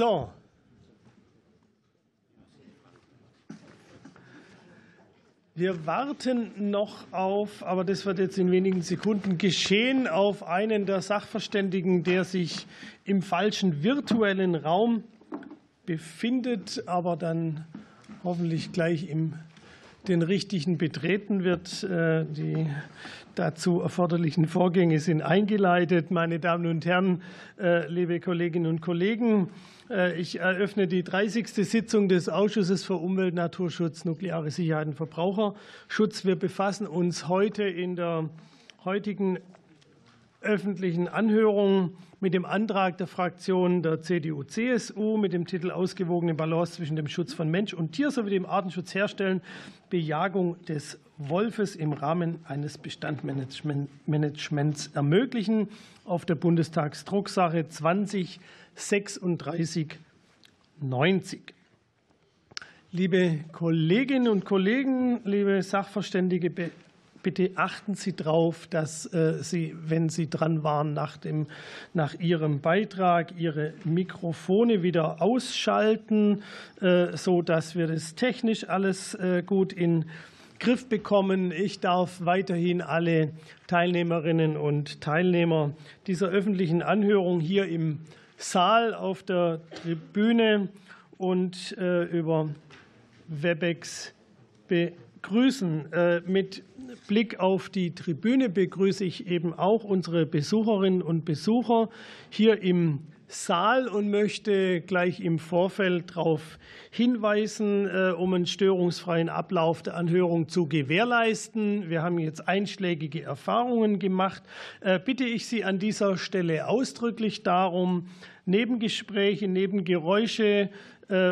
So. Wir warten noch auf, aber das wird jetzt in wenigen Sekunden geschehen, auf einen der Sachverständigen, der sich im falschen virtuellen Raum befindet, aber dann hoffentlich gleich im den richtigen betreten wird. Äh, die dazu erforderlichen Vorgänge sind eingeleitet. Meine Damen und Herren, äh, liebe Kolleginnen und Kollegen, äh, ich eröffne die 30. Sitzung des Ausschusses für Umwelt, Naturschutz, nukleare Sicherheit und Verbraucherschutz. Wir befassen uns heute in der heutigen öffentlichen Anhörung mit dem Antrag der Fraktion der CDU-CSU mit dem Titel Ausgewogene Balance zwischen dem Schutz von Mensch und Tier sowie dem Artenschutz herstellen, Bejagung des Wolfes im Rahmen eines Bestandmanagements ermöglichen auf der Bundestagsdrucksache 203690. Liebe Kolleginnen und Kollegen, liebe Sachverständige, bitte achten Sie darauf, dass äh, Sie, wenn Sie dran waren, nach, dem, nach Ihrem Beitrag Ihre Mikrofone wieder ausschalten, äh, so dass wir das technisch alles äh, gut in Griff bekommen. Ich darf weiterhin alle Teilnehmerinnen und Teilnehmer dieser öffentlichen Anhörung hier im Saal auf der Tribüne und über Webex begrüßen. Mit Blick auf die Tribüne begrüße ich eben auch unsere Besucherinnen und Besucher hier im Saal und möchte gleich im Vorfeld darauf hinweisen, äh, um einen störungsfreien Ablauf der Anhörung zu gewährleisten. Wir haben jetzt einschlägige Erfahrungen gemacht. Äh, bitte ich Sie an dieser Stelle ausdrücklich darum, Nebengespräche, Nebengeräusche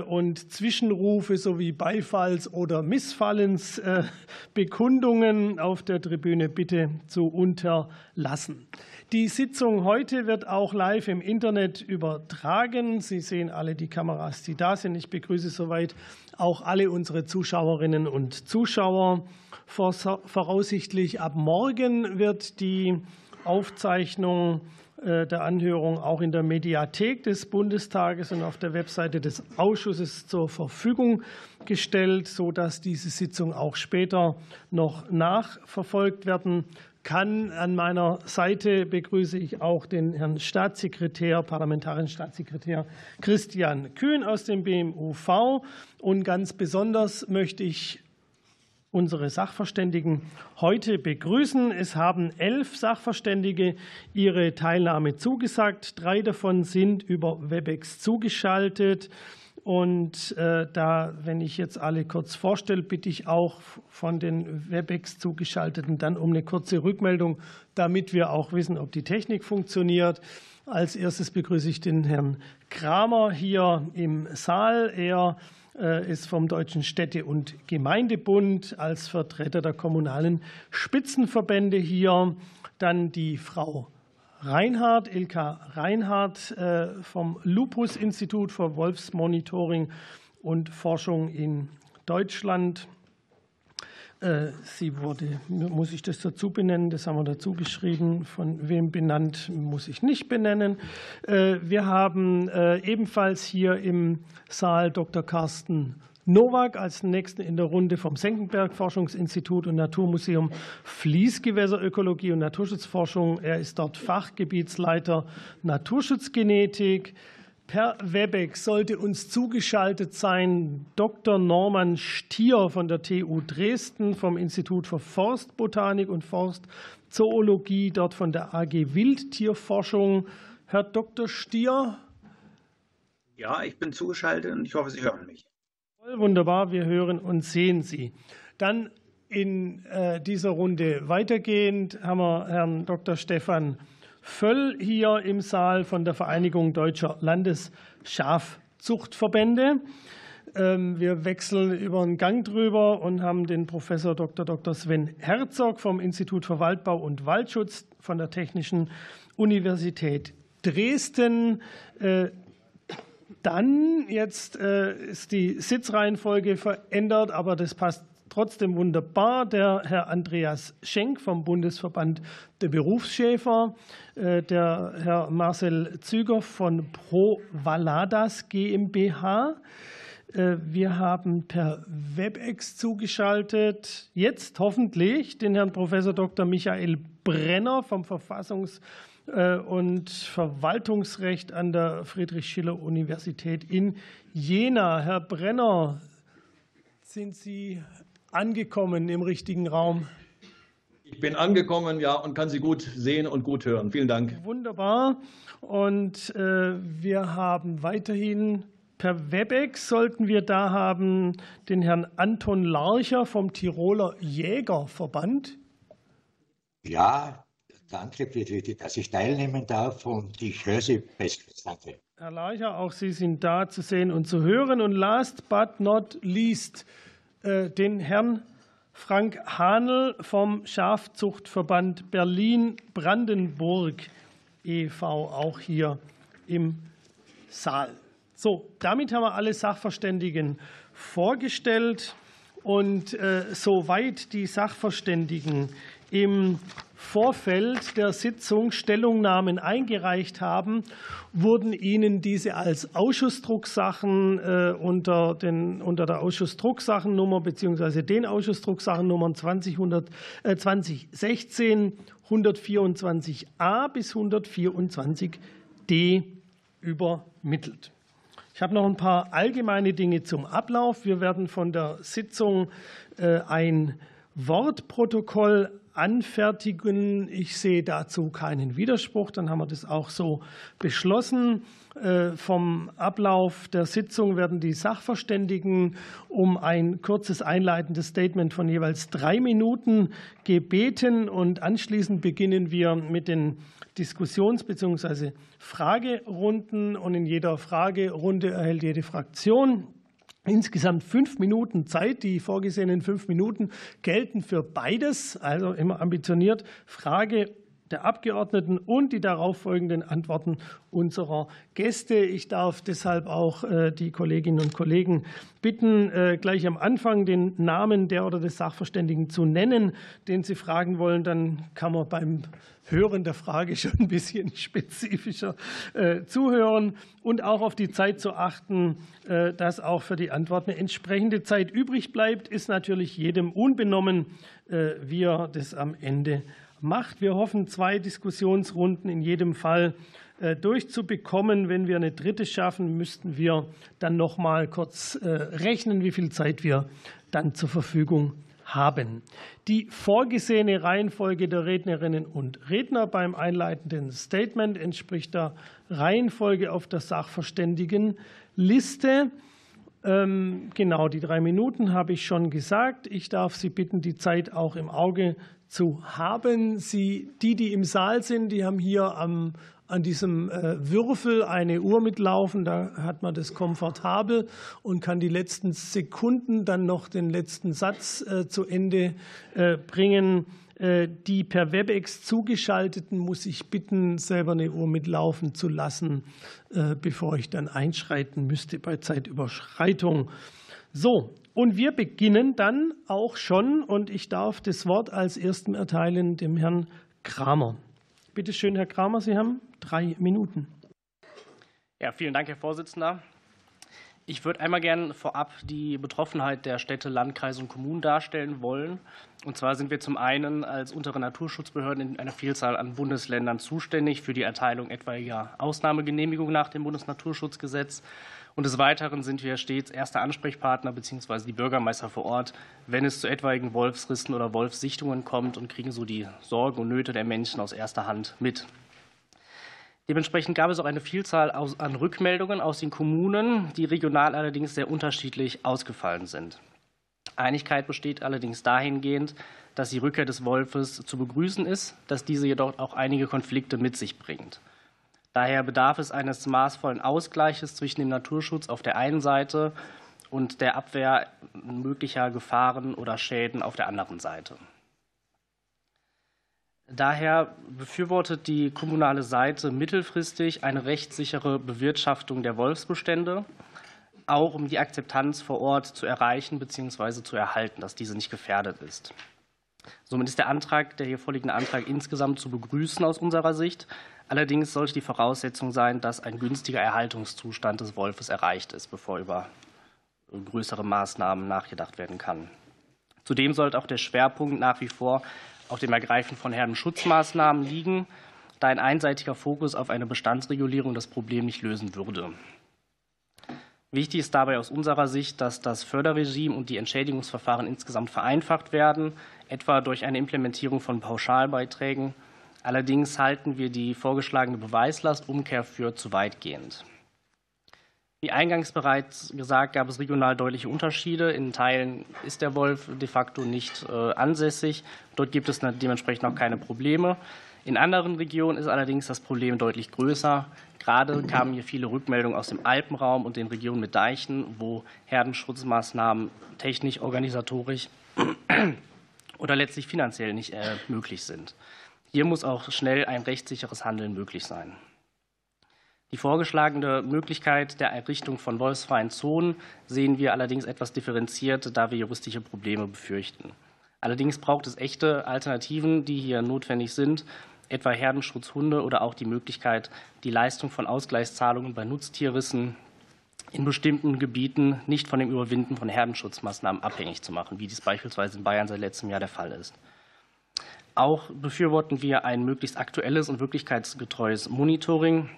und Zwischenrufe sowie Beifalls- oder Missfallensbekundungen auf der Tribüne bitte zu unterlassen. Die Sitzung heute wird auch live im Internet übertragen. Sie sehen alle die Kameras, die da sind. Ich begrüße soweit auch alle unsere Zuschauerinnen und Zuschauer. Voraussichtlich ab morgen wird die Aufzeichnung äh, der Anhörung auch in der Mediathek des Bundestages und auf der Webseite des Ausschusses zur Verfügung gestellt, sodass diese Sitzung auch später noch nachverfolgt werden kann. An meiner Seite begrüße ich auch den Herrn Staatssekretär, parlamentarischen Staatssekretär Christian Kühn aus dem BMUV. Und ganz besonders möchte ich unsere Sachverständigen heute begrüßen. Es haben elf Sachverständige ihre Teilnahme zugesagt. Drei davon sind über Webex zugeschaltet. Und äh, da, wenn ich jetzt alle kurz vorstelle, bitte ich auch von den Webex zugeschalteten dann um eine kurze Rückmeldung, damit wir auch wissen, ob die Technik funktioniert. Als erstes begrüße ich den Herrn Kramer hier im Saal. Er ist vom Deutschen Städte- und Gemeindebund als Vertreter der kommunalen Spitzenverbände hier. Dann die Frau Reinhardt, Ilka Reinhardt äh, vom Lupus-Institut für Wolfsmonitoring und Forschung in Deutschland. Äh, sie wurde, muss ich das dazu benennen? Das haben wir dazu geschrieben. Von wem benannt, muss ich nicht benennen. Äh, wir haben äh, ebenfalls hier im Saal Dr. Carsten Nowak als nächsten in der Runde vom Senckenberg Forschungsinstitut und Naturmuseum Fließgewässerökologie und Naturschutzforschung. Er ist dort Fachgebietsleiter Naturschutzgenetik. Per Webex sollte uns zugeschaltet sein Dr. Norman Stier von der TU Dresden vom Institut für Forstbotanik und Forstzoologie, dort von der AG Wildtierforschung. Herr Dr. Stier? Ja, ich bin zugeschaltet und ich hoffe, Sie hören mich. Wunderbar, wir hören und sehen Sie. Dann in äh, dieser Runde weitergehend haben wir Herrn Dr. Stefan Völl hier im Saal von der Vereinigung Deutscher Landesschafzuchtverbände. Ähm, wir wechseln über den Gang drüber und haben den Professor Dr. Dr. Sven Herzog vom Institut für Waldbau und Waldschutz von der Technischen Universität Dresden. Äh, dann, jetzt äh, ist die Sitzreihenfolge verändert, aber das passt trotzdem wunderbar. Der Herr Andreas Schenk vom Bundesverband der Berufsschäfer, äh, der Herr Marcel Züger von Pro Valadas GmbH. Äh, wir haben per WebEx zugeschaltet, jetzt hoffentlich den Herrn Professor Dr. Michael Brenner vom Verfassungs- äh, und Verwaltungsrecht an der Friedrich-Schiller-Universität in Jena. Herr Brenner, sind Sie angekommen im richtigen Raum? Ich bin angekommen, ja, und kann Sie gut sehen und gut hören. Vielen Dank. Wunderbar. Und äh, wir haben weiterhin per Webex sollten wir da haben den Herrn Anton Larcher vom Tiroler Jägerverband. Ja, danke, dass ich teilnehmen darf und ich höre Sie bestens. Danke. Herr Larcher, auch Sie sind da zu sehen und zu hören. Und last but not least den Herrn Frank Hahnel vom Schafzuchtverband Berlin-Brandenburg e.V. auch hier im Saal. So, damit haben wir alle Sachverständigen vorgestellt und äh, soweit die Sachverständigen im Vorfeld der Sitzung Stellungnahmen eingereicht haben, wurden Ihnen diese als Ausschussdrucksachen äh, unter, den, unter der Ausschussdrucksachennummer bzw. den Ausschussdrucksachennummern 2000, äh, 2016 124a bis 124d übermittelt. Ich habe noch ein paar allgemeine Dinge zum Ablauf. Wir werden von der Sitzung äh, ein Wortprotokoll anfertigen. Ich sehe dazu keinen Widerspruch. Dann haben wir das auch so beschlossen. Äh, vom Ablauf der Sitzung werden die Sachverständigen um ein kurzes einleitendes Statement von jeweils drei Minuten gebeten. Und anschließend beginnen wir mit den Diskussions- bzw. Fragerunden. Und in jeder Fragerunde erhält jede Fraktion insgesamt fünf Minuten Zeit. Die vorgesehenen fünf Minuten gelten für beides, also immer ambitioniert. Frage der Abgeordneten und die darauffolgenden Antworten unserer Gäste. Ich darf deshalb auch äh, die Kolleginnen und Kollegen bitten, äh, gleich am Anfang den Namen der oder des Sachverständigen zu nennen, den Sie fragen wollen. Dann kann man beim Hören der Frage schon ein bisschen spezifischer äh, zuhören und auch auf die Zeit zu achten, dass auch für die Antwort eine entsprechende Zeit übrig bleibt, ist natürlich jedem unbenommen, wie er das am Ende macht. Wir hoffen, zwei Diskussionsrunden in jedem Fall durchzubekommen. Wenn wir eine dritte schaffen, müssten wir dann noch mal kurz rechnen, wie viel Zeit wir dann zur Verfügung haben haben. Die vorgesehene Reihenfolge der Rednerinnen und Redner beim einleitenden Statement entspricht der Reihenfolge auf der Sachverständigenliste. Ähm, genau, die drei Minuten habe ich schon gesagt. Ich darf Sie bitten, die Zeit auch im Auge zu haben. Sie, die, die im Saal sind, die haben hier am an diesem äh, Würfel eine Uhr mitlaufen. Da hat man das komfortabel und kann die letzten Sekunden dann noch den letzten Satz äh, zu Ende äh, bringen. Die per WebEx zugeschalteten muss ich bitten, selber eine Uhr mitlaufen zu lassen, bevor ich dann einschreiten müsste bei Zeitüberschreitung. So, und wir beginnen dann auch schon, und ich darf das Wort als ersten erteilen dem Herrn Kramer. Bitte schön, Herr Kramer, Sie haben drei Minuten. Ja, vielen Dank, Herr Vorsitzender. Ich würde einmal gerne vorab die Betroffenheit der Städte, Landkreise und Kommunen darstellen wollen. Und zwar sind wir zum einen als untere Naturschutzbehörden in einer Vielzahl an Bundesländern zuständig für die Erteilung etwaiger Ausnahmegenehmigungen nach dem Bundesnaturschutzgesetz. Und des Weiteren sind wir stets erster Ansprechpartner bzw. die Bürgermeister vor Ort, wenn es zu etwaigen Wolfsrissen oder Wolfssichtungen kommt und kriegen so die Sorgen und Nöte der Menschen aus erster Hand mit. Dementsprechend gab es auch eine Vielzahl an Rückmeldungen aus den Kommunen, die regional allerdings sehr unterschiedlich ausgefallen sind. Einigkeit besteht allerdings dahingehend, dass die Rückkehr des Wolfes zu begrüßen ist, dass diese jedoch auch einige Konflikte mit sich bringt. Daher bedarf es eines maßvollen Ausgleiches zwischen dem Naturschutz auf der einen Seite und der Abwehr möglicher Gefahren oder Schäden auf der anderen Seite. Daher befürwortet die kommunale Seite mittelfristig eine rechtssichere Bewirtschaftung der Wolfsbestände. auch um die Akzeptanz vor Ort zu erreichen bzw. zu erhalten, dass diese nicht gefährdet ist. Somit ist der Antrag, der hier vorliegende Antrag insgesamt zu begrüßen aus unserer Sicht. Allerdings sollte die Voraussetzung sein, dass ein günstiger Erhaltungszustand des Wolfes erreicht ist, bevor über größere Maßnahmen nachgedacht werden kann. Zudem sollte auch der Schwerpunkt nach wie vor auf dem Ergreifen von Herdenschutzmaßnahmen liegen, da ein einseitiger Fokus auf eine Bestandsregulierung das Problem nicht lösen würde. Wichtig ist dabei aus unserer Sicht, dass das Förderregime und die Entschädigungsverfahren insgesamt vereinfacht werden, etwa durch eine Implementierung von Pauschalbeiträgen. Allerdings halten wir die vorgeschlagene Beweislastumkehr für zu weitgehend. Wie eingangs bereits gesagt, gab es regional deutliche Unterschiede. In Teilen ist der Wolf de facto nicht äh, ansässig. Dort gibt es dementsprechend auch keine Probleme. In anderen Regionen ist allerdings das Problem deutlich größer. Gerade kamen hier viele Rückmeldungen aus dem Alpenraum und den Regionen mit Deichen, wo Herdenschutzmaßnahmen technisch, organisatorisch oder letztlich finanziell nicht äh, möglich sind. Hier muss auch schnell ein rechtssicheres Handeln möglich sein. Die vorgeschlagene Möglichkeit der Errichtung von wolfsfreien Zonen sehen wir allerdings etwas differenziert, da wir juristische Probleme befürchten. Allerdings braucht es echte Alternativen, die hier notwendig sind, etwa Herdenschutzhunde oder auch die Möglichkeit, die Leistung von Ausgleichszahlungen bei Nutztierrissen in bestimmten Gebieten nicht von dem Überwinden von Herdenschutzmaßnahmen abhängig zu machen, wie dies beispielsweise in Bayern seit letztem Jahr der Fall ist. Auch befürworten wir ein möglichst aktuelles und wirklichkeitsgetreues Monitoring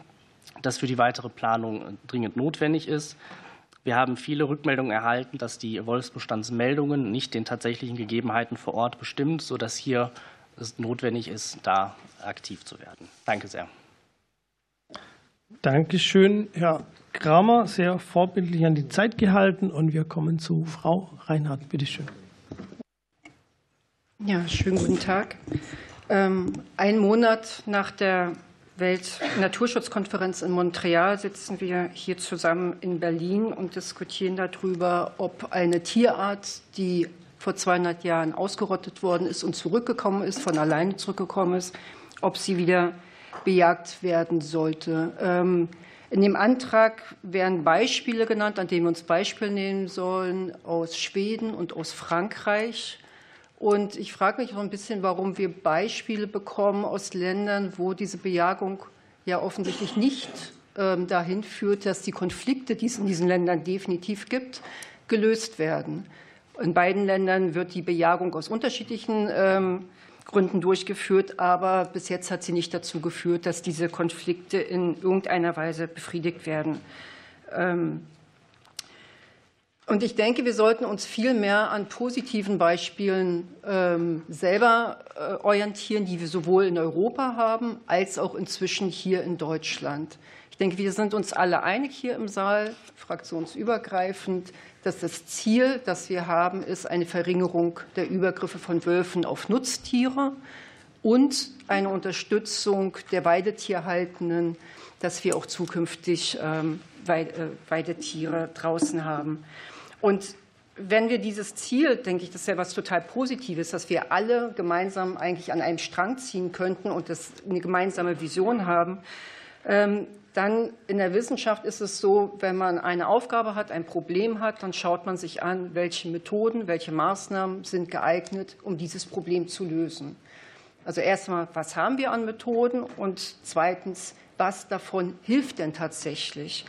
das für die weitere Planung dringend notwendig ist. Wir haben viele Rückmeldungen erhalten, dass die Wolfsbestandsmeldungen nicht den tatsächlichen Gegebenheiten vor Ort bestimmt, sodass hier es notwendig ist, da aktiv zu werden. Danke sehr. Dankeschön, Herr Kramer. Sehr vorbildlich an die Zeit gehalten. Und wir kommen zu Frau Reinhardt. Bitte schön. Ja, schönen guten Tag. Ähm, ein Monat nach der Weltnaturschutzkonferenz in Montreal sitzen wir hier zusammen in Berlin und diskutieren darüber, ob eine Tierart, die vor 200 Jahren ausgerottet worden ist und zurückgekommen ist, von alleine zurückgekommen ist, ob sie wieder bejagt werden sollte. Ähm, in dem Antrag werden Beispiele genannt, an denen wir uns Beispiele nehmen sollen, aus Schweden und aus Frankreich. Und ich frage mich auch ein bisschen, warum wir Beispiele bekommen aus Ländern, wo diese Bejagung ja offensichtlich nicht ähm, dahin führt, dass die Konflikte, die es in diesen Ländern definitiv gibt, gelöst werden. In beiden Ländern wird die Bejagung aus unterschiedlichen ähm, Gründen durchgeführt, aber bis jetzt hat sie nicht dazu geführt, dass diese Konflikte in irgendeiner Weise befriedigt werden. Und ich denke, wir sollten uns viel mehr an positiven Beispielen ähm, selber äh, orientieren, die wir sowohl in Europa haben, als auch inzwischen hier in Deutschland. Ich denke, wir sind uns alle einig hier im Saal, fraktionsübergreifend, dass das Ziel, das wir haben, ist eine Verringerung der Übergriffe von Wölfen auf Nutztiere und eine Unterstützung der Weidetierhaltenden, dass wir auch zukünftig ähm, äh, Weidetiere draußen haben. Und wenn wir dieses Ziel, denke ich, das ist ja was total Positives, dass wir alle gemeinsam eigentlich an einem Strang ziehen könnten und das eine gemeinsame Vision haben, ähm, dann in der Wissenschaft ist es so, wenn man eine Aufgabe hat, ein Problem hat, dann schaut man sich an, welche Methoden, welche Maßnahmen sind geeignet, um dieses Problem zu lösen. Also erstmal, was haben wir an Methoden und zweitens, was davon hilft denn tatsächlich?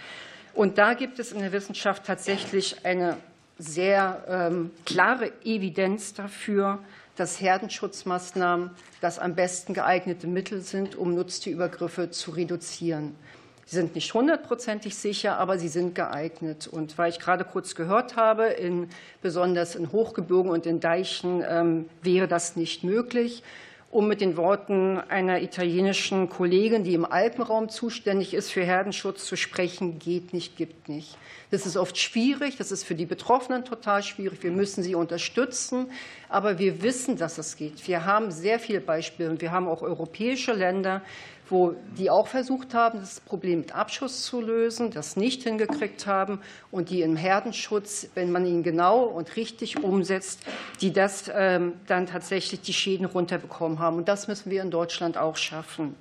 Und da gibt es in der Wissenschaft tatsächlich eine sehr ähm, klare Evidenz dafür, dass Herdenschutzmaßnahmen das am besten geeignete Mittel sind, um Nutztierübergriffe zu reduzieren. Sie sind nicht hundertprozentig sicher, aber sie sind geeignet. Und weil ich gerade kurz gehört habe, in, besonders in Hochgebirgen und in Deichen ähm, wäre das nicht möglich um mit den Worten einer italienischen Kollegin, die im Alpenraum zuständig ist für Herdenschutz, zu sprechen, geht nicht, gibt nicht. Das ist oft schwierig, das ist für die Betroffenen total schwierig. Wir müssen sie unterstützen, aber wir wissen, dass es geht. Wir haben sehr viele Beispiele und wir haben auch europäische Länder, wo die auch versucht haben, das Problem mit Abschuss zu lösen, das nicht hingekriegt haben und die im Herdenschutz, wenn man ihn genau und richtig umsetzt, die das ähm, dann tatsächlich die Schäden runterbekommen haben. Und das müssen wir in Deutschland auch schaffen.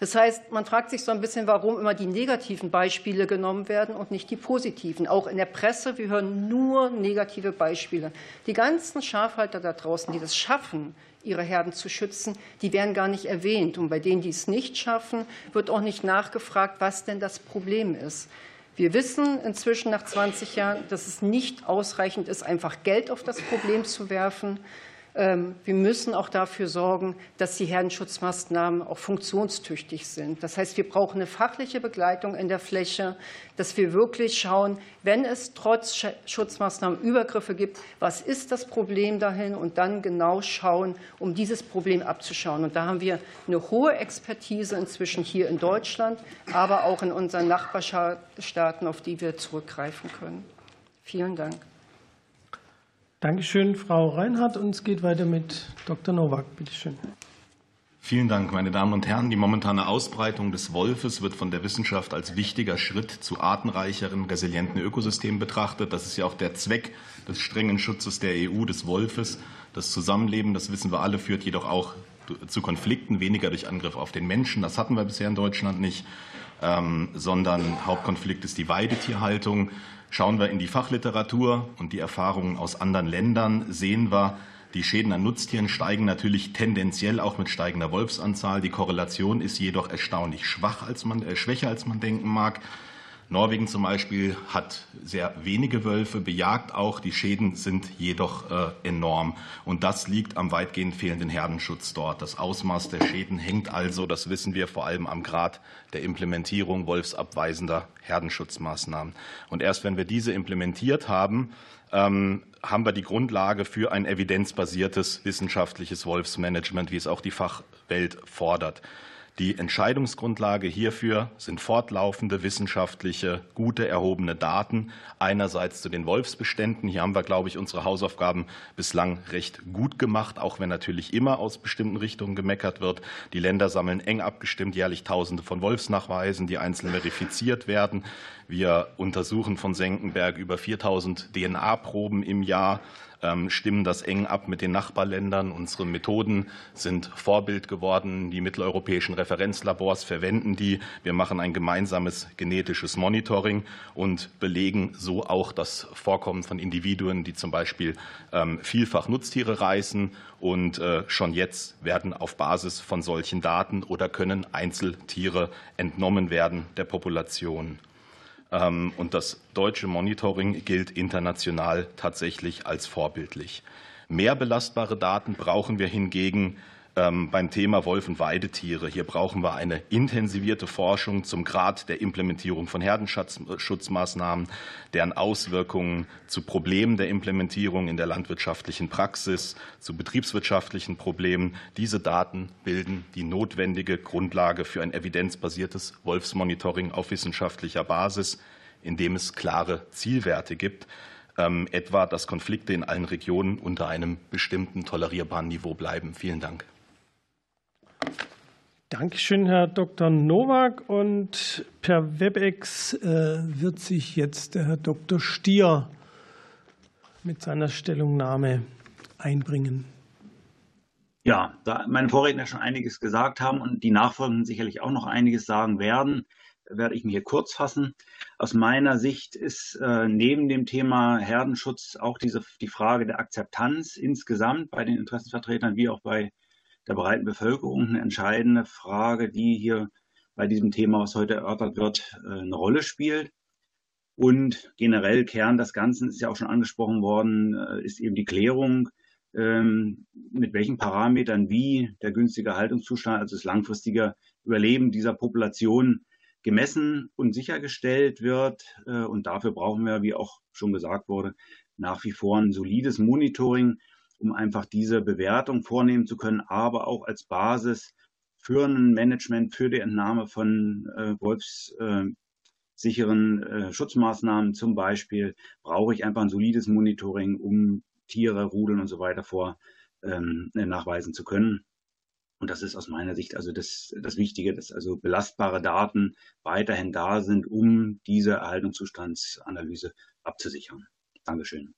Das heißt, man fragt sich so ein bisschen, warum immer die negativen Beispiele genommen werden und nicht die positiven. Auch in der Presse, wir hören nur negative Beispiele. Die ganzen Schafhalter da draußen, die das schaffen, ihre Herden zu schützen, die werden gar nicht erwähnt. Und bei denen, die es nicht schaffen, wird auch nicht nachgefragt, was denn das Problem ist. Wir wissen inzwischen nach 20 Jahren, dass es nicht ausreichend ist, einfach Geld auf das Problem zu werfen, wir müssen auch dafür sorgen, dass die Herdenschutzmaßnahmen auch funktionstüchtig sind. Das heißt, wir brauchen eine fachliche Begleitung in der Fläche, dass wir wirklich schauen, wenn es trotz Schutzmaßnahmen Übergriffe gibt, was ist das Problem dahin und dann genau schauen, um dieses Problem abzuschauen. Und da haben wir eine hohe Expertise inzwischen hier in Deutschland, aber auch in unseren Nachbarstaaten, auf die wir zurückgreifen können. Vielen Dank. Dankeschön, Frau Reinhardt. Und es geht weiter mit Dr. Nowak. Bitte schön. Vielen Dank, meine Damen und Herren. Die momentane Ausbreitung des Wolfes wird von der Wissenschaft als wichtiger Schritt zu artenreicheren, resilienten Ökosystemen betrachtet. Das ist ja auch der Zweck des strengen Schutzes der EU des Wolfes. Das Zusammenleben, das wissen wir alle, führt jedoch auch zu Konflikten, weniger durch Angriff auf den Menschen. Das hatten wir bisher in Deutschland nicht, ähm, sondern Hauptkonflikt ist die Weidetierhaltung. Schauen wir in die Fachliteratur und die Erfahrungen aus anderen Ländern, sehen wir, die Schäden an Nutztieren steigen natürlich tendenziell auch mit steigender Wolfsanzahl. Die Korrelation ist jedoch erstaunlich schwach, als man, äh, schwächer, als man denken mag. Norwegen zum Beispiel hat sehr wenige Wölfe, bejagt auch. Die Schäden sind jedoch äh, enorm. Und das liegt am weitgehend fehlenden Herdenschutz dort. Das Ausmaß der Schäden hängt also, das wissen wir, vor allem am Grad der Implementierung wolfsabweisender Herdenschutzmaßnahmen. Und erst wenn wir diese implementiert haben, ähm, haben wir die Grundlage für ein evidenzbasiertes wissenschaftliches Wolfsmanagement, wie es auch die Fachwelt fordert. Die Entscheidungsgrundlage hierfür sind fortlaufende wissenschaftliche, gute erhobene Daten. Einerseits zu den Wolfsbeständen. Hier haben wir, glaube ich, unsere Hausaufgaben bislang recht gut gemacht, auch wenn natürlich immer aus bestimmten Richtungen gemeckert wird. Die Länder sammeln eng abgestimmt jährlich Tausende von Wolfsnachweisen, die einzeln verifiziert werden. Wir untersuchen von Senckenberg über 4000 DNA-Proben im Jahr. Ähm, stimmen das eng ab mit den Nachbarländern. Unsere Methoden sind Vorbild geworden. Die mitteleuropäischen Referenzlabors verwenden die. Wir machen ein gemeinsames genetisches Monitoring und belegen so auch das Vorkommen von Individuen, die zum Beispiel ähm, vielfach Nutztiere reißen. Und äh, schon jetzt werden auf Basis von solchen Daten oder können Einzeltiere entnommen werden der Population. Ähm, und das deutsche Monitoring gilt international tatsächlich als vorbildlich. Mehr belastbare Daten brauchen wir hingegen beim Thema Wolf- und Weidetiere. Hier brauchen wir eine intensivierte Forschung zum Grad der Implementierung von Herdenschutzmaßnahmen, deren Auswirkungen zu Problemen der Implementierung in der landwirtschaftlichen Praxis, zu betriebswirtschaftlichen Problemen. Diese Daten bilden die notwendige Grundlage für ein evidenzbasiertes Wolfsmonitoring auf wissenschaftlicher Basis, in dem es klare Zielwerte gibt ähm, etwa, dass Konflikte in allen Regionen unter einem bestimmten tolerierbaren Niveau bleiben. Vielen Dank. Dankeschön, Herr Dr. Nowak. Und per WebEx äh, wird sich jetzt der Herr Dr. Stier mit seiner Stellungnahme einbringen. Ja, da meine Vorredner schon einiges gesagt haben und die Nachfolgenden sicherlich auch noch einiges sagen werden, werde ich mich hier kurz fassen. Aus meiner Sicht ist äh, neben dem Thema Herdenschutz auch diese, die Frage der Akzeptanz insgesamt bei den Interessenvertretern wie auch bei der breiten Bevölkerung eine entscheidende Frage, die hier bei diesem Thema, was heute erörtert wird, äh, eine Rolle spielt. Und generell Kern des Ganzen ist ja auch schon angesprochen worden, äh, ist eben die Klärung, ähm, mit welchen Parametern wie der günstige Haltungszustand, also das langfristige Überleben dieser Population gemessen und sichergestellt wird. Äh, und dafür brauchen wir, wie auch schon gesagt wurde, nach wie vor ein solides Monitoring um einfach diese Bewertung vornehmen zu können, aber auch als Basis für ein Management, für die Entnahme von äh, wolfssicheren äh, Schutzmaßnahmen zum Beispiel, brauche ich einfach ein solides Monitoring, um Tiere, Rudeln und so weiter vor ähm, nachweisen zu können. Und das ist aus meiner Sicht also das, das Wichtige, dass also belastbare Daten weiterhin da sind, um diese Erhaltungszustandsanalyse abzusichern. Dankeschön.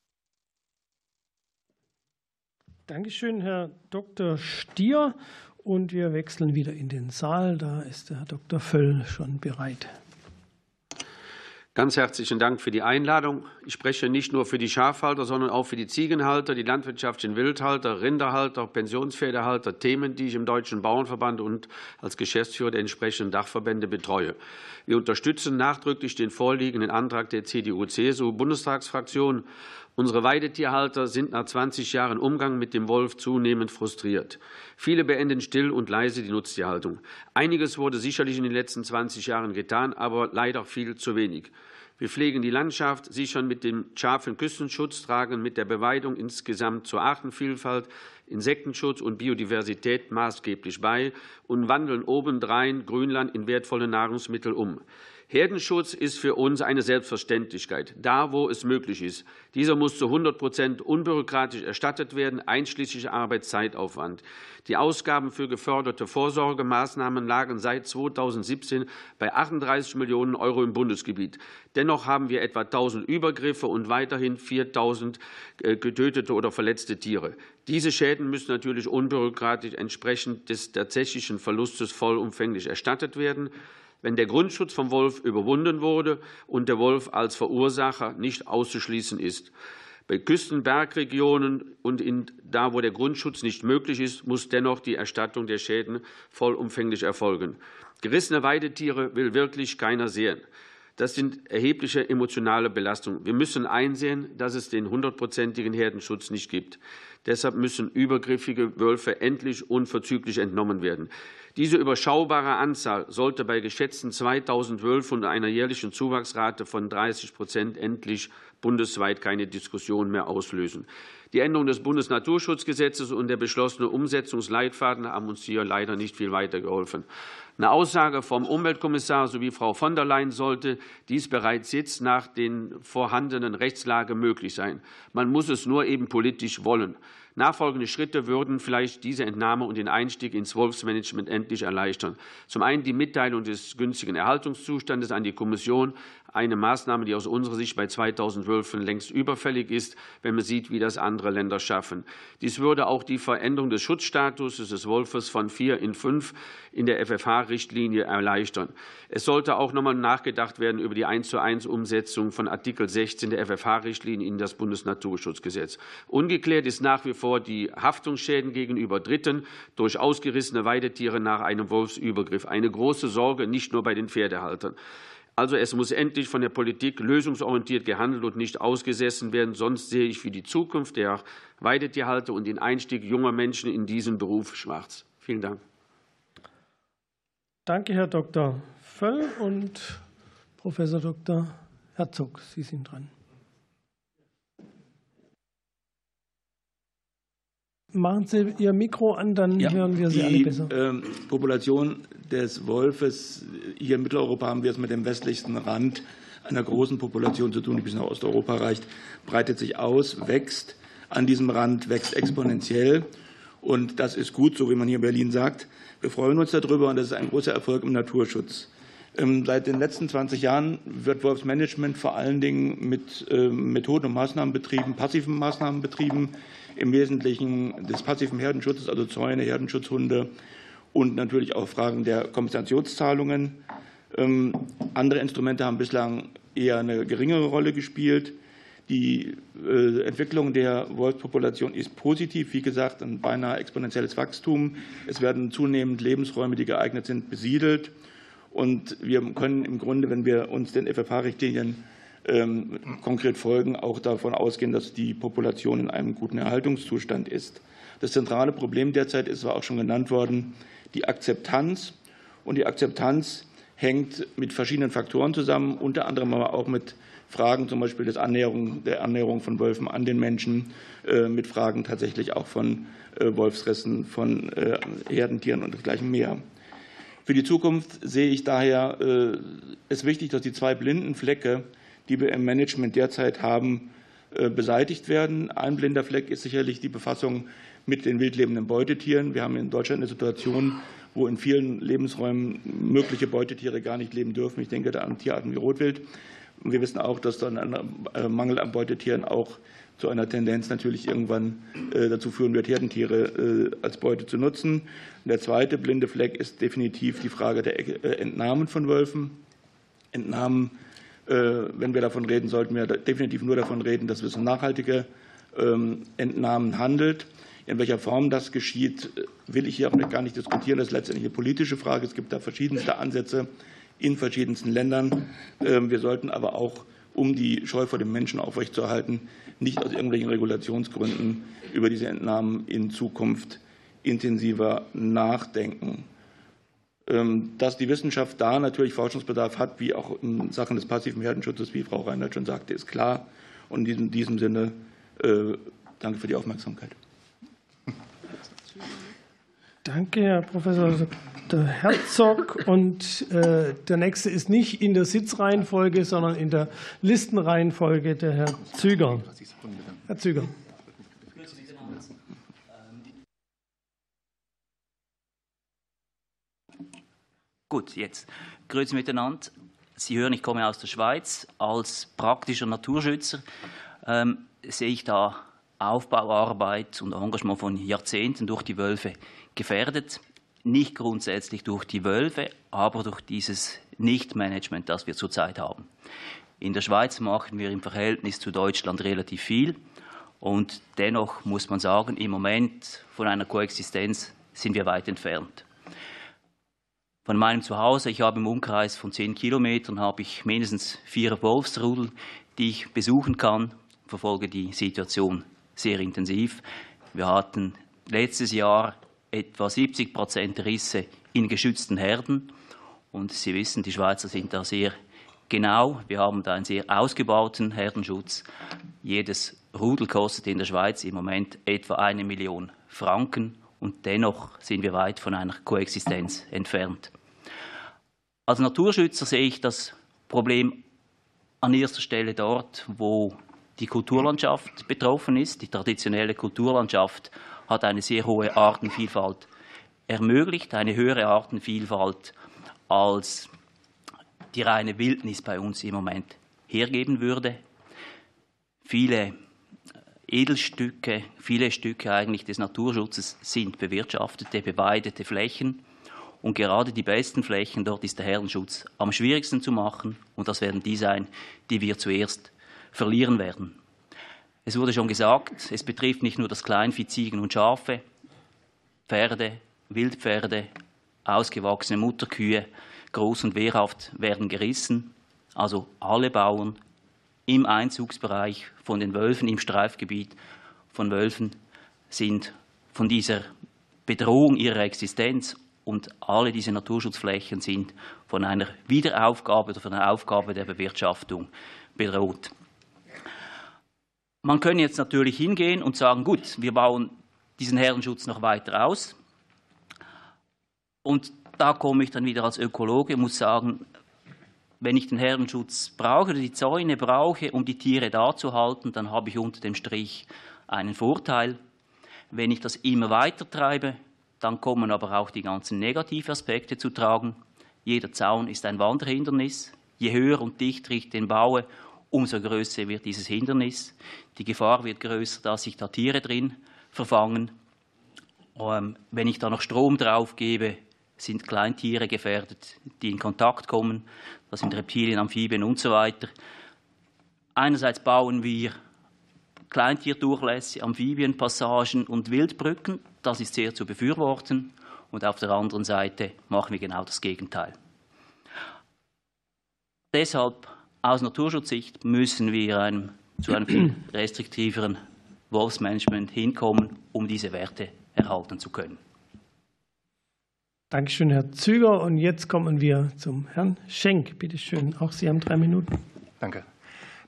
Dankeschön, Herr Dr. Stier. Und wir wechseln wieder in den Saal. Da ist der Herr Dr. Völl schon bereit. Ganz herzlichen Dank für die Einladung. Ich spreche nicht nur für die Schafhalter, sondern auch für die Ziegenhalter, die landwirtschaftlichen Wildhalter, Rinderhalter, Pensionspferdehalter, Themen, die ich im Deutschen Bauernverband und als Geschäftsführer der entsprechenden Dachverbände betreue. Wir unterstützen nachdrücklich den vorliegenden Antrag der CDU-CSU-Bundestagsfraktion. Unsere Weidetierhalter sind nach 20 Jahren Umgang mit dem Wolf zunehmend frustriert. Viele beenden still und leise die Nutztierhaltung. Einiges wurde sicherlich in den letzten 20 Jahren getan, aber leider viel zu wenig. Wir pflegen die Landschaft, sichern mit dem scharfen Küstenschutz, tragen mit der Beweidung insgesamt zur Artenvielfalt, Insektenschutz und Biodiversität maßgeblich bei und wandeln obendrein Grünland in wertvolle Nahrungsmittel um. Herdenschutz ist für uns eine Selbstverständlichkeit, da wo es möglich ist. Dieser muss zu 100 Prozent unbürokratisch erstattet werden, einschließlich Arbeitszeitaufwand. Die Ausgaben für geförderte Vorsorgemaßnahmen lagen seit 2017 bei 38 Millionen Euro im Bundesgebiet. Dennoch haben wir etwa 1000 Übergriffe und weiterhin 4000 äh, getötete oder verletzte Tiere. Diese Schäden müssen natürlich unbürokratisch entsprechend des tatsächlichen Verlustes vollumfänglich erstattet werden wenn der Grundschutz vom Wolf überwunden wurde und der Wolf als Verursacher nicht auszuschließen ist. Bei Küstenbergregionen und in, da, wo der Grundschutz nicht möglich ist, muss dennoch die Erstattung der Schäden vollumfänglich erfolgen. Gerissene Weidetiere will wirklich keiner sehen. Das sind erhebliche emotionale Belastungen. Wir müssen einsehen, dass es den hundertprozentigen Herdenschutz nicht gibt. Deshalb müssen übergriffige Wölfe endlich unverzüglich entnommen werden. Diese überschaubare Anzahl sollte bei geschätzten 2.000 Wölfen und einer jährlichen Zuwachsrate von 30 Prozent endlich bundesweit keine Diskussion mehr auslösen. Die Änderung des Bundesnaturschutzgesetzes und der beschlossene Umsetzungsleitfaden haben uns hier leider nicht viel weitergeholfen. Eine Aussage vom Umweltkommissar sowie Frau von der Leyen sollte dies bereits jetzt nach den vorhandenen Rechtslage möglich sein. Man muss es nur eben politisch wollen. Nachfolgende Schritte würden vielleicht diese Entnahme und den Einstieg ins Wolfsmanagement endlich erleichtern. Zum einen die Mitteilung des günstigen Erhaltungszustandes an die Kommission, eine Maßnahme, die aus unserer Sicht bei 2000 Wölfen längst überfällig ist, wenn man sieht, wie das andere Länder schaffen. Dies würde auch die Veränderung des Schutzstatus des Wolfes von vier in fünf in der FFH-Richtlinie erleichtern. Es sollte auch noch einmal nachgedacht werden über die 1 zu 1 Umsetzung von Artikel 16 der FFH-Richtlinie in das Bundesnaturschutzgesetz. Ungeklärt ist nach wie vor die Haftungsschäden gegenüber Dritten durch ausgerissene Weidetiere nach einem Wolfsübergriff. Eine große Sorge, nicht nur bei den Pferdehaltern. Also es muss endlich von der Politik lösungsorientiert gehandelt und nicht ausgesessen werden. Sonst sehe ich für die Zukunft der Weidetierhalter und den Einstieg junger Menschen in diesen Beruf schwarz. Vielen Dank. Danke, Herr Dr. Völl und Professor Dr. Herzog. Sie sind dran. Machen Sie Ihr Mikro an, dann ja, hören wir Sie die, alle besser. Ähm, Population des Wolfes, hier in Mitteleuropa haben wir es mit dem westlichsten Rand einer großen Population zu tun, die bis nach Osteuropa reicht, breitet sich aus, wächst an diesem Rand, wächst exponentiell. Und das ist gut, so wie man hier in Berlin sagt. Wir freuen uns darüber und das ist ein großer Erfolg im Naturschutz. Ähm, seit den letzten 20 Jahren wird Wolfsmanagement vor allen Dingen mit ähm, Methoden und Maßnahmen betrieben, passiven Maßnahmen betrieben, im Wesentlichen des passiven Herdenschutzes, also Zäune, Herdenschutzhunde und natürlich auch Fragen der Kompensationszahlungen. Ähm, andere Instrumente haben bislang eher eine geringere Rolle gespielt. Die äh, Entwicklung der Wolfspopulation ist positiv. Wie gesagt, ein beinahe exponentielles Wachstum. Es werden zunehmend Lebensräume, die geeignet sind, besiedelt. Und wir können im Grunde, wenn wir uns den FFH-Richtlinien ähm, konkret folgen, auch davon ausgehen, dass die Population in einem guten Erhaltungszustand ist. Das zentrale Problem derzeit ist, war auch schon genannt worden, die Akzeptanz. Und die Akzeptanz hängt mit verschiedenen Faktoren zusammen, unter anderem aber auch mit Fragen zum Beispiel des Annäherung, der Annäherung von Wölfen an den Menschen, äh, mit Fragen tatsächlich auch von äh, Wolfsrissen, von äh, Herdentieren und dergleichen mehr. Für die Zukunft sehe ich daher es wichtig, dass die zwei blinden Flecke die wir im Management derzeit haben, äh, beseitigt werden. Ein blinder Fleck ist sicherlich die Befassung mit den wildlebenden Beutetieren. Wir haben in Deutschland eine Situation, wo in vielen Lebensräumen mögliche Beutetiere gar nicht leben dürfen. Ich denke da an Tierarten wie Rotwild. Wir wissen auch, dass dann ein äh, Mangel an Beutetieren auch zu einer Tendenz natürlich irgendwann dazu führen wird, Herdentiere als Beute zu nutzen. Der zweite blinde Fleck ist definitiv die Frage der Entnahmen von Wölfen. Entnahmen, wenn wir davon reden, sollten wir definitiv nur davon reden, dass es um nachhaltige ähm, Entnahmen handelt. In welcher Form das geschieht, will ich hier auch gar nicht diskutieren. Das ist letztendlich eine politische Frage. Es gibt da verschiedenste Ansätze in verschiedensten Ländern. Ähm, wir sollten aber auch, um die Scheu vor dem Menschen aufrechtzuerhalten, nicht aus irgendwelchen Regulationsgründen über diese Entnahmen in Zukunft intensiver nachdenken. Ähm, dass die Wissenschaft da natürlich Forschungsbedarf hat, wie auch in Sachen des passiven Herdenschutzes, wie Frau Reinhardt schon sagte, ist klar. Und in diesem Sinne äh, danke für die Aufmerksamkeit. Danke, Herr Professor Dr. Herzog. Und äh, der nächste ist nicht in der Sitzreihenfolge, sondern in der Listenreihenfolge der Herr Züger. Herr Züger. Gut, jetzt. Grüße miteinander. Sie hören, ich komme aus der Schweiz. Als praktischer Naturschützer ähm, sehe ich da Aufbauarbeit und Engagement von Jahrzehnten durch die Wölfe gefährdet. Nicht grundsätzlich durch die Wölfe, aber durch dieses Nichtmanagement, das wir zurzeit haben. In der Schweiz machen wir im Verhältnis zu Deutschland relativ viel. Und dennoch muss man sagen, im Moment von einer Koexistenz sind wir weit entfernt. Von meinem Zuhause, ich habe im Umkreis von zehn Kilometern, habe ich mindestens vier Wolfsrudel, die ich besuchen kann verfolge die Situation sehr intensiv. Wir hatten letztes Jahr etwa 70 Prozent Risse in geschützten Herden. Und Sie wissen, die Schweizer sind da sehr genau. Wir haben da einen sehr ausgebauten Herdenschutz. Jedes Rudel kostet in der Schweiz im Moment etwa eine Million Franken. Und dennoch sind wir weit von einer Koexistenz entfernt. Als Naturschützer sehe ich das Problem an erster Stelle dort, wo die Kulturlandschaft betroffen ist. Die traditionelle Kulturlandschaft hat eine sehr hohe Artenvielfalt ermöglicht, eine höhere Artenvielfalt als die reine Wildnis bei uns im Moment hergeben würde. Viele Edelstücke, viele Stücke eigentlich des Naturschutzes sind bewirtschaftete, beweidete Flächen. Und gerade die besten Flächen, dort ist der Herrenschutz am schwierigsten zu machen. Und das werden die sein, die wir zuerst verlieren werden. Es wurde schon gesagt, es betrifft nicht nur das Kleinvieh, Ziegen und Schafe, Pferde, Wildpferde, ausgewachsene Mutterkühe, groß und wehrhaft werden gerissen. Also alle Bauern im Einzugsbereich von den Wölfen im Streifgebiet von Wölfen sind von dieser Bedrohung ihrer Existenz und alle diese Naturschutzflächen sind von einer Wiederaufgabe oder von einer Aufgabe der Bewirtschaftung bedroht. Man könnte jetzt natürlich hingehen und sagen, gut, wir bauen diesen Herrenschutz noch weiter aus. Und da komme ich dann wieder als Ökologe, muss sagen, wenn ich den Herrenschutz brauche oder die Zäune brauche, um die Tiere da zu halten, dann habe ich unter dem Strich einen Vorteil. Wenn ich das immer weiter treibe, dann kommen aber auch die ganzen Negativaspekte zu tragen. Jeder Zaun ist ein Wanderhindernis. Je höher und dichter ich den baue, umso größer wird dieses Hindernis. Die Gefahr wird größer, dass sich da Tiere drin verfangen. Ähm, wenn ich da noch Strom drauf gebe, sind Kleintiere gefährdet, die in Kontakt kommen. Das sind Reptilien, Amphibien und so weiter. Einerseits bauen wir Kleintierdurchlässe, Amphibienpassagen und Wildbrücken. Das ist sehr zu befürworten. Und auf der anderen Seite machen wir genau das Gegenteil. Deshalb aus Naturschutzsicht müssen wir einem, zu einem viel restriktiveren Wolfsmanagement hinkommen, um diese Werte erhalten zu können. Dankeschön, Herr Züger. Und jetzt kommen wir zum Herrn Schenk. Bitte schön, auch Sie haben drei Minuten. Danke.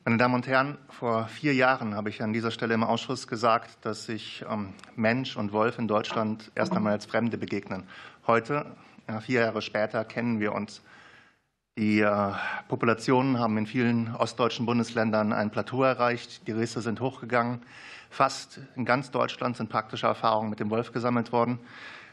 Meine Damen und Herren, vor vier Jahren habe ich an dieser Stelle im Ausschuss gesagt, dass sich ähm, Mensch und Wolf in Deutschland erst einmal als Fremde begegnen. Heute, vier Jahre später, kennen wir uns. Die äh, Populationen haben in vielen ostdeutschen Bundesländern ein Plateau erreicht. Die Risse sind hochgegangen. Fast in ganz Deutschland sind praktische Erfahrungen mit dem Wolf gesammelt worden.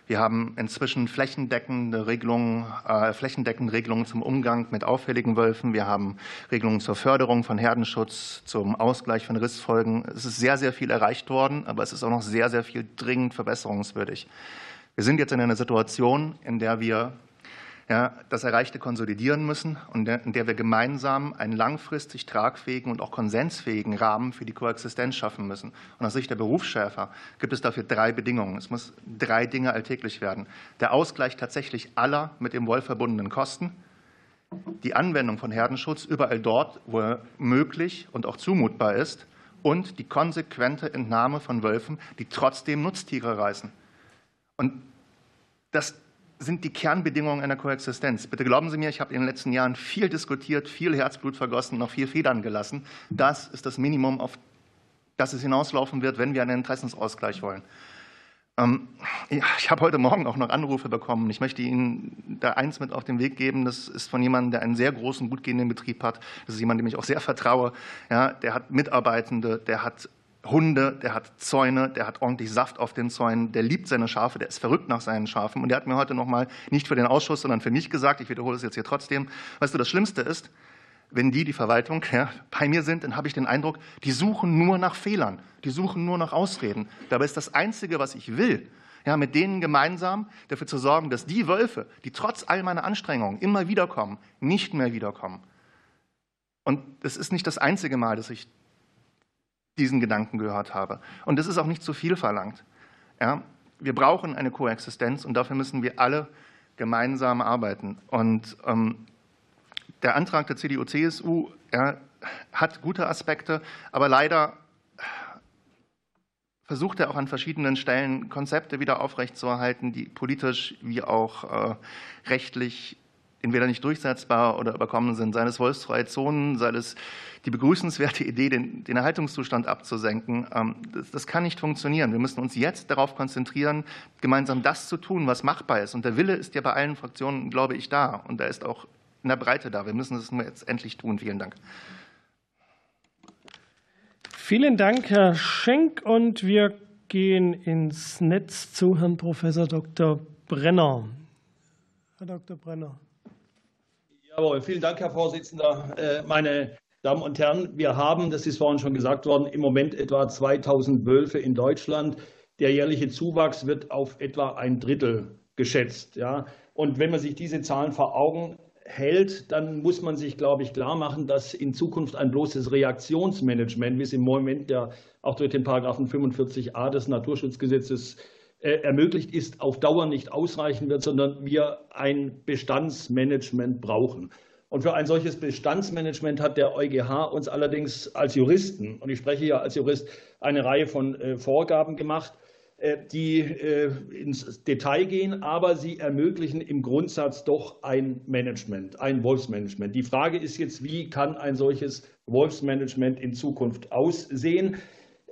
Wir haben inzwischen flächendeckende Regelungen, äh, flächendeckende Regelungen zum Umgang mit auffälligen Wölfen. Wir haben Regelungen zur Förderung von Herdenschutz, zum Ausgleich von Rissfolgen. Es ist sehr, sehr viel erreicht worden, aber es ist auch noch sehr, sehr viel dringend verbesserungswürdig. Wir sind jetzt in einer Situation, in der wir ja, das Erreichte konsolidieren müssen und in der wir gemeinsam einen langfristig tragfähigen und auch konsensfähigen Rahmen für die Koexistenz schaffen müssen. Und aus Sicht der Berufsschäfer gibt es dafür drei Bedingungen. Es muss drei Dinge alltäglich werden. Der Ausgleich tatsächlich aller mit dem Wolf verbundenen Kosten, die Anwendung von Herdenschutz überall dort, wo er möglich und auch zumutbar ist und die konsequente Entnahme von Wölfen, die trotzdem Nutztiere reißen. Und das sind die Kernbedingungen einer Koexistenz. Bitte glauben Sie mir, ich habe in den letzten Jahren viel diskutiert, viel Herzblut vergossen, noch viel Federn gelassen. Das ist das Minimum, auf das es hinauslaufen wird, wenn wir einen Interessensausgleich wollen. Ähm, ich habe heute Morgen auch noch Anrufe bekommen. Ich möchte Ihnen da eins mit auf den Weg geben. Das ist von jemandem, der einen sehr großen, gut gehenden Betrieb hat. Das ist jemand, dem ich auch sehr vertraue. Ja, der hat Mitarbeitende, der hat Hunde, der hat Zäune, der hat ordentlich Saft auf den Zäunen, der liebt seine Schafe, der ist verrückt nach seinen Schafen. Und der hat mir heute nochmal nicht für den Ausschuss, sondern für mich gesagt, ich wiederhole es jetzt hier trotzdem, weißt du, das Schlimmste ist, wenn die, die Verwaltung, ja, bei mir sind, dann habe ich den Eindruck, die suchen nur nach Fehlern, die suchen nur nach Ausreden. Dabei ist das Einzige, was ich will, ja, mit denen gemeinsam dafür zu sorgen, dass die Wölfe, die trotz all meiner Anstrengungen immer wiederkommen, nicht mehr wiederkommen. Und das ist nicht das einzige Mal, dass ich diesen Gedanken gehört habe. Und das ist auch nicht zu viel verlangt. Ja, wir brauchen eine Koexistenz und dafür müssen wir alle gemeinsam arbeiten. Und ähm, der Antrag der CDU-CSU ja, hat gute Aspekte, aber leider versucht er auch an verschiedenen Stellen Konzepte wieder aufrechtzuerhalten, die politisch wie auch äh, rechtlich entweder nicht durchsetzbar oder überkommen sind, seien es wolfsfreie Zonen, sei es die begrüßenswerte Idee, den, den Erhaltungszustand abzusenken. Ähm, das, das, kann nicht funktionieren. Wir müssen uns jetzt darauf konzentrieren, gemeinsam das zu tun, was machbar ist. Und der Wille ist ja bei allen Fraktionen, glaube ich, da. Und er ist auch in der Breite da. Wir müssen es nur jetzt endlich tun. Vielen Dank. Vielen Dank, Herr Schenk. Und wir gehen ins Netz zu Herrn Professor Dr. Brenner. Herr Dr. Brenner. Jawohl, vielen Dank, Herr Vorsitzender. Äh, meine Damen und Herren, wir haben, das ist vorhin schon gesagt worden, im Moment etwa 2000 Wölfe in Deutschland. Der jährliche Zuwachs wird auf etwa ein Drittel geschätzt. Und wenn man sich diese Zahlen vor Augen hält, dann muss man sich, glaube ich, klar machen, dass in Zukunft ein bloßes Reaktionsmanagement, wie es im Moment ja auch durch den Paragraphen 45a des Naturschutzgesetzes äh, ermöglicht ist, auf Dauer nicht ausreichen wird, sondern wir ein Bestandsmanagement brauchen. Und für ein solches Bestandsmanagement hat der EuGH uns allerdings als Juristen, und ich spreche ja als Jurist, eine Reihe von äh, Vorgaben gemacht, äh, die ins Detail gehen, aber sie ermöglichen im Grundsatz doch ein Management, ein Wolfsmanagement. Die Frage ist jetzt, wie kann ein solches Wolfsmanagement in Zukunft aussehen?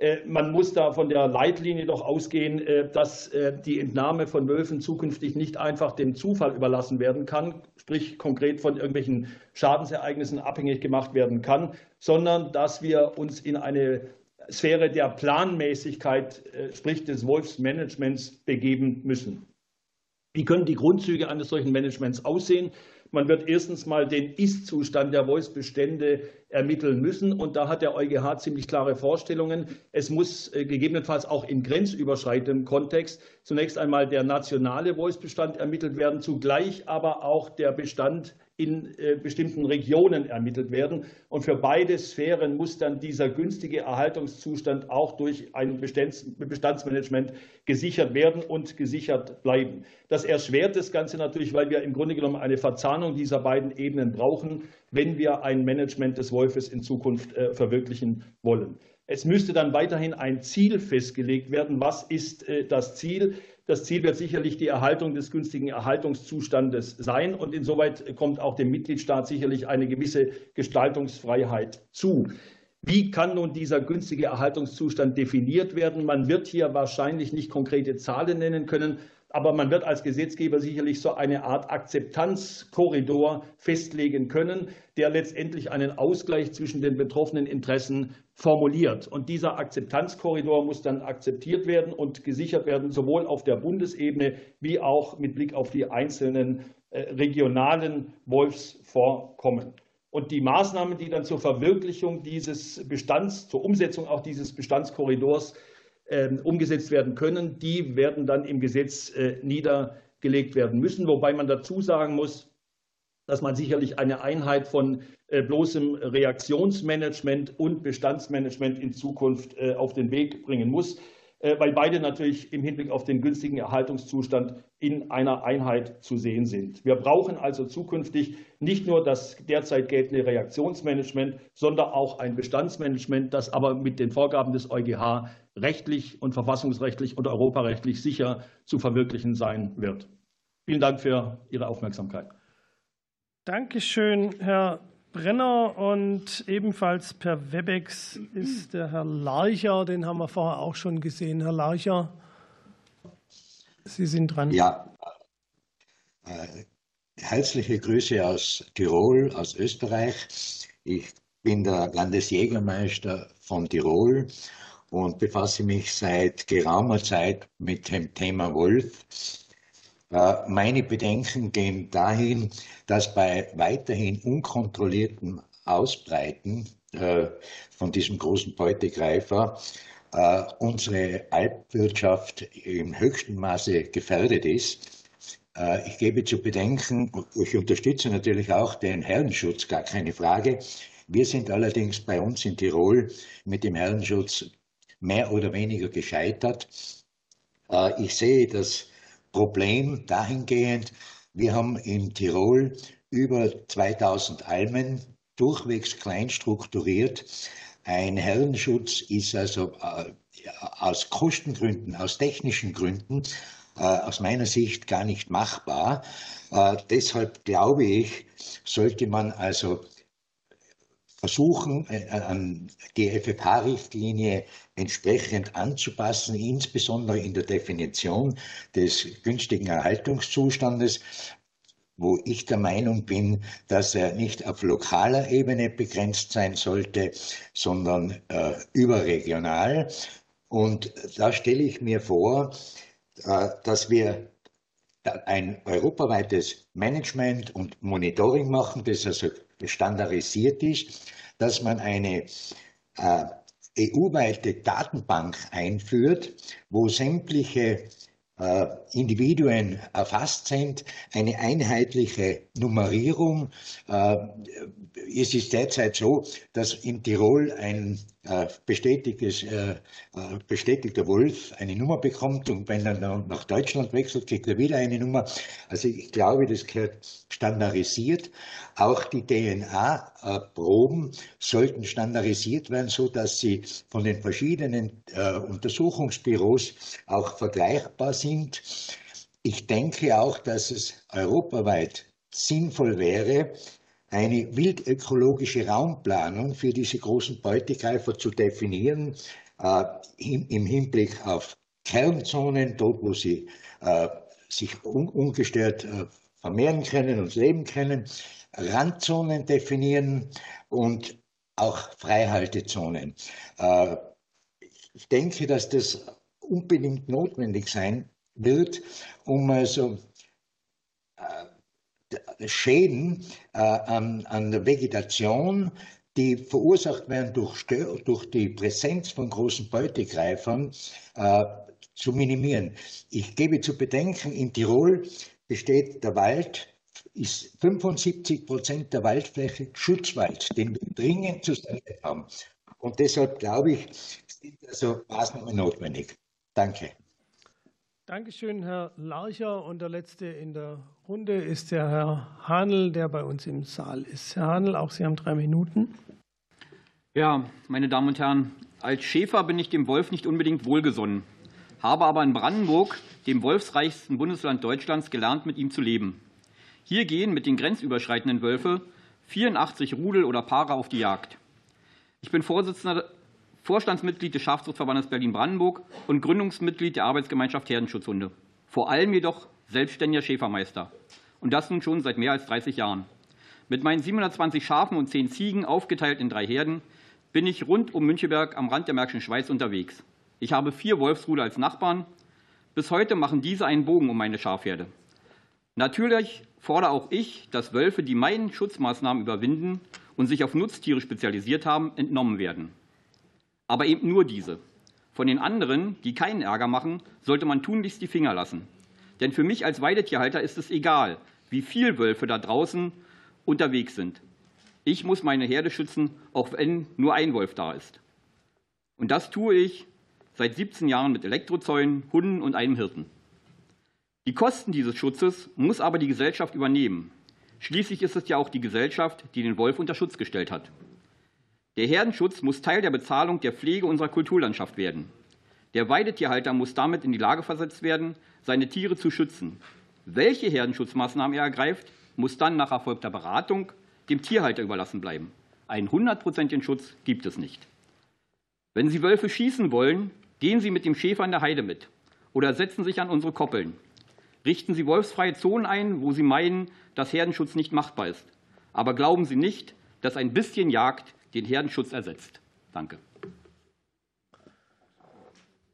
Äh, man muss da von der Leitlinie doch ausgehen, äh, dass äh, die Entnahme von Wölfen zukünftig nicht einfach dem Zufall überlassen werden kann, sprich konkret von irgendwelchen Schadensereignissen abhängig gemacht werden kann, sondern dass wir uns in eine Sphäre der Planmäßigkeit, sprich des Wolfsmanagements, begeben müssen. Wie können die Grundzüge eines solchen Managements aussehen? Man wird erstens mal den Ist-Zustand der Voice-Bestände ermitteln müssen. Und da hat der EuGH ziemlich klare Vorstellungen. Es muss äh, gegebenenfalls auch im grenzüberschreitenden Kontext zunächst einmal der nationale Voice-Bestand ermittelt werden, zugleich aber auch der Bestand in äh, bestimmten Regionen ermittelt werden. Und für beide Sphären muss dann dieser günstige Erhaltungszustand auch durch ein Bestandsmanagement gesichert werden und gesichert bleiben. Das erschwert das Ganze natürlich, weil wir im Grunde genommen eine Verzahnung dieser beiden Ebenen brauchen, wenn wir ein Management des Wolfes in Zukunft äh, verwirklichen wollen. Es müsste dann weiterhin ein Ziel festgelegt werden. Was ist äh, das Ziel? Das Ziel wird sicherlich die Erhaltung des günstigen Erhaltungszustandes sein. Und insoweit kommt auch dem Mitgliedstaat sicherlich eine gewisse Gestaltungsfreiheit zu. Wie kann nun dieser günstige Erhaltungszustand definiert werden? Man wird hier wahrscheinlich nicht konkrete Zahlen nennen können, Aber man wird als Gesetzgeber sicherlich so eine Art Akzeptanzkorridor festlegen können, der letztendlich einen Ausgleich zwischen den betroffenen Interessen formuliert. Und dieser Akzeptanzkorridor muss dann akzeptiert werden und gesichert werden, sowohl auf der Bundesebene wie auch mit Blick auf die einzelnen äh, regionalen Wolfsvorkommen. Und die Maßnahmen, die dann zur Verwirklichung dieses Bestands, zur Umsetzung auch dieses Bestandskorridors umgesetzt werden können, die werden dann im Gesetz äh, niedergelegt werden müssen. Wobei man dazu sagen muss, dass man sicherlich eine Einheit von äh, bloßem Reaktionsmanagement und Bestandsmanagement in Zukunft äh, auf den Weg bringen muss. Weil beide natürlich im Hinblick auf den günstigen Erhaltungszustand in einer Einheit zu sehen sind. Wir brauchen also zukünftig nicht nur das derzeit geltende Reaktionsmanagement, sondern auch ein Bestandsmanagement, das aber mit den Vorgaben des EuGH rechtlich und verfassungsrechtlich und europarechtlich sicher zu verwirklichen sein wird. Vielen Dank für Ihre Aufmerksamkeit. Dankeschön, Herr Brenner und ebenfalls per Webex ist der Herr Larcher, den haben wir vorher auch schon gesehen. Herr Larcher, Sie sind dran. Ja, äh, herzliche Grüße aus Tirol, aus Österreich. Ich bin der Landesjägermeister von Tirol und befasse mich seit geraumer Zeit mit dem Thema Wolf. Äh, meine Bedenken gehen dahin, dass bei weiterhin unkontrolliertem Ausbreiten äh, von diesem großen Beutegreifer äh, unsere Alpwirtschaft im höchsten Maße gefährdet ist. Ich gebe zu bedenken, ich unterstütze natürlich auch den Herrenschutz, gar keine Frage. Wir sind allerdings bei uns in Tirol mit dem Herrenschutz mehr oder weniger gescheitert. Ich sehe das Problem dahingehend, wir haben in Tirol über 2000 Almen, durchwegs klein strukturiert. Ein Herrenschutz ist also äh, aus Kostengründen, aus technischen Gründen äh, aus meiner Sicht gar nicht machbar. Äh, deshalb glaube ich, sollte man also versuchen, äh, an die FFH-Richtlinie entsprechend anzupassen, insbesondere in der Definition des günstigen Erhaltungszustandes, wo ich der Meinung bin, dass er nicht auf lokaler Ebene begrenzt sein sollte, sondern äh, überregional. Und da stelle ich mir vor, äh, dass wir ein europaweites Management und Monitoring machen, das also standardisiert ist, dass man eine äh, EU-weite Datenbank einführt, wo sämtliche äh, Individuen erfasst sind, eine einheitliche Nummerierung. Äh, es ist derzeit so, dass in Tirol ein bestätigtes, bestätigter Wolf eine Nummer bekommt und wenn er nach Deutschland wechselt, kriegt er wieder eine Nummer. Also ich glaube, das gehört standardisiert. Auch die DNA-Proben sollten standardisiert werden, so dass sie von den verschiedenen Untersuchungsbüros auch vergleichbar sind. Ich denke auch, dass es europaweit sinnvoll wäre, eine wildökologische Raumplanung für diese großen Beutegreifer zu definieren, äh, im Hinblick auf Kernzonen, dort wo sie äh, sich un ungestört äh, vermehren können und leben können, Randzonen definieren und auch Freihaltezonen. Äh, ich denke, dass das unbedingt notwendig sein wird, um also Schäden äh, an, an der Vegetation, die verursacht werden durch, durch die Präsenz von großen Beutegreifern, äh, zu minimieren. Ich gebe zu bedenken, in Tirol besteht der Wald, ist 75 Prozent der Waldfläche Schutzwald, den wir dringend zu haben. Und deshalb glaube ich, sind also Maßnahmen notwendig. Danke. Dankeschön, Herr Larcher. Und der letzte in der Runde ist der Herr Hanel, der bei uns im Saal ist. Herr Hanel, auch Sie haben drei Minuten. Ja, meine Damen und Herren, als Schäfer bin ich dem Wolf nicht unbedingt wohlgesonnen, habe aber in Brandenburg, dem wolfsreichsten Bundesland Deutschlands, gelernt, mit ihm zu leben. Hier gehen mit den grenzüberschreitenden Wölfe 84 Rudel oder Paare auf die Jagd. Ich bin Vorsitzender Vorstandsmitglied des Schafzuchtverbandes Berlin-Brandenburg und Gründungsmitglied der Arbeitsgemeinschaft Herdenschutzhunde. vor allem jedoch selbstständiger Schäfermeister. Und das nun schon seit mehr als 30 Jahren. Mit meinen 720 Schafen und 10 Ziegen, aufgeteilt in drei Herden, bin ich rund um Müncheberg am Rand der Märkischen Schweiz unterwegs. Ich habe vier Wolfsrudel als Nachbarn. Bis heute machen diese einen Bogen um meine Schafherde. Natürlich fordere auch ich, dass Wölfe, die meinen Schutzmaßnahmen überwinden und sich auf Nutztiere spezialisiert haben, entnommen werden. Aber eben nur diese. Von den anderen, die keinen Ärger machen, sollte man tunlichst die Finger lassen. Denn für mich als Weidetierhalter ist es egal, wie viele Wölfe da draußen unterwegs sind. Ich muss meine Herde schützen, auch wenn nur ein Wolf da ist. Und das tue ich seit 17 Jahren mit Elektrozäunen, Hunden und einem Hirten. Die Kosten dieses Schutzes muss aber die Gesellschaft übernehmen. Schließlich ist es ja auch die Gesellschaft, die den Wolf unter Schutz gestellt hat. Der Herdenschutz muss Teil der Bezahlung der Pflege unserer Kulturlandschaft werden. Der Weidetierhalter muss damit in die Lage versetzt werden, seine Tiere zu schützen. Welche Herdenschutzmaßnahmen er ergreift, muss dann nach erfolgter Beratung dem Tierhalter überlassen bleiben. Einen hundertprozentigen Schutz gibt es nicht. Wenn Sie Wölfe schießen wollen, gehen Sie mit dem Schäfer in der Heide mit oder setzen sich an unsere Koppeln. Richten Sie wolfsfreie Zonen ein, wo Sie meinen, dass Herdenschutz nicht machbar ist. Aber glauben Sie nicht, dass ein bisschen Jagd den Herdenschutz ersetzt. Danke.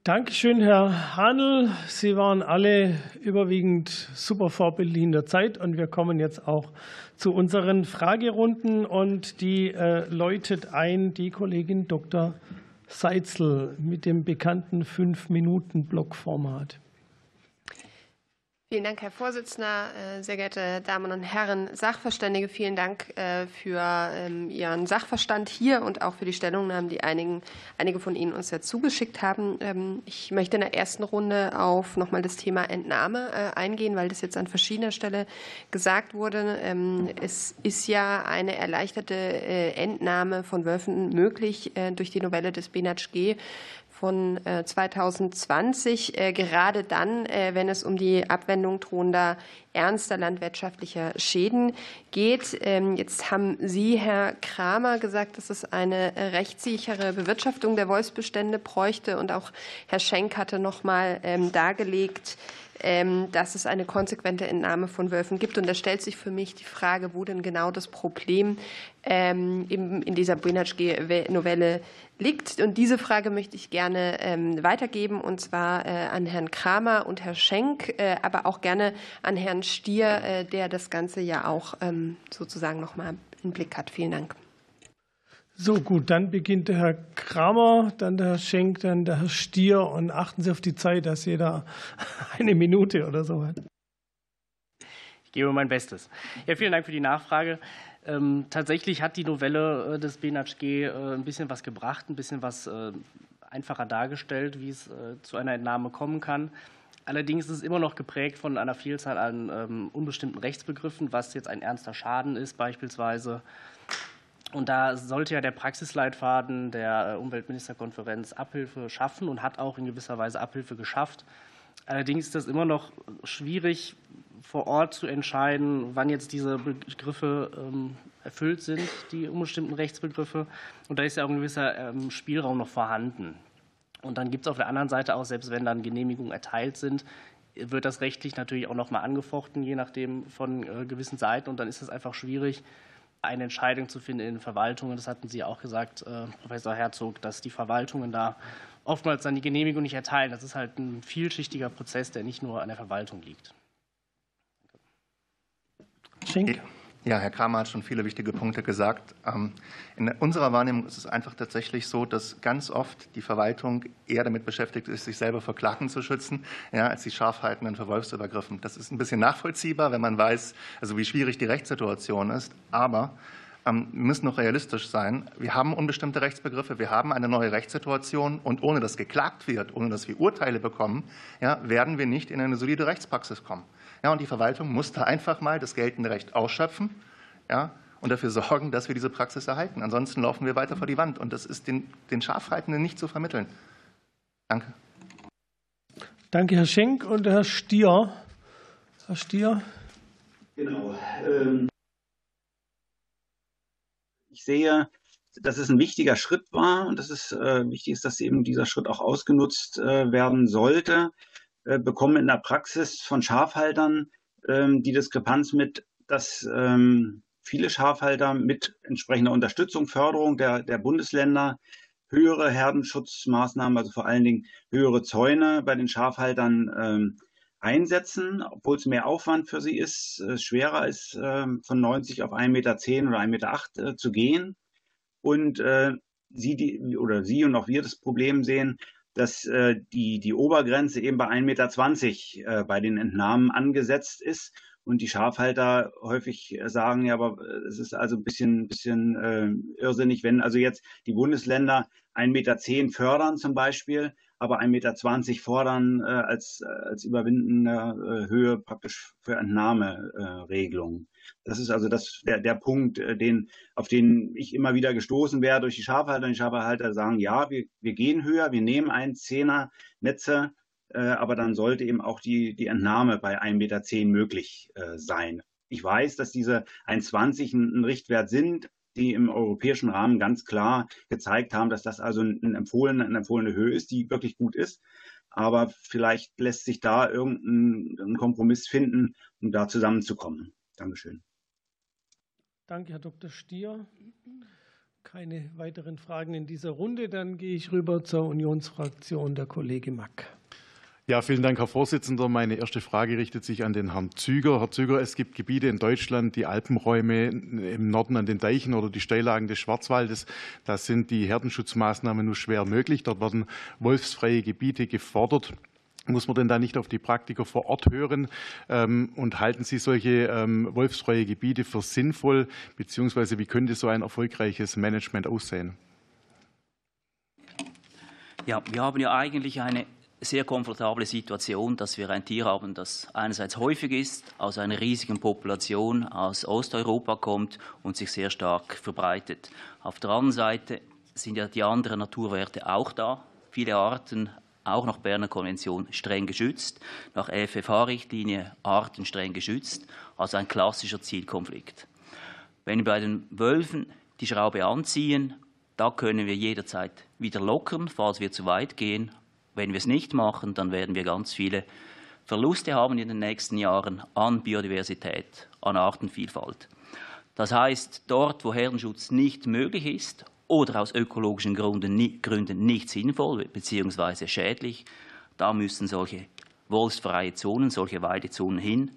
Dankeschön, Herr Hanel. Sie waren alle überwiegend super vorbildlich in der Zeit und wir kommen jetzt auch zu unseren Fragerunden und die äh, läutet ein die Kollegin Dr. Seitzel mit dem bekannten Fünf-Minuten-Block-Format. Vielen Dank, Herr Vorsitzender. Äh, sehr geehrte Damen und Herren Sachverständige, vielen Dank äh, für ähm, Ihren Sachverstand hier und auch für die Stellungnahmen, die einigen, einige von Ihnen uns ja zugeschickt haben. Ähm, ich möchte in der ersten Runde auf nochmal das Thema Entnahme äh, eingehen, weil das jetzt an verschiedener Stelle gesagt wurde. Ähm, es ist ja eine erleichterte Entnahme von Wölfen möglich durch die Novelle des BNHG von 2020, äh, äh, gerade dann, äh, wenn es um die Abwendung drohender ernster landwirtschaftlicher Schäden geht. Ähm, jetzt haben Sie, Herr Kramer, gesagt, dass es eine rechtssichere Bewirtschaftung der Wolfsbestände bräuchte. Und auch Herr Schenk hatte noch mal ähm, dargelegt, dass es eine konsequente Entnahme von Wölfen gibt. Und da stellt sich für mich die Frage, wo denn genau das Problem ähm, in dieser Brinatsch-Novelle liegt. Und diese Frage möchte ich gerne ähm, weitergeben, und zwar äh, an Herrn Kramer und Herrn Schenk, äh, aber auch gerne an Herrn Stier, äh, der das Ganze ja auch sozusagen noch mal im Blick hat. Vielen Dank. So gut, dann beginnt der Herr Kramer, dann der Herr Schenk, dann der Herr Stier und achten Sie auf die Zeit, dass jeder eine Minute oder so hat. Ich gebe mein Bestes. Ja, vielen Dank für die Nachfrage. Ähm, tatsächlich hat die Novelle äh, des BNHG äh, ein bisschen was gebracht, ein bisschen was äh, einfacher dargestellt, wie es zu einer Entnahme kommen kann. Allerdings ist es immer noch geprägt von einer Vielzahl an ähm, unbestimmten Rechtsbegriffen, was jetzt ein ernster Schaden ist beispielsweise und da sollte ja der Praxisleitfaden der äh, Umweltministerkonferenz Abhilfe schaffen und hat auch in gewisser Weise Abhilfe geschafft. Allerdings ist es immer noch schwierig, vor Ort zu entscheiden, wann jetzt diese Begriffe ähm, erfüllt sind, die unbestimmten Rechtsbegriffe. Und da ist ja auch ein gewisser ähm, Spielraum noch vorhanden. Und dann gibt es auf der anderen Seite auch, selbst wenn dann Genehmigungen erteilt sind, wird das rechtlich natürlich auch noch mal angefochten, je nachdem von äh, gewissen Seiten. Und dann ist es einfach schwierig, eine Entscheidung zu finden in den Verwaltungen. Das hatten Sie auch gesagt, äh, Professor Herzog, dass die Verwaltungen da oftmals dann die Genehmigung nicht erteilen. Das ist halt ein vielschichtiger Prozess, der nicht nur an der Verwaltung liegt. Schenk. Ja, Herr Kramer hat schon viele wichtige Punkte gesagt. Ähm, in unserer Wahrnehmung ist es einfach tatsächlich so, dass ganz oft die Verwaltung eher damit beschäftigt ist, sich selber vor Klagen zu schützen, ja, als die Scharfhaltenden vor Wolfsübergriffen. Das ist ein bisschen nachvollziehbar, wenn man weiß, also wie schwierig die Rechtssituation ist. Aber ähm, wir müssen noch realistisch sein. Wir haben unbestimmte Rechtsbegriffe, wir haben eine neue Rechtssituation und ohne dass geklagt wird, ohne dass wir Urteile bekommen, ja, werden wir nicht in eine solide Rechtspraxis kommen. Ja, und die Verwaltung muss da einfach mal das geltende Recht ausschöpfen ja, und dafür sorgen, dass wir diese Praxis erhalten. Ansonsten laufen wir weiter vor die Wand und das ist den, den Schafhaltenden nicht zu vermitteln. Danke. Danke, Herr Schenk und Herr Stier. Herr Stier. Genau. Ähm, ich sehe, dass es ein wichtiger Schritt war und dass es äh, wichtig ist, dass eben dieser Schritt auch ausgenutzt äh, werden sollte. Bekommen in der Praxis von Schafhaltern ähm, die Diskrepanz mit, dass ähm, viele Schafhalter mit entsprechender Unterstützung, Förderung der, der Bundesländer höhere Herdenschutzmaßnahmen, also vor allen Dingen höhere Zäune bei den Schafhaltern ähm, einsetzen, obwohl es mehr Aufwand für sie ist, äh, schwerer ist, äh, von 90 auf 1,10 Meter oder 1,8 Meter äh, zu gehen. Und äh, sie die, oder sie und auch wir das Problem sehen, dass äh, die, die Obergrenze eben bei 1,20 Meter äh, bei den Entnahmen angesetzt ist. Und die Schafhalter häufig sagen, ja, aber es ist also ein bisschen, bisschen äh, irrsinnig, wenn also jetzt die Bundesländer 1,10 Meter fördern zum Beispiel, aber 1,20 Meter fordern äh, als, als überwindende äh, Höhe praktisch für Entnahmeregelungen. Das ist also das, der, der Punkt, äh, den, auf den ich immer wieder gestoßen werde durch die Schafhalter. Die Schafhalter sagen, ja, wir, wir gehen höher, wir nehmen 1,10er Netze, äh, aber dann sollte eben auch die, die Entnahme bei 1,10 Meter möglich äh, sein. Ich weiß, dass diese 1,20 ein Richtwert sind, die im europäischen Rahmen ganz klar gezeigt haben, dass das also ein empfohlene, eine empfohlene Höhe ist, die wirklich gut ist. Aber vielleicht lässt sich da irgendein Kompromiss finden, um da zusammenzukommen. Dankeschön. Danke, Herr Dr. Stier. Keine weiteren Fragen in dieser Runde. Dann gehe ich rüber zur Unionsfraktion, der Kollege Mack. Ja, vielen Dank, Herr Vorsitzender. Meine erste Frage richtet sich an den Herrn Züger. Herr Züger, es gibt Gebiete in Deutschland, die Alpenräume im Norden an den Deichen oder die Steillagen des Schwarzwaldes. Da sind die Herdenschutzmaßnahmen nur schwer möglich. Dort werden wolfsfreie Gebiete gefordert. Muss man denn da nicht auf die Praktiker vor Ort hören? Ähm, und halten Sie solche ähm, wolfsfreie Gebiete für sinnvoll? Beziehungsweise wie könnte so ein erfolgreiches Management aussehen? Ja, wir haben ja eigentlich eine sehr komfortable Situation, dass wir ein Tier haben, das einerseits häufig ist, aus einer riesigen Population aus Osteuropa kommt und sich sehr stark verbreitet. Auf der anderen Seite sind ja die anderen Naturwerte auch da. Viele Arten, auch nach Berner Konvention, streng geschützt, nach FFH-Richtlinie Arten streng geschützt, also ein klassischer Zielkonflikt. Wenn wir bei den Wölfen die Schraube anziehen, da können wir jederzeit wieder lockern, falls wir zu weit gehen, wenn wir es nicht machen, dann werden wir ganz viele Verluste haben in den nächsten Jahren an Biodiversität, an Artenvielfalt. Das heißt, dort, wo Herdenschutz nicht möglich ist oder aus ökologischen Gründen nicht sinnvoll bzw. schädlich, da müssen solche wolfsfreie Zonen, solche Weidezonen hin.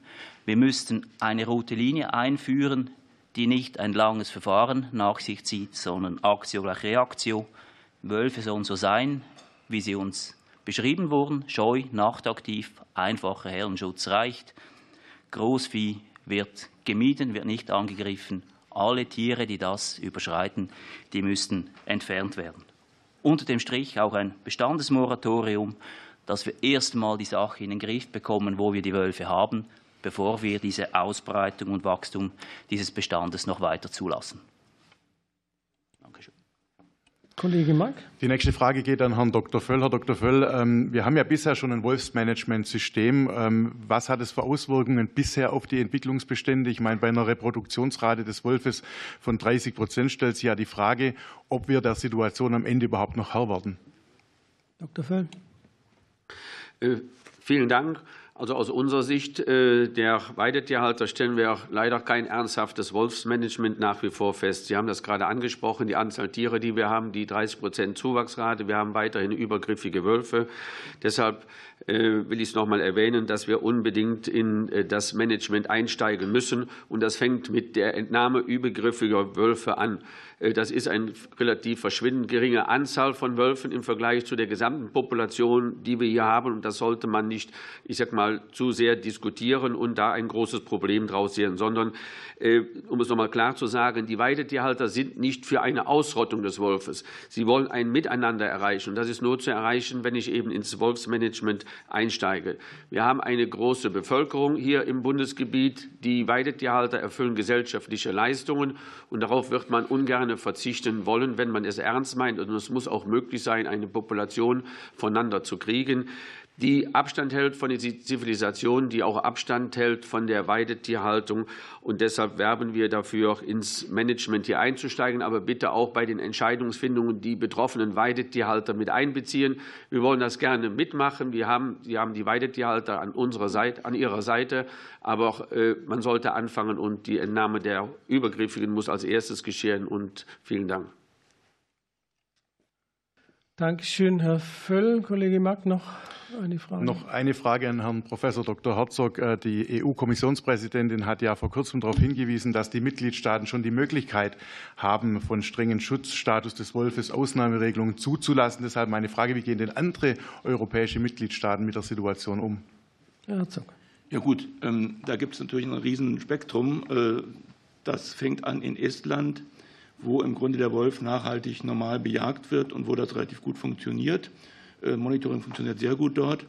Wir müssten eine rote Linie einführen, die nicht ein langes Verfahren nach sich zieht, sondern Aktio gleich Reaktio. Wölfe sollen so sein, wie sie uns beschrieben wurden. Scheu, nachtaktiv, einfacher Herrenschutz reicht. Großvieh wird gemieden, wird nicht angegriffen. Alle Tiere, die das überschreiten, die müssten entfernt werden. Unter dem Strich auch ein Bestandesmoratorium, dass wir erst einmal die Sache in den Griff bekommen, wo wir die Wölfe haben, bevor wir diese Ausbreitung und Wachstum dieses Bestandes noch weiter zulassen. Kollege Mack. Die nächste Frage geht an Herrn Dr. Völl. Herr Dr. Völl, ähm, wir haben ja bisher schon ein Wolfsmanagementsystem. Ähm, was hat es für Auswirkungen bisher auf die Entwicklungsbestände? Ich meine, bei einer Reproduktionsrate des Wolfes von 30 Prozent stellt sich ja die Frage, ob wir der Situation am Ende überhaupt noch Herr werden. Dr. Völl. Äh, vielen Dank. Also aus unserer Sicht äh, der Weidetierhalter stellen wir leider kein ernsthaftes Wolfsmanagement nach wie vor fest. Sie haben das gerade angesprochen, die Anzahl Tiere, die wir haben, die 30 Prozent Zuwachsrate. Wir haben weiterhin übergriffige Wölfe. Deshalb will ich es noch mal erwähnen, dass wir unbedingt in äh, das Management einsteigen müssen. Und das fängt mit der Entnahme übergriffiger Wölfe an. Äh, das ist eine relativ verschwindend geringe Anzahl von Wölfen im Vergleich zu der gesamten Population, die wir hier haben. Und das sollte man nicht, ich sag mal, zu sehr diskutieren und da ein großes Problem draus sehen, sondern, äh, um es noch mal klar zu sagen, die Weidetierhalter sind nicht für eine Ausrottung des Wolfes. Sie wollen ein Miteinander erreichen. Und das ist nur zu erreichen, wenn ich eben ins Wolfsmanagement einsteige. Wir haben eine große Bevölkerung hier im Bundesgebiet. Die Weidetierhalter erfüllen gesellschaftliche Leistungen. Und darauf wird man ungern verzichten wollen, wenn man es ernst meint. Und es muss auch möglich sein, eine Population voneinander zu kriegen. Die Abstand hält von der Zivilisation, die auch Abstand hält von der Weidetierhaltung. Und deshalb werben wir dafür, ins Management hier einzusteigen, aber bitte auch bei den Entscheidungsfindungen die betroffenen Weidetierhalter mit einbeziehen. Wir wollen das gerne mitmachen. Wir haben, wir haben die Weidetierhalter an, unserer Seite, an ihrer Seite, aber auch, äh, man sollte anfangen und die Entnahme der Übergriffigen muss als erstes geschehen. Und vielen Dank. Dankeschön, Herr Völl. Kollege Mack noch eine Frage. Noch eine Frage an Herrn Professor Dr. Herzog. Äh, die EU-Kommissionspräsidentin hat ja vor kurzem darauf hingewiesen, dass die Mitgliedstaaten schon die Möglichkeit haben, von strengen Schutzstatus des Wolfes Ausnahmeregelungen zuzulassen. Deshalb meine Frage, wie gehen denn andere europäische Mitgliedstaaten mit der Situation um? Herr Herzog. Ja gut, ähm, da gibt es natürlich ein Riesenspektrum. Äh, das fängt an in Estland, wo im Grunde der Wolf nachhaltig normal bejagt wird und wo das relativ gut funktioniert. Äh, Monitoring funktioniert sehr gut dort.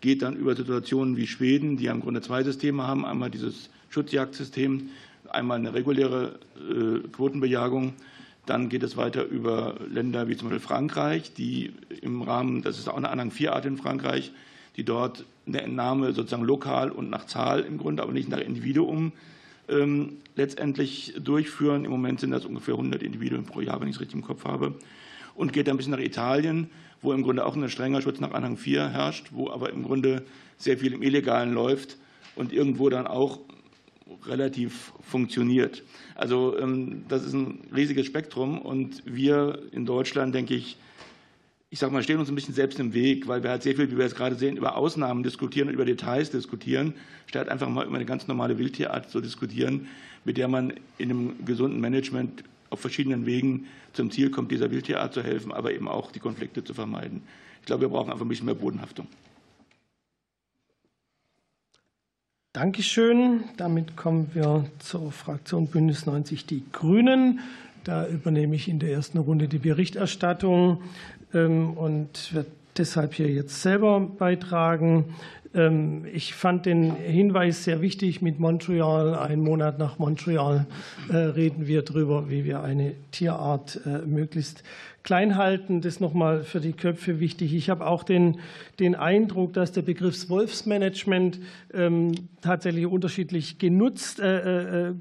Geht dann über Situationen wie Schweden, die im Grunde zwei Systeme haben. Einmal dieses Schutzjagdsystem, einmal eine reguläre äh, Quotenbejagung. Dann geht es weiter über Länder wie zum Beispiel Frankreich, die im Rahmen, das ist auch eine Anhang 4 Art in Frankreich, die dort eine Entnahme sozusagen lokal und nach Zahl im Grunde, aber nicht nach Individuum ähm, letztendlich durchführen. Im Moment sind das ungefähr 100 Individuen pro Jahr, wenn ich es richtig im Kopf habe. Und geht ein bisschen nach Italien, wo im Grunde auch ein strenger Schutz nach Anhang 4 herrscht, wo aber im Grunde sehr viel im Illegalen läuft und irgendwo dann auch relativ funktioniert. Also ähm, das ist ein riesiges Spektrum und wir in Deutschland, denke ich, ich sage mal, stehen uns ein bisschen selbst im Weg, weil wir halt sehr viel, wie wir jetzt gerade sehen, über Ausnahmen diskutieren und über Details diskutieren, statt einfach mal über eine ganz normale Wildtierart zu diskutieren, mit der man in einem gesunden Management auf verschiedenen Wegen zum Ziel kommt, dieser Wildtierart zu helfen, aber eben auch die Konflikte zu vermeiden. Ich glaube, wir brauchen einfach ein bisschen mehr Bodenhaftung. Dankeschön. Damit kommen wir zur Fraktion Bündnis 90 Die Grünen. Da übernehme ich in der ersten Runde die Berichterstattung ähm, und werde deshalb hier jetzt selber beitragen. Ähm, ich fand den Hinweis sehr wichtig mit Montreal. Ein Monat nach Montreal äh, reden wir darüber, wie wir eine Tierart äh, möglichst klein halten. Das nochmal für die Köpfe wichtig. Ich habe auch den, den Eindruck, dass der Begriff Wolfsmanagement ähm, tatsächlich unterschiedlich genutzt, äh,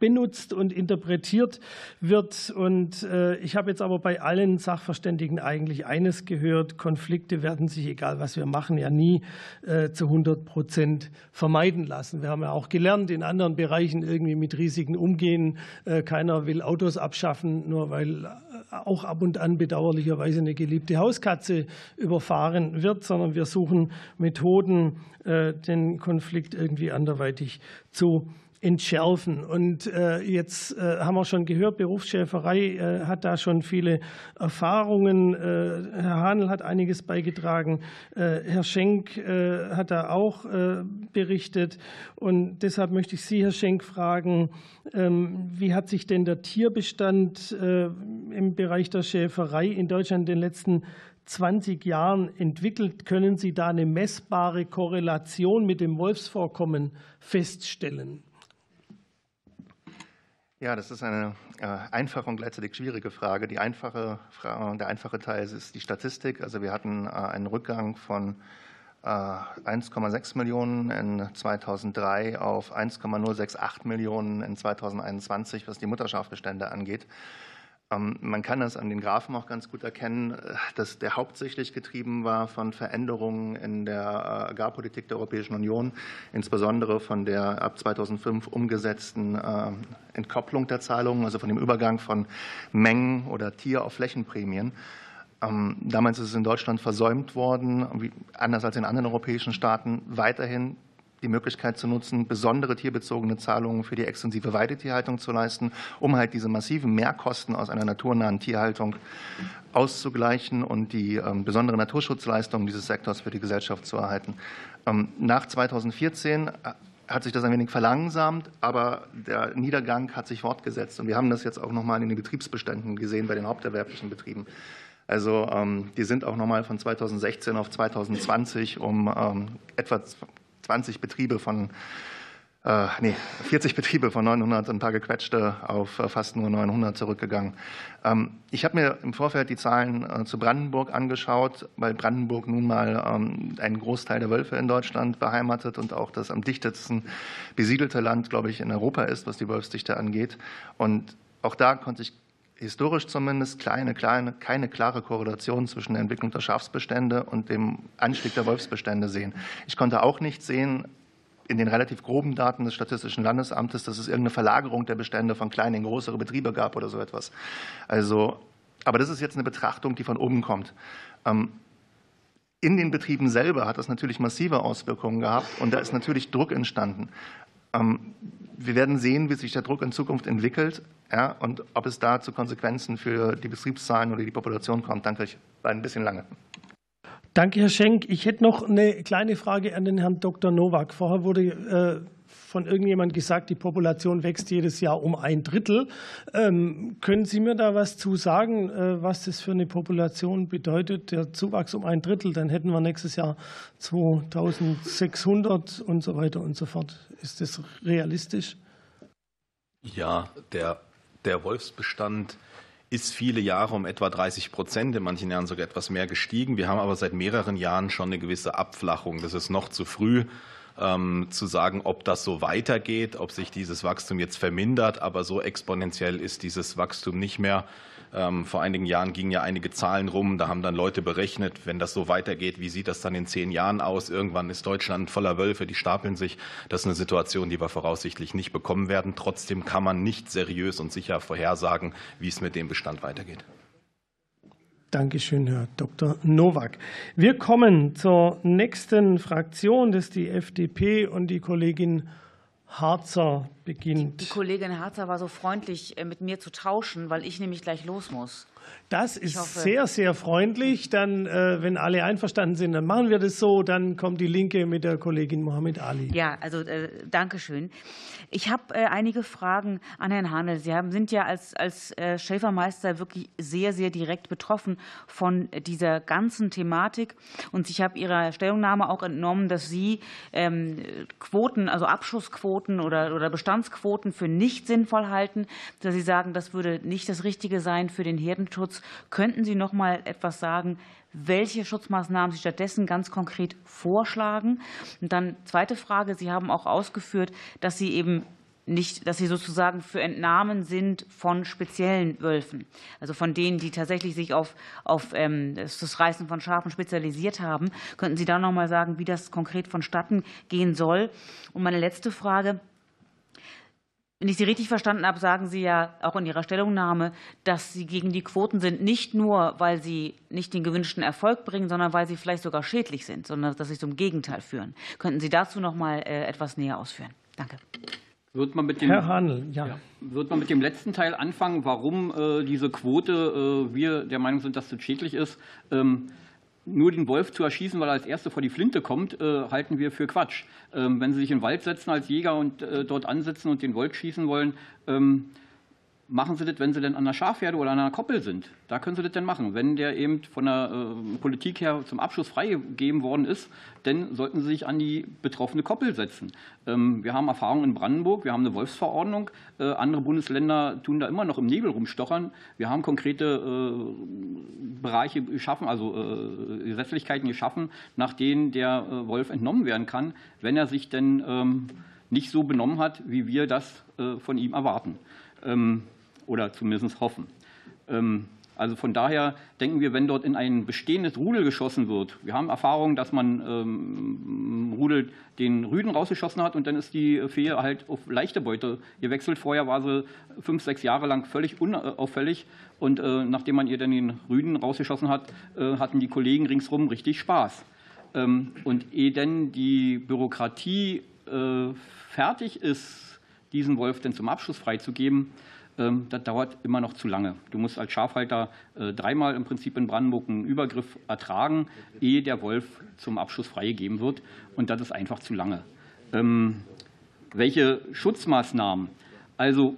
benutzt und interpretiert wird. Und äh, ich habe jetzt aber bei allen Sachverständigen eigentlich eines gehört, Konflikte werden sich, egal was wir machen, ja nie äh, zu 100 Prozent vermeiden lassen. Wir haben ja auch gelernt, in anderen Bereichen irgendwie mit Risiken umgehen. Äh, keiner will Autos abschaffen, nur weil auch ab und an bedauerlicherweise eine geliebte Hauskatze überfahren wird, sondern wir suchen Methoden, den Konflikt irgendwie anderweitig zu entschärfen. Und äh, jetzt äh, haben wir schon gehört, Berufsschäferei äh, hat da schon viele Erfahrungen. Herr Hanel hat einiges beigetragen. Herr Schenk hat da auch berichtet. Und deshalb möchte ich Sie, Herr Schenk, fragen, ähm, wie hat sich denn der Tierbestand im Bereich der Schäferei in Deutschland in den letzten 20 Jahren entwickelt? Können Sie da eine messbare Korrelation mit dem Wolfsvorkommen feststellen? Ja, das ist eine äh, einfache und gleichzeitig schwierige Frage. Die einfache, der einfache Teil ist die Statistik. Also wir hatten äh, einen Rückgang von 1,6 äh, Millionen in 2003 auf 1,068 Millionen in 2021, was die Mutterschaftbestände angeht. Ähm, man kann das an den Graphen auch ganz gut erkennen, äh, dass der hauptsächlich getrieben war von Veränderungen in der äh, Agrarpolitik der Europäischen Union, insbesondere von der ab 2005 umgesetzten äh, Entkopplung der Zahlungen, also von dem Übergang von Mengen oder Tier- auf Flächenprämien. Ähm, damals ist es in Deutschland versäumt worden, anders als in anderen europäischen Staaten, weiterhin die Möglichkeit zu nutzen, besondere tierbezogene Zahlungen für die extensive Weidetierhaltung zu leisten, um halt diese massiven Mehrkosten aus einer naturnahen Tierhaltung auszugleichen und die ähm, besondere Naturschutzleistungen dieses Sektors für die Gesellschaft zu erhalten. Ähm, nach 2014 äh, hat sich das ein wenig verlangsamt, aber der Niedergang hat sich fortgesetzt. Und wir haben das jetzt auch nochmal in den Betriebsbeständen gesehen bei den haupterwerblichen Betrieben. Also ähm, die sind auch nochmal von 2016 auf 2020 um etwa 20 Betriebe von äh, nee, 40 Betriebe von 900 ein paar gequetschte auf äh, fast nur 900 zurückgegangen. Ähm, ich habe mir im Vorfeld die Zahlen äh, zu Brandenburg angeschaut, weil Brandenburg nun mal ähm, einen Großteil der Wölfe in Deutschland beheimatet und auch das am dichtesten besiedelte Land, glaube ich, in Europa ist, was die Wolfsdichte angeht. Und auch da konnte ich historisch zumindest kleine, kleine, keine klare Korrelation zwischen der Entwicklung der Schafsbestände und dem Anstieg der Wolfsbestände sehen. Ich konnte auch nicht sehen, in den relativ groben Daten des Statistischen Landesamtes, dass es irgendeine Verlagerung der Bestände von kleinen in größere Betriebe gab oder so etwas. Also, aber das ist jetzt eine Betrachtung, die von oben kommt. Ähm, in den Betrieben selber hat das natürlich massive Auswirkungen gehabt und da ist natürlich Druck entstanden. Wir werden sehen, wie sich der Druck in Zukunft entwickelt ja, und ob es da zu Konsequenzen für die Betriebszahlen oder die Population kommt. Danke, ich war ein bisschen lange. Danke, Herr Schenk. Ich hätte noch eine kleine Frage an den Herrn Dr. Nowak. Vorher wurde äh, von irgendjemand gesagt, die Population wächst jedes Jahr um ein Drittel. Ähm, können Sie mir da was zu sagen, äh, was das für eine Population bedeutet, der Zuwachs um ein Drittel? Dann hätten wir nächstes Jahr 2600 und so weiter und so fort. Ist das realistisch? Ja, der, der Wolfsbestand ist viele Jahre um etwa 30 Prozent, in manchen Jahren sogar etwas mehr gestiegen. Wir haben aber seit mehreren Jahren schon eine gewisse Abflachung. Das ist noch zu früh zu sagen, ob das so weitergeht, ob sich dieses Wachstum jetzt vermindert. Aber so exponentiell ist dieses Wachstum nicht mehr. Ähm, vor einigen Jahren gingen ja einige Zahlen rum. Da haben dann Leute berechnet, wenn das so weitergeht, wie sieht das dann in zehn Jahren aus? Irgendwann ist Deutschland voller Wölfe, die stapeln sich. Das ist eine Situation, die wir voraussichtlich nicht bekommen werden. Trotzdem kann man nicht seriös und sicher vorhersagen, wie es mit dem Bestand weitergeht. Dankeschön, Herr Dr. Nowak. Wir kommen zur nächsten Fraktion, das ist die FDP und die Kollegin Harzer beginnt. Die Kollegin Harzer war so freundlich, äh, mit mir zu tauschen, weil ich nämlich gleich los muss. Das ist sehr, sehr freundlich. Dann, äh, wenn alle einverstanden sind, dann machen wir das so. Dann kommt die Linke mit der Kollegin Mohammed Ali. Ja, also äh, danke schön. Ich habe äh, einige Fragen an Herrn Hanel. Sie haben, sind ja als, als Schäfermeister wirklich sehr, sehr direkt betroffen von dieser ganzen Thematik. Und ich habe Ihrer Stellungnahme auch entnommen, dass Sie ähm, Quoten, also Abschussquoten oder, oder Bestandsquoten für nicht sinnvoll halten, dass Sie sagen, das würde nicht das Richtige sein für den Herdenschutz. Könnten Sie noch mal etwas sagen, welche Schutzmaßnahmen Sie stattdessen ganz konkret vorschlagen? Und dann zweite Frage. Sie haben auch ausgeführt, dass Sie eben nicht, dass sie sozusagen für Entnahmen sind von speziellen Wölfen, also von denen, die tatsächlich sich auf, auf ähm, das Reißen von Schafen spezialisiert haben. Könnten Sie da noch mal sagen, wie das konkret vonstatten gehen soll? Und meine letzte Frage. Wenn ich Sie richtig verstanden habe, sagen Sie ja auch in Ihrer Stellungnahme, dass Sie gegen die Quoten sind, nicht nur, weil sie nicht den gewünschten Erfolg bringen, sondern weil sie vielleicht sogar schädlich sind, sondern dass sie zum Gegenteil führen. Könnten Sie dazu noch mal äh, etwas näher ausführen? Danke. Wird man mit dem, Herr Handel, ja. Wird man mit dem letzten Teil anfangen, warum äh, diese Quote, äh, wir der Meinung sind, dass das schädlich ist? Ähm, nur den Wolf zu erschießen, weil er als Erster vor die Flinte kommt, äh, halten wir für Quatsch. Ähm, wenn Sie sich in den Wald setzen als Jäger und äh, dort ansitzen und den Wolf schießen wollen, ähm, machen Sie das, wenn Sie denn an der Schafherde oder an einer Koppel sind. Da können Sie das dann machen. Wenn der eben von der äh, Politik her zum Abschluss freigegeben worden ist, dann sollten Sie sich an die betroffene Koppel setzen. Ähm, wir haben Erfahrungen in Brandenburg, wir haben eine Wolfsverordnung. Äh, andere Bundesländer tun da immer noch im Nebel rumstochern. Wir haben konkrete äh, Bereiche geschaffen, also Gesetzlichkeiten geschaffen, nach denen der Wolf entnommen werden kann, wenn er sich denn ähm, nicht so benommen hat, wie wir das von ihm erwarten. Oder zumindest hoffen. Ähm, also von daher denken wir, wenn dort in ein bestehendes Rudel geschossen wird, wir haben Erfahrungen, dass man ähm, Rudel den Rüden rausgeschossen hat und dann ist die Fee halt auf leichte Beute gewechselt. Vorher war sie fünf, sechs Jahre lang völlig unauffällig und äh, nachdem man ihr dann den Rüden rausgeschossen hat, äh, hatten die Kollegen ringsherum richtig Spaß. Ähm, und ehe denn die Bürokratie äh, fertig ist, diesen Wolf denn zum Abschuss freizugeben, das dauert immer noch zu lange. Du musst als Schafhalter äh, dreimal im Prinzip in Brandenburg einen Übergriff ertragen, ehe der Wolf zum Abschuss freigegeben wird. Und das ist einfach zu lange. Ähm, welche Schutzmaßnahmen? Also,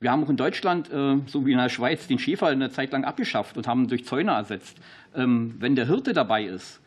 wir haben auch in Deutschland, äh, so wie in der Schweiz, den Schäfer eine Zeit lang abgeschafft und haben durch Zäune ersetzt. Ähm, wenn der Hirte dabei ist,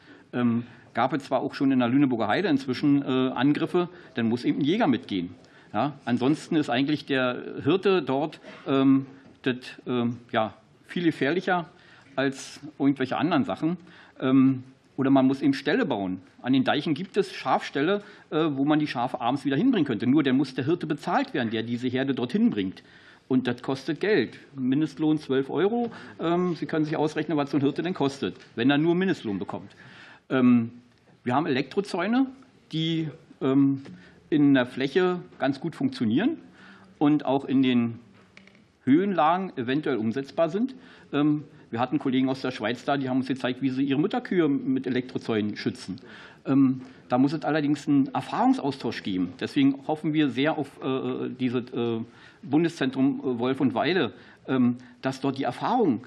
gab es zwar auch schon in der Lüneburger Heide inzwischen Angriffe, dann muss eben ein Jäger mitgehen. Ja, ansonsten ist eigentlich der Hirte dort ähm, das, ähm, ja, viel gefährlicher als irgendwelche anderen Sachen. Ähm, oder man muss eben Ställe bauen. An den Deichen gibt es Schafställe, äh, wo man die Schafe abends wieder hinbringen könnte. Nur der muss der Hirte bezahlt werden, der diese Herde dorthin bringt. Und das kostet Geld. Mindestlohn 12 Euro. Ähm, Sie können sich ausrechnen, was so ein Hirte denn kostet, wenn er nur Mindestlohn bekommt. Ähm, wir haben Elektrozäune, die ähm, in der Fläche ganz gut funktionieren und auch in den Höhenlagen eventuell umsetzbar sind. Ähm, wir hatten Kollegen aus der Schweiz da, die haben uns gezeigt, wie sie ihre Mutterkühe mit Elektrozäunen schützen. Ähm, da muss es allerdings einen Erfahrungsaustausch geben. Deswegen hoffen wir sehr auf äh, dieses äh, Bundeszentrum äh, Wolf und Weide, ähm, dass dort die Erfahrungen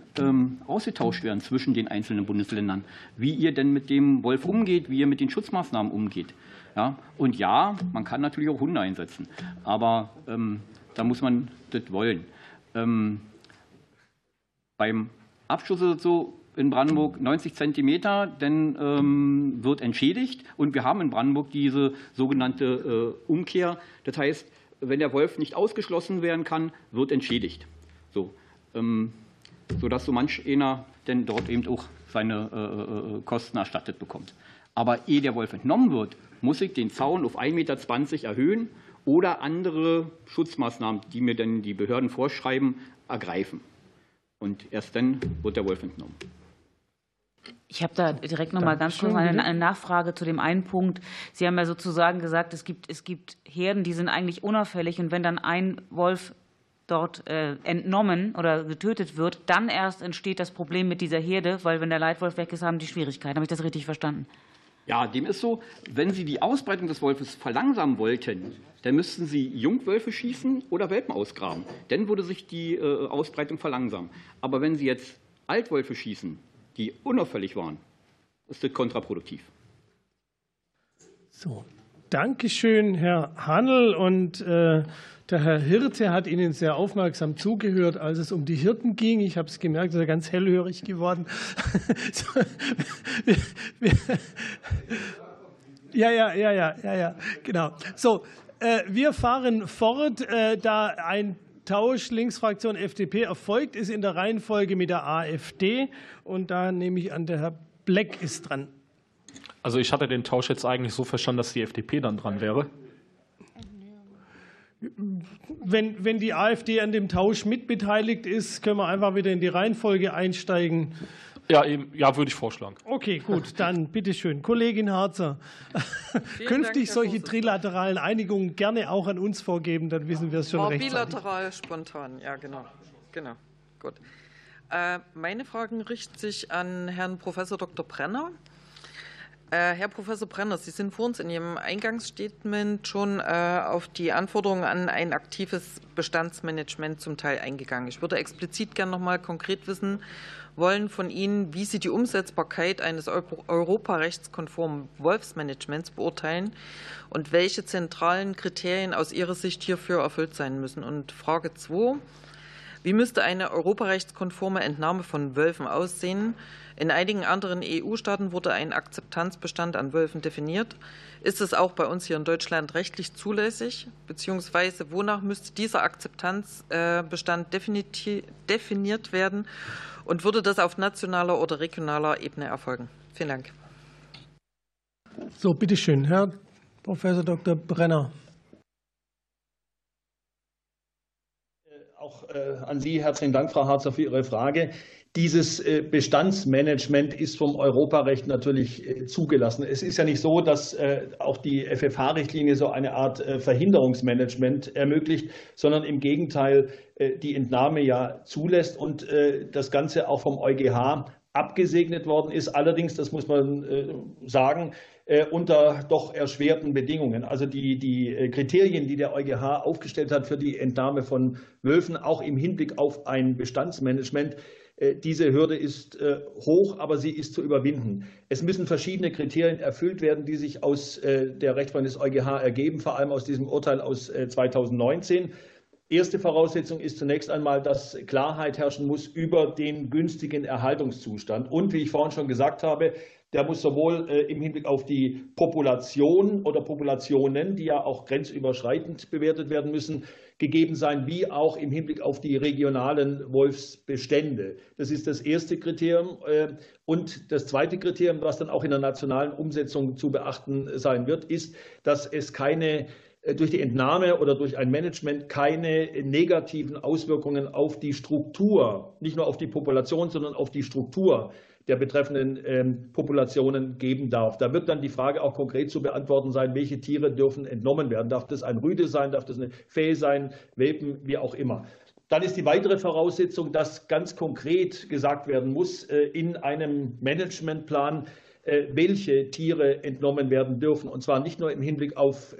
ausgetauscht werden zwischen den einzelnen Bundesländern, wie ihr denn mit dem Wolf umgeht, wie ihr mit den Schutzmaßnahmen umgeht. Ja, und ja, man kann natürlich auch Hunde einsetzen, aber ähm, da muss man das wollen. Ähm, beim Abschuss ist es so, in Brandenburg 90 Zentimeter, dann ähm, wird entschädigt. Und wir haben in Brandenburg diese sogenannte äh, Umkehr. Das heißt, wenn der Wolf nicht ausgeschlossen werden kann, wird entschädigt. So, ähm, sodass so manch einer denn dort eben auch seine äh, äh Kosten erstattet bekommt. Aber ehe der Wolf entnommen wird, muss ich den Zaun auf 1,20 Meter erhöhen oder andere Schutzmaßnahmen, die mir dann die Behörden vorschreiben, ergreifen. Und erst dann wird der Wolf entnommen. Ich habe da direkt noch mal ganz kurz eine, eine, Nachfrage zu dem einen Punkt. Sie haben ja sozusagen gesagt, es gibt, es gibt Herden, die sind eigentlich unauffällig. Und wenn dann ein Wolf dort äh, entnommen oder getötet wird, dann erst entsteht das Problem mit dieser Herde, weil wenn der Leitwolf weg ist, haben die Schwierigkeiten. Habe ich das richtig verstanden? Ja, dem ist so, wenn Sie die Ausbreitung des Wolfes verlangsamen wollten, dann müssten Sie Jungwölfe schießen oder Welpen ausgraben. Dann würde sich die äh, Ausbreitung verlangsamen. Aber wenn Sie jetzt Altwölfe schießen, die unauffällig waren, ist das kontraproduktiv. So, Dankeschön, Herr Hannel. Und äh, der Herr Hirte hat Ihnen sehr aufmerksam zugehört, als es um die Hirten ging. Ich habe es gemerkt, er ist ganz hellhörig geworden. ja, ja, ja, ja, ja, ja, genau. So, äh, wir fahren fort, äh, da ein Tausch Linksfraktion FDP erfolgt ist in der Reihenfolge mit der AfD. Und da nehme ich an, der Herr Bleck ist dran. Also ich hatte den Tausch jetzt eigentlich so verstanden, dass die FDP dann dran wäre wenn, wenn die AfD an dem Tausch mitbeteiligt ist, können wir einfach wieder in die Reihenfolge einsteigen. Ja, eben, ja, würde ich vorschlagen. Okay, gut, dann bitteschön. Kollegin Harzer, künftig Dank, solche trilateralen Einigungen gerne auch an uns vorgeben, dann wissen wir es schon recht. Bilateral, spontan, ja, genau. genau. Gut. Äh, meine Fragen richten sich an Herrn Professor Dr. Brenner. Äh, Herr Professor Brenner, Sie sind vor uns in Ihrem Eingangsstatement schon äh, auf die Anforderungen an ein aktives Bestandsmanagement zum Teil eingegangen. Ich würde explizit gerne noch mal konkret wissen wollen von Ihnen, wie Sie die Umsetzbarkeit eines europarechtskonformen Wolfsmanagements beurteilen und welche zentralen Kriterien aus Ihrer Sicht hierfür erfüllt sein müssen. Und Frage 2. Wie müsste eine europarechtskonforme Entnahme von Wölfen aussehen? In einigen anderen EU-Staaten wurde ein Akzeptanzbestand an Wölfen definiert. Ist es auch bei uns hier in Deutschland rechtlich zulässig? Beziehungsweise wonach müsste dieser Akzeptanzbestand definiert werden? Und würde das auf nationaler oder regionaler Ebene erfolgen? Vielen Dank. So, bitteschön, Herr Professor Dr. Brenner. Auch äh, an Sie herzlichen Dank, Frau Harzer, für Ihre Frage. Dieses äh, Bestandsmanagement ist vom Europarecht natürlich äh, zugelassen. Es ist ja nicht so, dass auch die FFH-Richtlinie so eine Art Verhinderungsmanagement ermöglicht, sondern im Gegenteil die Entnahme ja zulässt und das Ganze auch vom EuGH abgesegnet worden ist. Allerdings, das muss man sagen, unter doch erschwerten Bedingungen. Also die, die Kriterien, die der EuGH aufgestellt hat für die Entnahme von Wölfen, auch im Hinblick auf ein Bestandsmanagement, äh, diese Hürde ist äh, hoch, aber sie ist zu überwinden. Es müssen verschiedene Kriterien erfüllt werden, die sich aus äh, der Rechtsprechung des EuGH ergeben, vor allem aus diesem Urteil aus 2019. Erste Voraussetzung ist zunächst einmal, dass Klarheit herrschen muss über den günstigen Erhaltungszustand. Und wie ich vorhin schon gesagt habe, der muss sowohl äh, im Hinblick auf die Population oder Populationen, die ja auch grenzüberschreitend bewertet werden müssen, gegeben sein, wie auch im Hinblick auf die regionalen Wolfsbestände. Das ist das erste Kriterium. Äh, und das zweite Kriterium, was dann auch in der nationalen Umsetzung zu beachten sein wird, ist, dass es keine durch die Entnahme oder durch ein Management keine negativen Auswirkungen auf die Struktur, nicht nur auf die Population, sondern auf die Struktur der betreffenden ähm, Populationen geben darf. Da wird dann die Frage auch konkret zu beantworten sein, welche Tiere dürfen entnommen werden. Darf das ein Rüde sein, darf das eine Fee sein, Welpen, wie auch immer. Dann ist die weitere Voraussetzung, dass ganz konkret gesagt werden muss äh, in einem Managementplan, äh, welche Tiere entnommen werden dürfen. Und zwar nicht nur im Hinblick auf,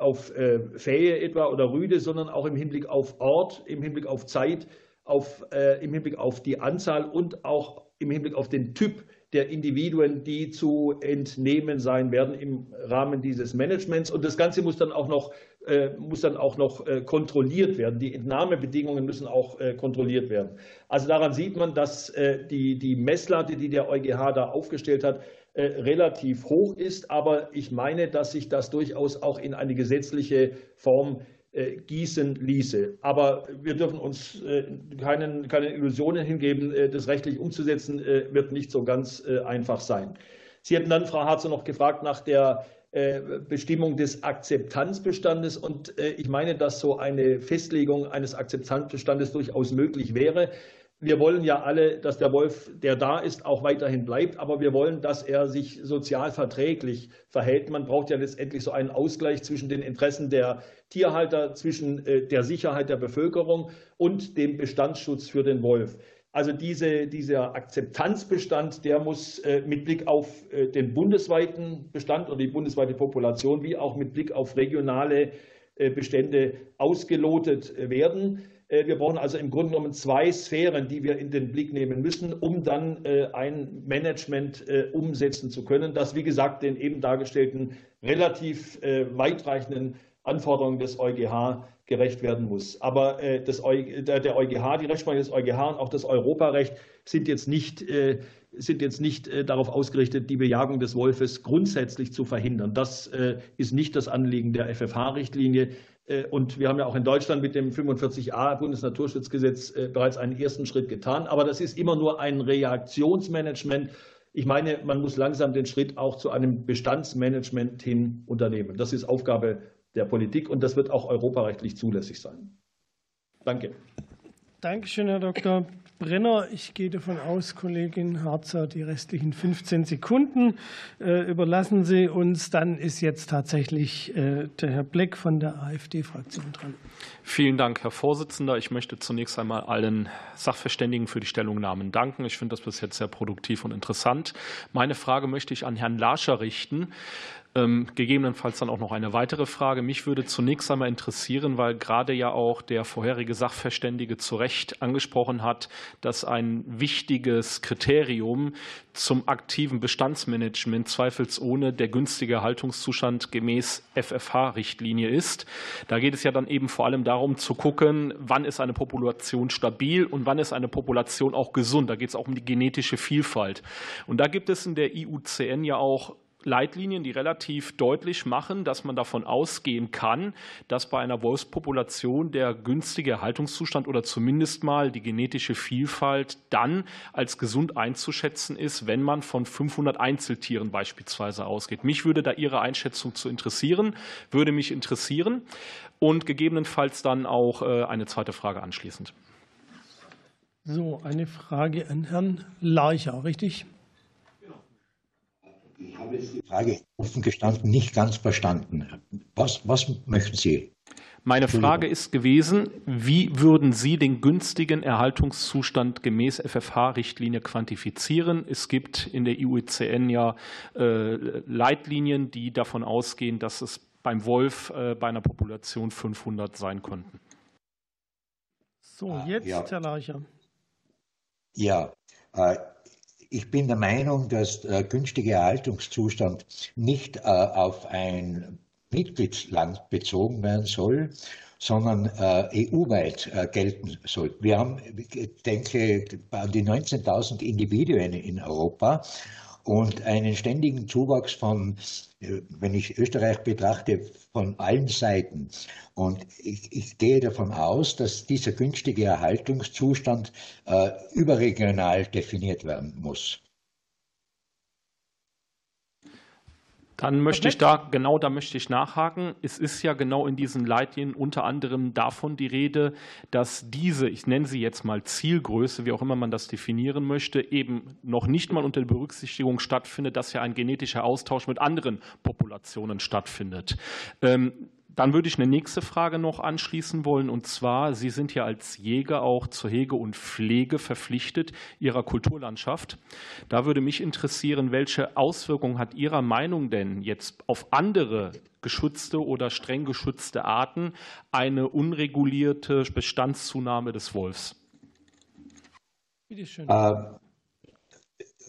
äh, auf Fähe etwa oder Rüde, sondern auch im Hinblick auf Ort, im Hinblick auf Zeit, auf, im Hinblick auf die Anzahl und auch im Hinblick auf den Typ der Individuen, die zu entnehmen sein werden im Rahmen dieses Managements. Und das Ganze muss dann auch noch, äh, muss dann auch noch äh, kontrolliert werden. Die Entnahmebedingungen müssen auch äh, kontrolliert werden. Also daran sieht man, dass äh, die, die Messlatte, die der EuGH da aufgestellt hat, äh, relativ hoch ist. Aber ich meine, dass sich das durchaus auch in eine gesetzliche Form äh, gießen ließe. Aber wir dürfen uns äh, keinen, keine Illusionen hingeben. Das rechtlich umzusetzen wird nicht so ganz einfach sein. Sie hatten dann, Frau Harzer, noch gefragt nach der Bestimmung des Akzeptanzbestandes. Und ich meine, dass so eine Festlegung eines Akzeptanzbestandes durchaus möglich wäre wir wollen ja alle, dass der Wolf, der da ist, auch weiterhin bleibt, aber wir wollen, dass er sich sozial verträglich verhält. Man braucht ja letztendlich so einen Ausgleich zwischen den Interessen der Tierhalter, zwischen äh, der Sicherheit der Bevölkerung und dem Bestandsschutz für den Wolf. Also diese, dieser Akzeptanzbestand, der muss äh, mit Blick auf äh, den bundesweiten Bestand oder die bundesweite Population wie auch mit Blick auf regionale Bestände ausgelotet werden. Äh, wir brauchen also im Grunde genommen zwei Sphären, die wir in den Blick nehmen müssen, um dann äh, ein Management äh, umsetzen zu können, das, wie gesagt, den eben dargestellten relativ weitreichenden Anforderungen des EuGH gerecht werden muss. Aber das, der EuGH, die Rechtsprechung des EuGH und auch das Europarecht sind jetzt nicht, sind jetzt nicht darauf ausgerichtet, die Bejagung des Wolfes grundsätzlich zu verhindern. Das ist nicht das Anliegen der FFH-Richtlinie. Äh, und wir haben ja auch in Deutschland mit dem 45a Bundesnaturschutzgesetz äh, bereits einen ersten Schritt getan. Aber das ist immer nur ein Reaktionsmanagement. Ich meine, man muss langsam den Schritt auch zu einem Bestandsmanagement hin unternehmen. Das ist Aufgabe der Politik und das wird auch europarechtlich zulässig sein. Danke. Dankeschön, Herr Dr. Brenner. Ich gehe davon aus, Kollegin Harzer, die restlichen 15 Sekunden äh, überlassen Sie uns. Dann ist jetzt tatsächlich äh, der Herr Bleck von der AfD-Fraktion dran. Vielen Dank, Herr Vorsitzender. Ich möchte zunächst einmal allen Sachverständigen für die Stellungnahmen danken. Ich finde das bis jetzt sehr produktiv und interessant. Meine Frage möchte ich an Herrn Larscher richten. Ähm, gegebenenfalls dann auch noch eine weitere Frage. Mich würde zunächst einmal interessieren, weil gerade ja auch der vorherige Sachverständige zu Recht angesprochen hat, dass ein wichtiges Kriterium zum aktiven Bestandsmanagement zweifelsohne der günstige Haltungszustand gemäß FFH-Richtlinie ist. Da geht es ja dann eben vor allem darum zu gucken, wann ist eine Population stabil und wann ist eine Population auch gesund. Da geht es auch um die genetische Vielfalt. Und da gibt es in der IUCN ja auch Leitlinien, die relativ deutlich machen, dass man davon ausgehen kann, dass bei einer Wolfspopulation der günstige Erhaltungszustand oder zumindest mal die genetische Vielfalt dann als gesund einzuschätzen ist, wenn man von 500 Einzeltieren beispielsweise ausgeht. Mich würde da Ihre Einschätzung zu interessieren, würde mich interessieren und gegebenenfalls dann auch äh, eine zweite Frage anschließend. So, eine Frage an Herrn Larcher, richtig? Ich habe jetzt die Frage offen gestanden nicht ganz verstanden. Was, was möchten Sie? Meine Frage ist gewesen, wie würden Sie den günstigen Erhaltungszustand gemäß FFH-Richtlinie quantifizieren? Es gibt in der IUCN ja äh, Leitlinien, die davon ausgehen, dass es beim Wolf äh, bei einer Population 500 sein könnten. So, ah, jetzt ja. Herr Larcher. Ja, äh, ich bin der Meinung, dass der günstige Erhaltungszustand nicht äh, auf ein Mitgliedsland bezogen werden soll, sondern äh, EU-weit äh, gelten soll. Wir haben, ich denke, an die 19.000 Individuen in Europa und einen ständigen Zuwachs von, äh, wenn ich Österreich betrachte, von allen Seiten. Und ich, ich gehe davon aus, dass dieser günstige Erhaltungszustand äh, überregional definiert werden muss. Dann möchte ich da, genau da möchte ich nachhaken. Es ist ja genau in diesen Leitlinien unter anderem davon die Rede, dass diese, ich nenne sie jetzt mal Zielgröße, wie auch immer man das definieren möchte, eben noch nicht mal unter Berücksichtigung stattfindet, dass ja ein genetischer Austausch mit anderen Populationen stattfindet. Dann würde ich eine nächste Frage noch anschließen wollen. Und zwar, Sie sind ja als Jäger auch zur Hege und Pflege verpflichtet Ihrer Kulturlandschaft. Da würde mich interessieren, welche Auswirkungen hat Ihrer Meinung denn jetzt auf andere geschützte oder streng geschützte Arten eine unregulierte Bestandszunahme des Wolfs? Bitte schön. Äh,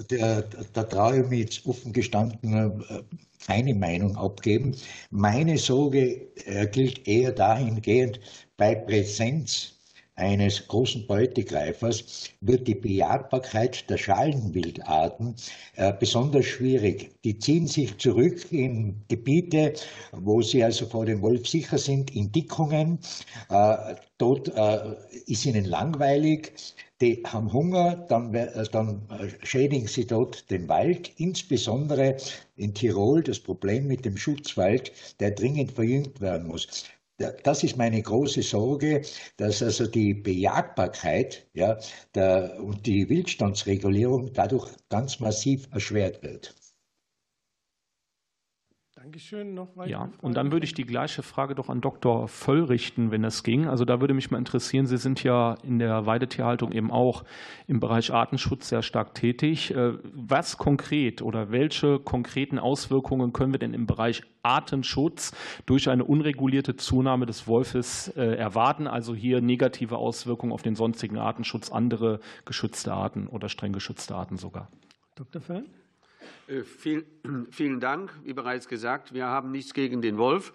da traue ich mich jetzt offen gestanden äh, keine Meinung abgeben. Meine Sorge äh, gilt eher dahingehend, bei Präsenz eines großen Beutegreifers wird die Bejagbarkeit der Schalenwildarten äh, besonders schwierig. Die ziehen sich zurück in Gebiete, wo sie also vor dem Wolf sicher sind, in Dickungen. Äh, dort äh, ist ihnen langweilig die haben Hunger, dann, äh, dann äh, schädigen sie dort den Wald, insbesondere in Tirol das Problem mit dem Schutzwald, der dringend verjüngt werden muss. Das ist meine große Sorge, dass also die Bejagbarkeit ja, der, und die Wildstandsregulierung dadurch ganz massiv erschwert wird. Dankeschön. Noch weitere Ja, und dann würde ich die gleiche Frage doch an Dr. Völl richten, wenn es ging. Also da würde mich mal interessieren, Sie sind ja in der Weidetierhaltung eben auch im Bereich Artenschutz sehr stark tätig. Äh, was konkret oder welche konkreten Auswirkungen können wir denn im Bereich Artenschutz durch eine unregulierte Zunahme des Wolfes äh, erwarten? Also hier negative Auswirkungen auf den sonstigen Artenschutz, andere geschützte Arten oder streng geschützte Arten sogar. Dr. Fell? Äh, vielen Dank. Wie bereits gesagt, wir haben nichts gegen den Wolf.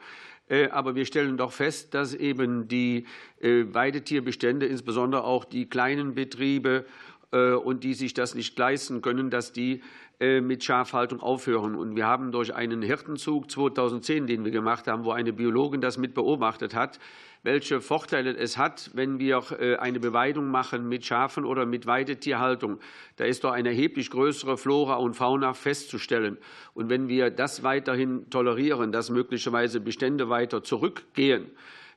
Äh, aber wir stellen doch fest, dass eben die äh, Weidetierbestände, insbesondere auch die kleinen Betriebe und die sich das nicht leisten können, dass die mit Schafhaltung aufhören. Und wir haben durch einen Hirtenzug 2010, den wir gemacht haben, wo eine Biologin das mit beobachtet hat, welche Vorteile es hat, wenn wir äh, eine Beweidung machen mit Schafen oder mit Weidetierhaltung. Da ist doch eine erheblich größere Flora und Fauna festzustellen. Und wenn wir das weiterhin tolerieren, dass möglicherweise Bestände weiter zurückgehen,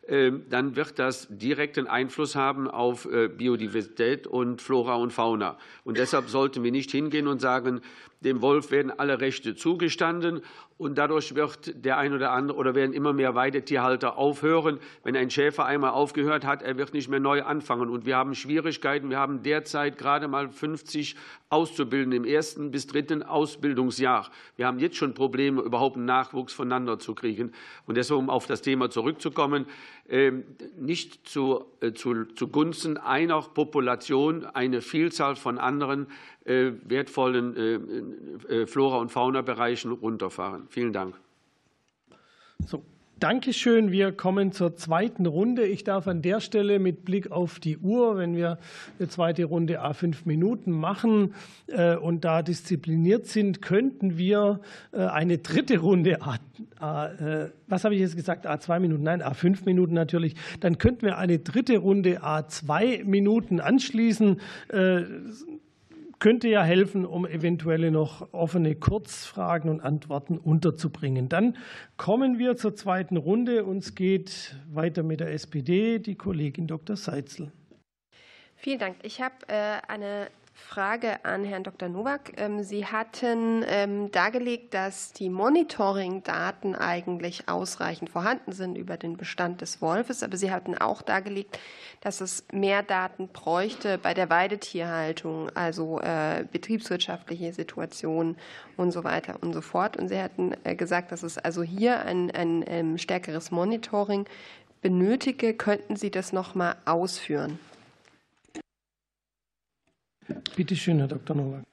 ähm, dann wird das direkten Einfluss haben auf äh, Biodiversität und Flora und Fauna. Und deshalb sollten wir nicht hingehen und sagen, dem Wolf werden alle Rechte zugestanden und dadurch wird der ein oder andere oder werden immer mehr Weidetierhalter aufhören. Wenn ein Schäfer einmal aufgehört hat, er wird nicht mehr neu anfangen. Und wir haben Schwierigkeiten. Wir haben derzeit gerade mal 50 Auszubildende im ersten bis dritten Ausbildungsjahr. Wir haben jetzt schon Probleme, überhaupt einen Nachwuchs voneinander zu kriegen. Und deshalb, um auf das Thema zurückzukommen, ähm, nicht zu, äh, zu, zugunsten einer Population eine Vielzahl von anderen wertvollen äh, Flora- und Faunabereichen runterfahren. Vielen Dank. So, Dankeschön. Wir kommen zur zweiten Runde. Ich darf an der Stelle mit Blick auf die Uhr, wenn wir eine zweite Runde A fünf Minuten machen und da diszipliniert sind, könnten wir eine dritte Runde A, A was habe ich jetzt gesagt? A zwei Minuten? Nein, A fünf Minuten natürlich. Dann könnten wir eine dritte Runde A zwei Minuten anschließen könnte ja helfen, um eventuelle noch offene Kurzfragen und Antworten unterzubringen. Dann kommen wir zur zweiten Runde. Uns geht weiter mit der SPD die Kollegin Dr. Seitzel. Vielen Dank. Ich habe äh, eine Frage an Herrn Dr. Nowak. Ähm, Sie hatten ähm, dargelegt, dass die Monitoring-Daten eigentlich ausreichend vorhanden sind über den Bestand des Wolfes, aber Sie hatten auch dargelegt, dass es mehr Daten bräuchte bei der Weidetierhaltung, also äh, betriebswirtschaftliche Situationen und so weiter und so fort. Und Sie hatten äh, gesagt, dass es also hier ein, ein ähm, stärkeres Monitoring benötige. Könnten Sie das noch mal ausführen? Bitte schön, Herr Dr. Nowak.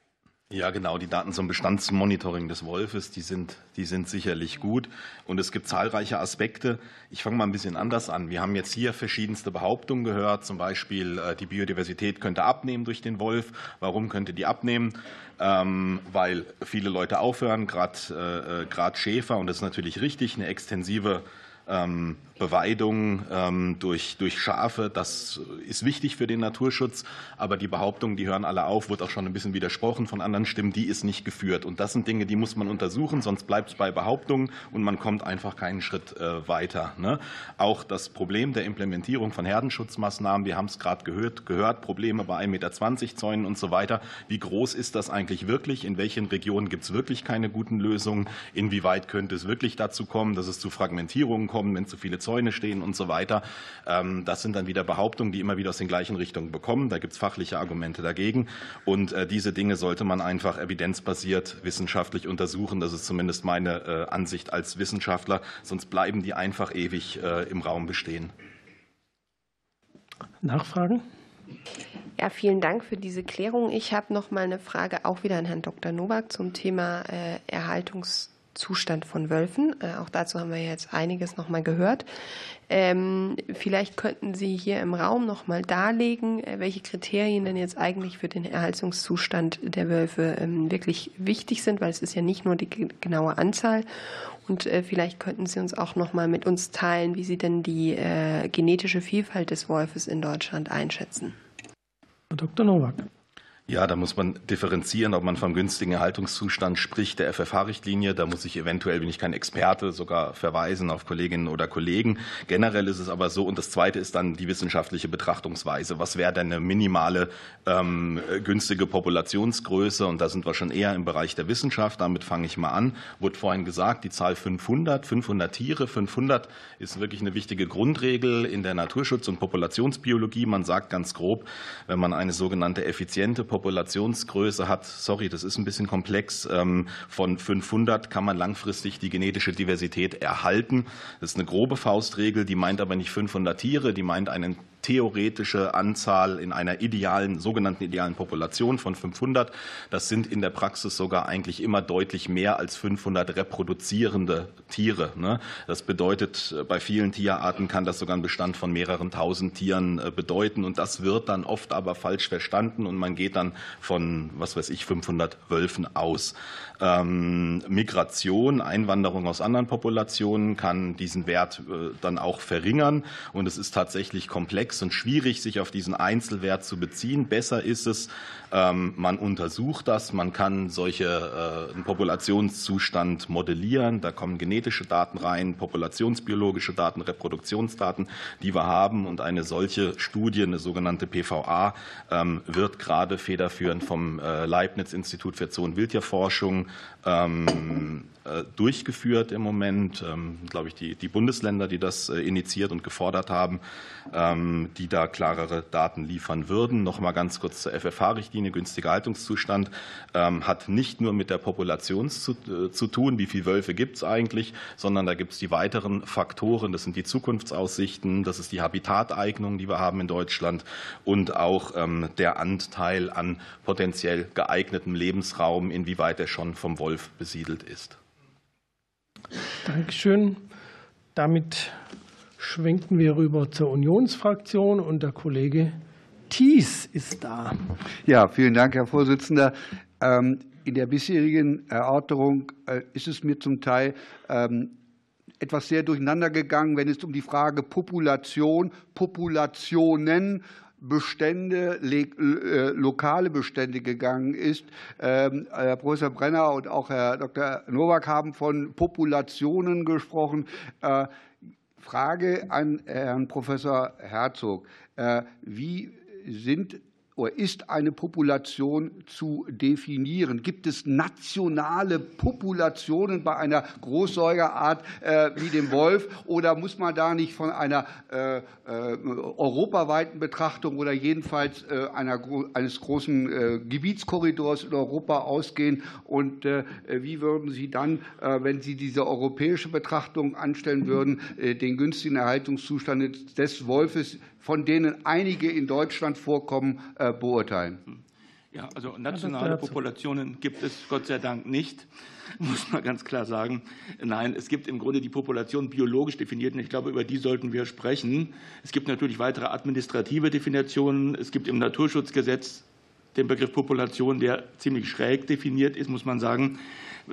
Ja, genau. Die Daten zum Bestandsmonitoring des Wolfes, die sind, die sind sicherlich gut. Und es gibt zahlreiche Aspekte. Ich fange mal ein bisschen anders an. Wir haben jetzt hier verschiedenste Behauptungen gehört. Zum Beispiel, äh, die Biodiversität könnte abnehmen durch den Wolf. Warum könnte die abnehmen? Ähm, weil viele Leute aufhören, gerade äh, Schäfer. Und das ist natürlich richtig. Eine extensive ähm, Beweidung ähm, durch, durch Schafe, das ist wichtig für den Naturschutz. Aber die Behauptungen, die hören alle auf, wird auch schon ein bisschen widersprochen von anderen Stimmen, die ist nicht geführt. Und das sind Dinge, die muss man untersuchen, sonst bleibt es bei Behauptungen und man kommt einfach keinen Schritt äh, weiter. Ne? Auch das Problem der Implementierung von Herdenschutzmaßnahmen, wir haben es gerade gehört, gehört, Probleme bei 1,20 Meter Zäunen und so weiter. Wie groß ist das eigentlich wirklich? In welchen Regionen gibt es wirklich keine guten Lösungen? Inwieweit könnte es wirklich dazu kommen, dass es zu Fragmentierungen kommt, wenn zu viele Zäune stehen und so weiter. Ähm, das sind dann wieder Behauptungen, die immer wieder aus den gleichen Richtungen bekommen. Da gibt es fachliche Argumente dagegen. Und äh, diese Dinge sollte man einfach evidenzbasiert wissenschaftlich untersuchen. Das ist zumindest meine äh, Ansicht als Wissenschaftler. Sonst bleiben die einfach ewig äh, im Raum bestehen. Nachfragen? Ja, vielen Dank für diese Klärung. Ich habe noch mal eine Frage auch wieder an Herrn Dr. Nowak zum Thema Erhaltungs Zustand von Wölfen. Äh, auch dazu haben wir jetzt einiges noch mal gehört. Ähm, vielleicht könnten Sie hier im Raum noch mal darlegen, äh, welche Kriterien denn jetzt eigentlich für den Erhaltungszustand der Wölfe ähm, wirklich wichtig sind, weil es ist ja nicht nur die genaue Anzahl. Und äh, vielleicht könnten Sie uns auch noch mal mit uns teilen, wie Sie denn die äh, genetische Vielfalt des Wolfes in Deutschland einschätzen. Dr. Nowak. Ja, da muss man differenzieren, ob man vom günstigen Erhaltungszustand spricht, der FFH-Richtlinie. Da muss ich eventuell, bin ich kein Experte, sogar verweisen auf Kolleginnen oder Kollegen. Generell ist es aber so, und das Zweite ist dann die wissenschaftliche Betrachtungsweise. Was wäre denn eine minimale ähm, günstige Populationsgröße? Und da sind wir schon eher im Bereich der Wissenschaft. Damit fange ich mal an. Wurde vorhin gesagt, die Zahl 500, 500 Tiere. 500 ist wirklich eine wichtige Grundregel in der Naturschutz- und Populationsbiologie. Man sagt ganz grob, wenn man eine sogenannte effiziente Populationsgröße hat, sorry, das ist ein bisschen komplex, ähm, von 500 kann man langfristig die genetische Diversität erhalten. Das ist eine grobe Faustregel, die meint aber nicht 500 Tiere, die meint einen theoretische Anzahl in einer idealen, sogenannten idealen Population von 500. Das sind in der Praxis sogar eigentlich immer deutlich mehr als 500 reproduzierende Tiere. Ne? Das bedeutet, bei vielen Tierarten kann das sogar einen Bestand von mehreren tausend Tieren äh, bedeuten. Und das wird dann oft aber falsch verstanden und man geht dann von, was weiß ich, 500 Wölfen aus. Ähm, Migration, Einwanderung aus anderen Populationen kann diesen Wert äh, dann auch verringern. Und es ist tatsächlich komplex und schwierig, sich auf diesen Einzelwert zu beziehen. Besser ist es, man untersucht das, man kann solche äh, einen Populationszustand modellieren. Da kommen genetische Daten rein, populationsbiologische Daten, Reproduktionsdaten, die wir haben. Und eine solche Studie, eine sogenannte PVA, ähm, wird gerade federführend vom äh, Leibniz-Institut für Zoo- ähm, äh, durchgeführt im Moment. Ähm, glaube ich, die, die Bundesländer, die das äh, initiiert und gefordert haben, ähm, die da klarere Daten liefern würden. Noch mal ganz kurz zur FFH-Richtlinie. Günstiger Haltungszustand hat nicht nur mit der Population zu, äh, zu tun, wie viele Wölfe gibt es eigentlich, sondern da gibt es die weiteren Faktoren. Das sind die Zukunftsaussichten, das ist die Habitateignung, die wir haben in Deutschland und auch der Anteil an potenziell geeignetem Lebensraum, inwieweit er schon vom Wolf besiedelt ist. Dankeschön. Damit schwenken wir rüber zur Unionsfraktion und der Kollege Thies ist da. Ja, vielen Dank, Herr Vorsitzender. Ähm, in der bisherigen Erörterung äh, ist es mir zum Teil ähm, etwas sehr durcheinander gegangen, wenn es um die Frage Population, Populationen Bestände, äh, lokale Bestände gegangen ist. Ähm, Herr Professor Brenner und auch Herr Dr. Nowak haben von Populationen gesprochen. Äh, Frage an Herrn Professor Herzog. Äh, wie sind oder ist eine Population zu definieren? Gibt es nationale Populationen bei einer Großsäugerart äh, wie dem Wolf oder muss man da nicht von einer äh, äh, europaweiten Betrachtung oder jedenfalls einer, eines großen Gebietskorridors in Europa ausgehen? Und wie würden Sie dann, wenn Sie diese europäische Betrachtung anstellen würden, den günstigen Erhaltungszustand des Wolfes von denen einige in Deutschland vorkommen, äh, beurteilen? Ja, also nationale Populationen gibt es Gott sei Dank nicht, muss man ganz klar sagen. Nein, es gibt im Grunde die Population biologisch definiert und ich glaube, über die sollten wir sprechen. Es gibt natürlich weitere administrative Definitionen. Es gibt im Naturschutzgesetz den Begriff Population, der ziemlich schräg definiert ist, muss man sagen.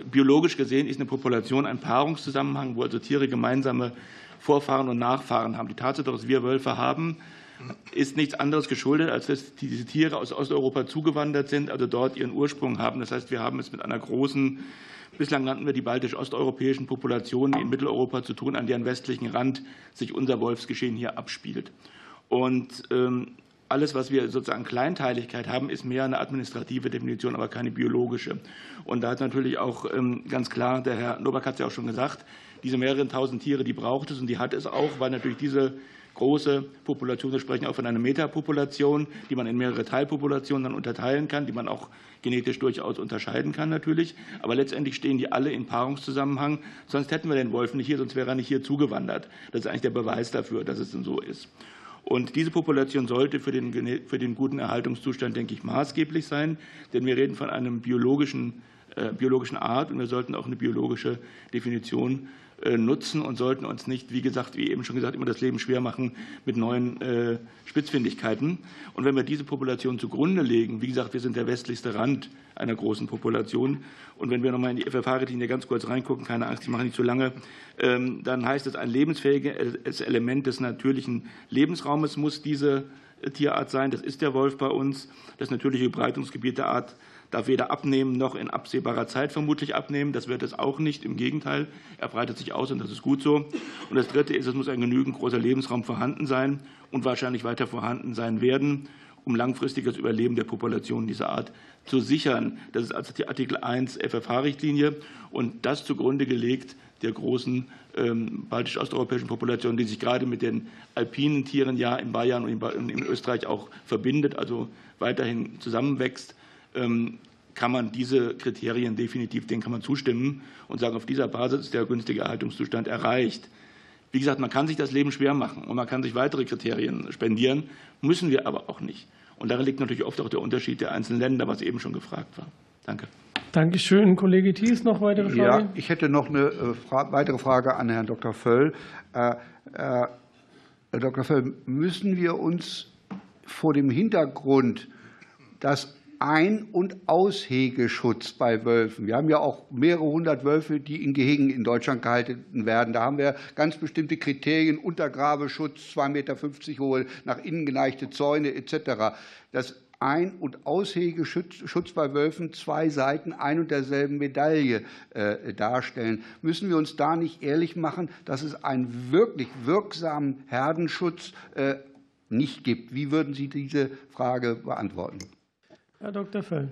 Biologisch gesehen ist eine Population ein Paarungszusammenhang, wo also Tiere gemeinsame Vorfahren und Nachfahren haben. Die Tatsache, dass wir Wölfe haben, ist nichts anderes geschuldet, als dass diese Tiere aus Osteuropa zugewandert sind, also dort ihren Ursprung haben. Das heißt, wir haben es mit einer großen, bislang nannten wir die baltisch-osteuropäischen Populationen in Mitteleuropa zu tun, an deren westlichen Rand sich unser Wolfsgeschehen hier abspielt. Und ähm, alles, was wir sozusagen Kleinteiligkeit haben, ist mehr eine administrative Definition, aber keine biologische. Und da hat natürlich auch ähm, ganz klar, der Herr Nowak hat es ja auch schon gesagt, diese mehreren tausend Tiere, die braucht es und die hat es auch, weil natürlich diese große Population, wir sprechen auch von einer Metapopulation, die man in mehrere Teilpopulationen dann unterteilen kann, die man auch genetisch durchaus unterscheiden kann natürlich. Aber letztendlich stehen die alle in Paarungszusammenhang. Sonst hätten wir den Wolf nicht hier, sonst wäre er nicht hier zugewandert. Das ist eigentlich der Beweis dafür, dass es denn so ist. Und diese Population sollte für den, für den guten Erhaltungszustand, denke ich, maßgeblich sein, denn wir reden von einem biologischen, äh, biologischen Art und wir sollten auch eine biologische Definition nutzen und sollten uns nicht, wie gesagt, wie eben schon gesagt, immer das Leben schwer machen mit neuen äh, Spitzfindigkeiten. Und wenn wir diese Population zugrunde legen, wie gesagt, wir sind der westlichste Rand einer großen Population. Und wenn wir nochmal in die FFH-Richtlinie ganz kurz reingucken, keine Angst, ich mache nicht zu lange, ähm, dann heißt es, ein lebensfähiges Element des natürlichen Lebensraumes muss diese Tierart sein. Das ist der Wolf bei uns. Das natürliche Breitungsgebiet der Art darf weder abnehmen noch in absehbarer Zeit vermutlich abnehmen. Das wird es auch nicht. Im Gegenteil, er breitet sich aus und das ist gut so. Und das Dritte ist, es muss ein genügend großer Lebensraum vorhanden sein und wahrscheinlich weiter vorhanden sein werden, um langfristiges Überleben der Population dieser Art zu sichern. Das ist also die Artikel 1 FFH-Richtlinie und das zugrunde gelegt der großen ähm, baltisch-osteuropäischen Population, die sich gerade mit den alpinen Tieren ja in Bayern und in Österreich auch verbindet, also weiterhin zusammenwächst. Ähm, kann man diese Kriterien definitiv, denen kann man zustimmen und sagen, auf dieser Basis ist der günstige Erhaltungszustand erreicht. Wie gesagt, man kann sich das Leben schwer machen und man kann sich weitere Kriterien spendieren, müssen wir aber auch nicht. Und darin liegt natürlich oft auch der Unterschied der einzelnen Länder, was eben schon gefragt war. Danke. Dankeschön. Kollege Thies, noch weitere Fragen? Ja, ich hätte noch eine äh, weitere Frage an Herrn Dr. Völl. Äh, äh, Herr Dr. Völl, müssen wir uns vor dem Hintergrund, dass ein- und Aushegeschutz bei Wölfen. Wir haben ja auch mehrere hundert Wölfe, die in Gehegen in Deutschland gehalten werden. Da haben wir ganz bestimmte Kriterien, Untergrabeschutz, 2,50 Meter hohe, nach innen geneigte Zäune etc. Das ein- und Aushegeschutz bei Wölfen zwei Seiten ein und derselben Medaille äh, darstellen. Müssen wir uns da nicht ehrlich machen, dass es einen wirklich wirksamen Herdenschutz äh, nicht gibt? Wie würden Sie diese Frage beantworten? Herr Dr. Völl.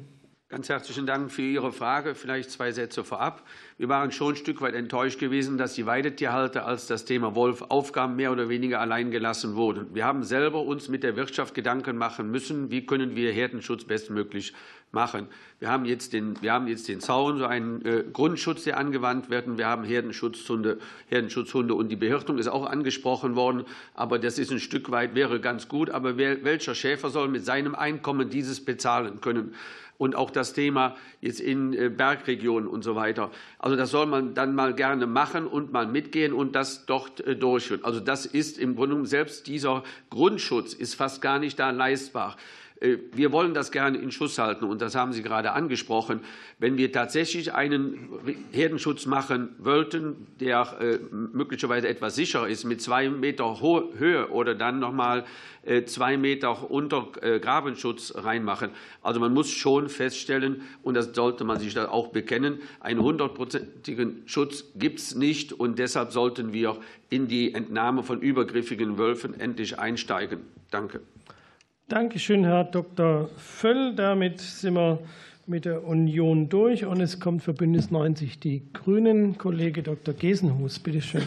Ganz herzlichen Dank für Ihre Frage. Vielleicht zwei Sätze vorab. Wir waren schon ein Stück weit enttäuscht gewesen, dass die Weidetierhalter als das Thema Wolf Aufgaben mehr oder weniger allein gelassen wurden. Wir haben selber uns mit der Wirtschaft Gedanken machen müssen, wie können wir Herdenschutz bestmöglich machen. Wir haben jetzt den, wir haben jetzt den Zaun, so einen äh, Grundschutz, der angewandt wird. Wir haben Herdenschutzhunde, Herdenschutzhunde und die Behirtung ist auch angesprochen worden. Aber das ist ein Stück weit, wäre ganz gut. Aber wer, welcher Schäfer soll mit seinem Einkommen dieses bezahlen können? und auch das Thema jetzt in äh, Bergregionen und so weiter. Also das soll man dann mal gerne machen und mal mitgehen und das dort äh, durchführen. Also das ist im Grunde selbst dieser Grundschutz ist fast gar nicht da leistbar. Äh, wir wollen das gerne in Schuss halten, und das haben Sie gerade angesprochen. Wenn wir tatsächlich einen Herdenschutz machen wollten, der äh, möglicherweise etwas sicherer ist, mit zwei Meter Höhe oder dann noch mal äh, zwei Meter unter Grabenschutz reinmachen. Also man muss schon feststellen, und das sollte man sich da auch bekennen, einen hundertprozentigen Schutz gibt es nicht, und deshalb sollten wir in die Entnahme von übergriffigen Wölfen endlich einsteigen. Danke. Dankeschön, Herr Dr. Völl. Damit sind wir mit der Union durch und es kommt für Bündnis 90 die Grünen. Kollege Dr. Gesenhus, bitte schön.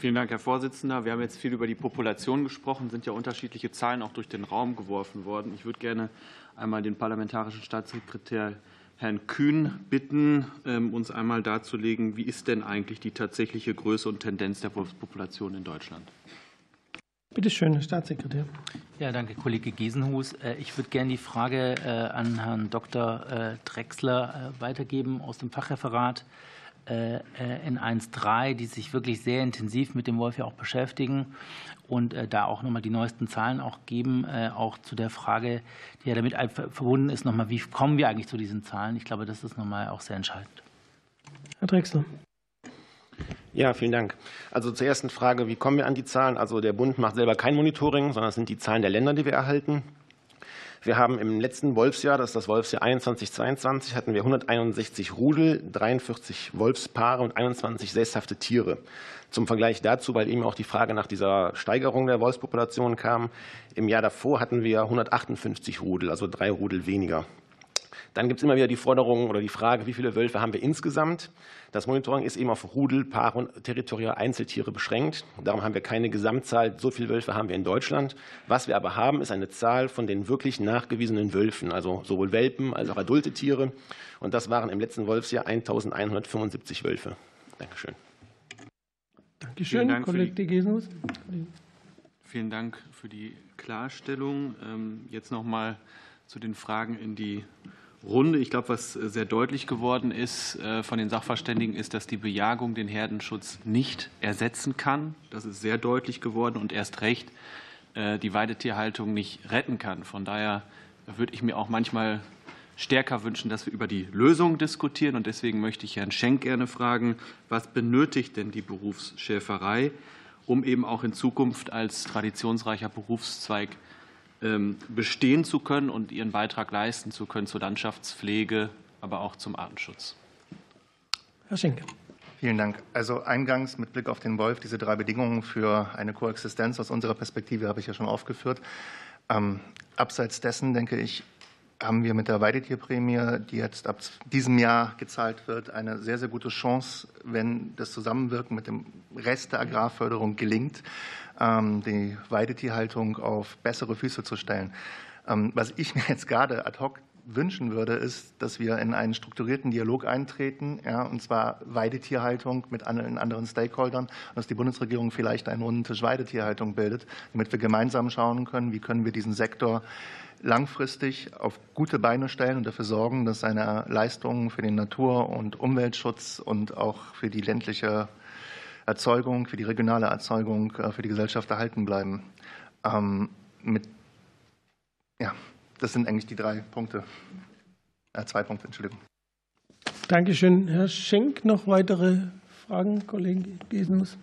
Vielen Dank, Herr Vorsitzender. Wir haben jetzt viel über die Population gesprochen, sind ja unterschiedliche Zahlen auch durch den Raum geworfen worden. Ich würde gerne einmal den parlamentarischen Staatssekretär Herrn Kühn bitten, ähm, uns einmal darzulegen, wie ist denn eigentlich die tatsächliche Größe und Tendenz der Population in Deutschland? Bitte schön, Herr Staatssekretär. Ja, danke, Kollege Giesenhus. Äh, ich würde gerne die Frage äh, an Herrn Dr. Äh, Drechsler weitergeben aus dem Fachreferat N1.3, die sich wirklich sehr intensiv mit dem Wolf ja auch beschäftigen und da auch nochmal die neuesten Zahlen auch geben, auch zu der Frage, die ja damit verbunden ist, nochmal, wie kommen wir eigentlich zu diesen Zahlen? Ich glaube, das ist nochmal auch sehr entscheidend. Herr Drechsler. Ja, vielen Dank. Also zur ersten Frage, wie kommen wir an die Zahlen? Also der Bund macht selber kein Monitoring, sondern es sind die Zahlen der Länder, die wir erhalten. Wir haben im letzten Wolfsjahr, das ist das Wolfsjahr 21-22, hatten wir 161 Rudel, 43 Wolfspaare und 21 sesshafte Tiere. Zum Vergleich dazu, weil eben auch die Frage nach dieser Steigerung der Wolfspopulation kam, im Jahr davor hatten wir 158 Rudel, also drei Rudel weniger. Dann gibt es immer wieder die Forderung oder die Frage, wie viele Wölfe haben wir insgesamt? Das Monitoring ist eben auf Rudel, Paar und territoriale Einzeltiere beschränkt. Darum haben wir keine Gesamtzahl. So viele Wölfe haben wir in Deutschland. Was wir aber haben, ist eine Zahl von den wirklich nachgewiesenen Wölfen, also sowohl Welpen als auch adulte Tiere. Und das waren im letzten Wolfsjahr 1175 Wölfe. Dankeschön. Dankeschön, Dank Kollege Gesenus. Vielen Dank für die Klarstellung. Ähm, jetzt noch mal zu den Fragen in die Runde. Ich glaube, was sehr deutlich geworden ist äh, von den Sachverständigen, ist, dass die Bejagung den Herdenschutz nicht ersetzen kann. Das ist sehr deutlich geworden und erst recht äh, die Weidetierhaltung nicht retten kann. Von daher würde ich mir auch manchmal stärker wünschen, dass wir über die Lösung diskutieren. Und deswegen möchte ich Herrn Schenk gerne fragen, was benötigt denn die Berufsschäferei, um eben auch in Zukunft als traditionsreicher Berufszweig bestehen zu können und ihren Beitrag leisten zu können zur Landschaftspflege, aber auch zum Artenschutz. Herr Schenke. Vielen Dank. Also eingangs mit Blick auf den Wolf, diese drei Bedingungen für eine Koexistenz aus unserer Perspektive habe ich ja schon aufgeführt. Ähm, abseits dessen, denke ich, haben wir mit der Weidetierprämie, die jetzt ab diesem Jahr gezahlt wird, eine sehr, sehr gute Chance, wenn das Zusammenwirken mit dem Rest der Agrarförderung gelingt, ähm, die Weidetierhaltung auf bessere Füße zu stellen. Ähm, was ich mir jetzt gerade ad hoc wünschen würde, ist, dass wir in einen strukturierten Dialog eintreten, ja, und zwar Weidetierhaltung mit anderen Stakeholdern, dass die Bundesregierung vielleicht einen runden Tisch Weidetierhaltung bildet, damit wir gemeinsam schauen können, wie können wir diesen Sektor langfristig auf gute Beine stellen und dafür sorgen, dass seine Leistungen für den Natur- und Umweltschutz und auch für die ländliche Erzeugung, für die regionale Erzeugung, äh, für die Gesellschaft erhalten bleiben. Ähm, mit, ja, das sind eigentlich die drei Punkte. Äh, zwei Punkte, Entschuldigung. Dankeschön. Herr Schenk, noch weitere Fragen, Kollege Gesenus?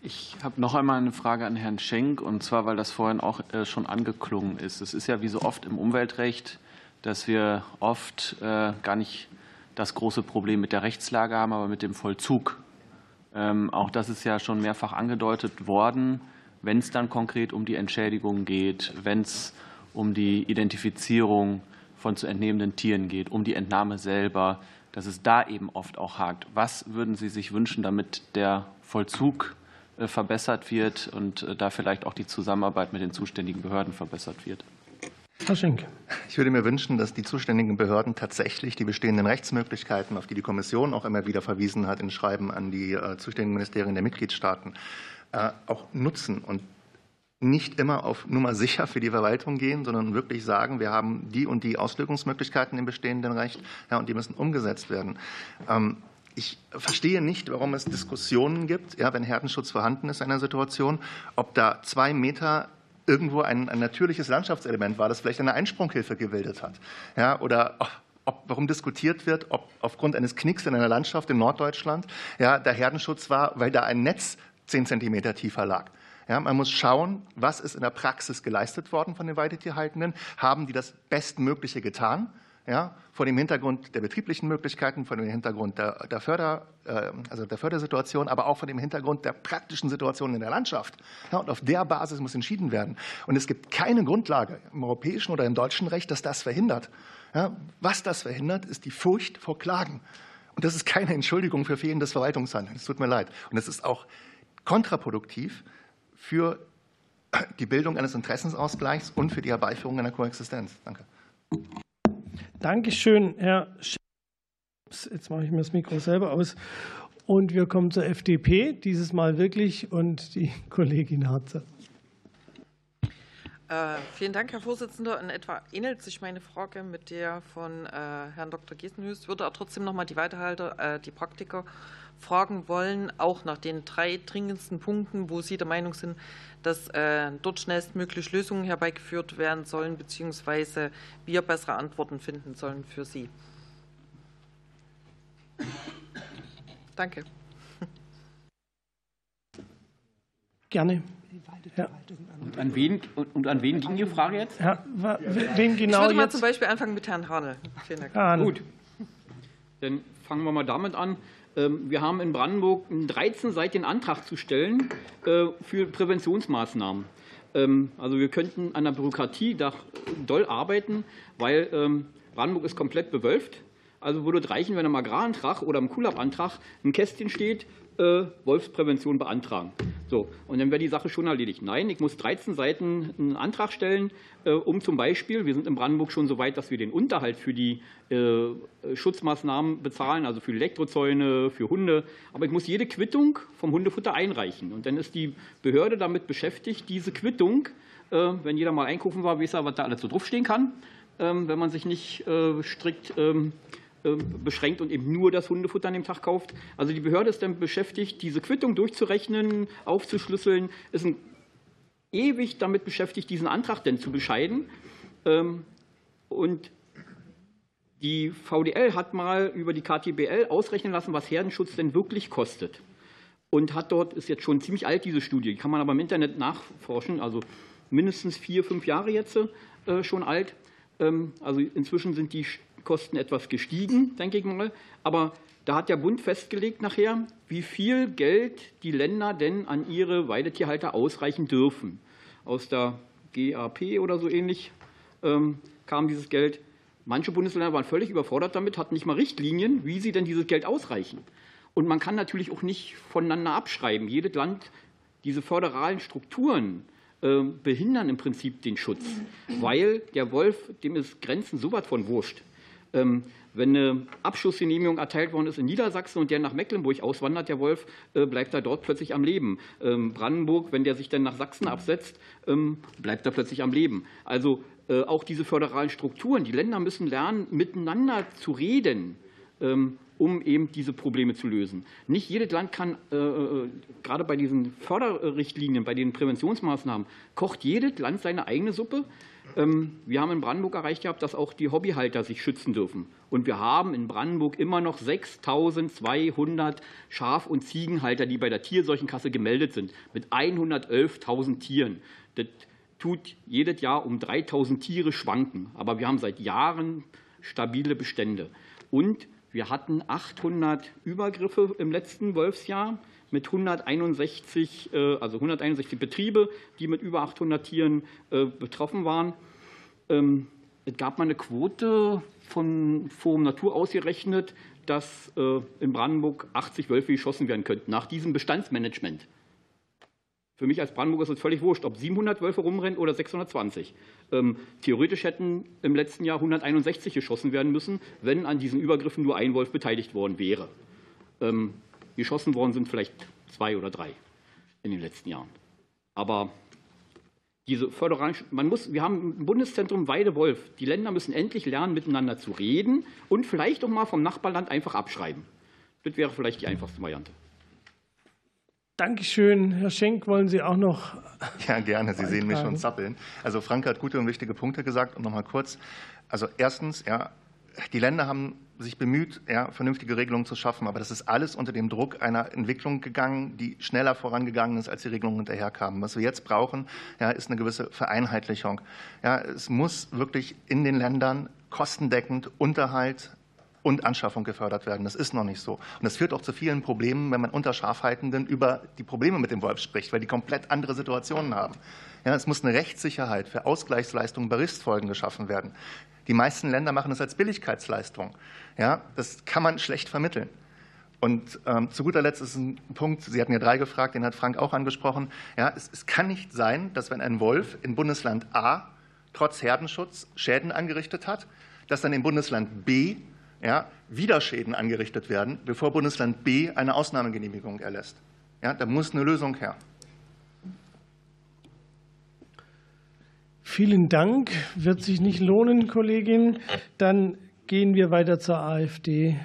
Ich habe noch einmal eine Frage an Herrn Schenk, und zwar, weil das vorhin auch äh, schon angeklungen ist. Es ist ja wie so oft im Umweltrecht, dass wir oft gar nicht das große Problem mit der Rechtslage haben, aber mit dem Vollzug ähm, auch das ist ja schon mehrfach angedeutet worden, wenn es dann konkret um die Entschädigung geht, wenn es um die Identifizierung von zu entnehmenden Tieren geht, um die Entnahme selber, dass es da eben oft auch hakt. Was würden Sie sich wünschen, damit der Vollzug äh, verbessert wird und äh, da vielleicht auch die Zusammenarbeit mit den zuständigen Behörden verbessert wird? Herr Schenk. Ich würde mir wünschen, dass die zuständigen Behörden tatsächlich die bestehenden Rechtsmöglichkeiten, auf die die Kommission auch immer wieder verwiesen hat, in Schreiben an die äh, zuständigen Ministerien der Mitgliedstaaten, äh, auch nutzen und nicht immer auf Nummer sicher für die Verwaltung gehen, sondern wirklich sagen, wir haben die und die Auslegungsmöglichkeiten im bestehenden Recht ja, und die müssen umgesetzt werden. Ähm, ich verstehe nicht, warum es Diskussionen gibt, ja, wenn Herdenschutz vorhanden ist in einer Situation, ob da zwei Meter irgendwo ein, ein natürliches Landschaftselement war, das vielleicht eine Einsprunghilfe gebildet hat. Ja, oder ob, warum diskutiert wird, ob aufgrund eines Knicks in einer Landschaft in Norddeutschland ja, der Herdenschutz war, weil da ein Netz zehn Zentimeter tiefer lag. Ja, man muss schauen, was ist in der Praxis geleistet worden von den Weidetierhaltenden. Haben die das Bestmögliche getan? Ja, vor dem Hintergrund der betrieblichen Möglichkeiten, vor dem Hintergrund der, der, Förder, äh, also der Fördersituation, aber auch vor dem Hintergrund der praktischen Situation in der Landschaft. Ja, und auf der Basis muss entschieden werden. Und es gibt keine Grundlage im europäischen oder im deutschen Recht, dass das verhindert. Ja, was das verhindert, ist die Furcht vor Klagen. Und das ist keine Entschuldigung für fehlendes Verwaltungshandeln. Es tut mir leid. Und es ist auch kontraproduktiv für die Bildung eines Interessensausgleichs und für die Herbeiführung einer Koexistenz. Danke. Dankeschön, Herr Sch Jetzt mache ich mir das Mikro selber aus. Und wir kommen zur FDP, dieses Mal wirklich, und die Kollegin Harzer. Äh, vielen Dank, Herr Vorsitzender. In etwa ähnelt sich meine Frage mit der von äh, Herrn Dr. Giesenhüß. Würde aber trotzdem noch mal die Weiterhalter, äh, die Praktiker fragen wollen, auch nach den drei dringendsten Punkten, wo Sie der Meinung sind, dass äh, dort schnellstmöglich Lösungen herbeigeführt werden sollen, beziehungsweise wir bessere Antworten finden sollen für Sie. Danke. Gerne. Ja. Und, an wen, und an wen ging die Frage jetzt? Ja, wen genau ich würde mal jetzt? zum Beispiel anfangen mit Herrn Hanel. Vielen Dank. Hahn. Gut. Dann fangen wir mal damit an. Ähm, Wir haben in Brandenburg einen 13-seitigen Antrag zu stellen äh, für Präventionsmaßnahmen. Ähm, Also wir könnten an der Bürokratie doll arbeiten, weil ähm, Brandenburg ist komplett bewölft. Also würde es reichen, wenn am Agrarantrag oder im KULAB-Antrag ein Kästchen steht, Wolfsprävention beantragen. So, und dann wäre die Sache schon erledigt. Nein, ich muss 13 Seiten einen Antrag stellen, äh, um zum Beispiel, wir sind in Brandenburg schon so weit, dass wir den Unterhalt für die äh, Schutzmaßnahmen bezahlen, also für Elektrozäune, für Hunde. Aber ich muss jede Quittung vom Hundefutter einreichen. Und dann ist die Behörde damit beschäftigt, diese Quittung, äh, wenn jeder mal einkaufen war, weiß er, was da alles so draufstehen kann, ähm, wenn man sich nicht äh, strikt ähm, äh, beschränkt und eben nur das Hundefutter an dem Tag kauft. Also die Behörde ist dann beschäftigt, diese Quittung durchzurechnen, aufzuschlüsseln, ist ewig damit beschäftigt, diesen Antrag denn zu bescheiden. Ähm, Und die VDL hat mal über die KTBL ausrechnen lassen, was Herdenschutz denn wirklich kostet. Und hat dort, ist jetzt schon ziemlich alt, diese Studie, kann man aber im Internet nachforschen, also mindestens vier, fünf Jahre jetzt äh, schon alt. Ähm, Also inzwischen sind die Kosten etwas gestiegen, denke ich mal. Aber da hat der Bund festgelegt nachher, wie viel Geld die Länder denn an ihre Weidetierhalter ausreichen dürfen. Aus der GAP oder so ähnlich ähm, kam dieses Geld. Manche Bundesländer waren völlig überfordert damit, hatten nicht mal Richtlinien, wie sie denn dieses Geld ausreichen. Und man kann natürlich auch nicht voneinander abschreiben. Jedes Land, diese föderalen Strukturen äh, behindern im Prinzip den Schutz, weil der Wolf, dem ist Grenzen so was von wurscht. Ähm, Wenn eine Abschussgenehmigung erteilt worden ist in Niedersachsen und der nach Mecklenburg auswandert, der Wolf, äh, bleibt er dort plötzlich am Leben. Ähm, Brandenburg, wenn der sich dann nach Sachsen absetzt, ähm, bleibt er plötzlich am Leben. Also äh, auch diese föderalen Strukturen, die Länder müssen lernen, miteinander zu reden, um eben diese Probleme zu lösen. Nicht jedes Land kann, äh, gerade bei diesen Förderrichtlinien, bei den Präventionsmaßnahmen, kocht jedes Land seine eigene Suppe. Ähm, Wir haben in Brandenburg erreicht gehabt, dass auch die Hobbyhalter sich schützen dürfen. Und wir haben in Brandenburg immer noch 6.200 Schaf- und Ziegenhalter, die bei der Tierseuchenkasse gemeldet sind, mit 111.000 Tieren. Das tut jedes Jahr um 3.000 Tiere schwanken. Aber wir haben seit Jahren stabile Bestände. Und wir hatten 800 Übergriffe im letzten Wolfsjahr mit 161, äh, also 161 Betriebe, die mit über 800 Tieren äh, betroffen waren. Ähm, Es gab mal eine Quote von Forum Natur ausgerechnet, dass äh, in Brandenburg 80 Wölfe geschossen werden könnten nach diesem Bestandsmanagement. Für mich als Brandenburger ist es völlig wurscht, ob 700 Wölfe rumrennen oder 620. Ähm, theoretisch hätten im letzten Jahr 161 geschossen werden müssen, wenn an diesen Übergriffen nur ein Wolf beteiligt worden wäre. Geschossen worden sind vielleicht zwei oder drei in den letzten Jahren. Aber diese föderalen, man muss, wir haben ein Bundeszentrum Weide-Wolf. Die Länder müssen endlich lernen, miteinander zu reden und vielleicht auch mal vom Nachbarland einfach abschreiben. Das wäre vielleicht die einfachste Variante. Dankeschön. Herr Schenk, wollen Sie auch noch? Ja, gerne. Sie sehen mich schon zappeln. Also Frank hat gute und wichtige Punkte gesagt. Und noch mal kurz. Also erstens, ja, die Länder haben sich bemüht, ja, vernünftige Regelungen zu schaffen. Aber das ist alles unter dem Druck einer Entwicklung gegangen, die schneller vorangegangen ist, als die Regelungen hinterherkamen. Was wir jetzt brauchen, ja, ist eine gewisse Vereinheitlichung. Ja, es muss wirklich in den Ländern kostendeckend Unterhalt und Anschaffung gefördert werden. Das ist noch nicht so. Und das führt auch zu vielen Problemen, wenn man unter Schafhaltenden über die Probleme mit dem Wolf spricht, weil die komplett andere Situationen haben. Ja, es muss eine Rechtssicherheit für Ausgleichsleistungen bei Ristfolgen geschaffen werden. Die meisten Länder machen das als Billigkeitsleistung. Ja, das kann man schlecht vermitteln. Und ähm, zu guter Letzt ist ein Punkt, Sie hatten ja drei gefragt, den hat Frank auch angesprochen. Ja, es, es kann nicht sein, dass wenn ein Wolf in Bundesland A trotz Herdenschutz Schäden angerichtet hat, dass dann in Bundesland B ja, Widerschäden angerichtet werden, bevor Bundesland B eine Ausnahmegenehmigung erlässt. Ja, da muss eine Lösung her. Vielen Dank. Wird sich nicht lohnen, Kollegin. Dann gehen wir weiter zur AfD.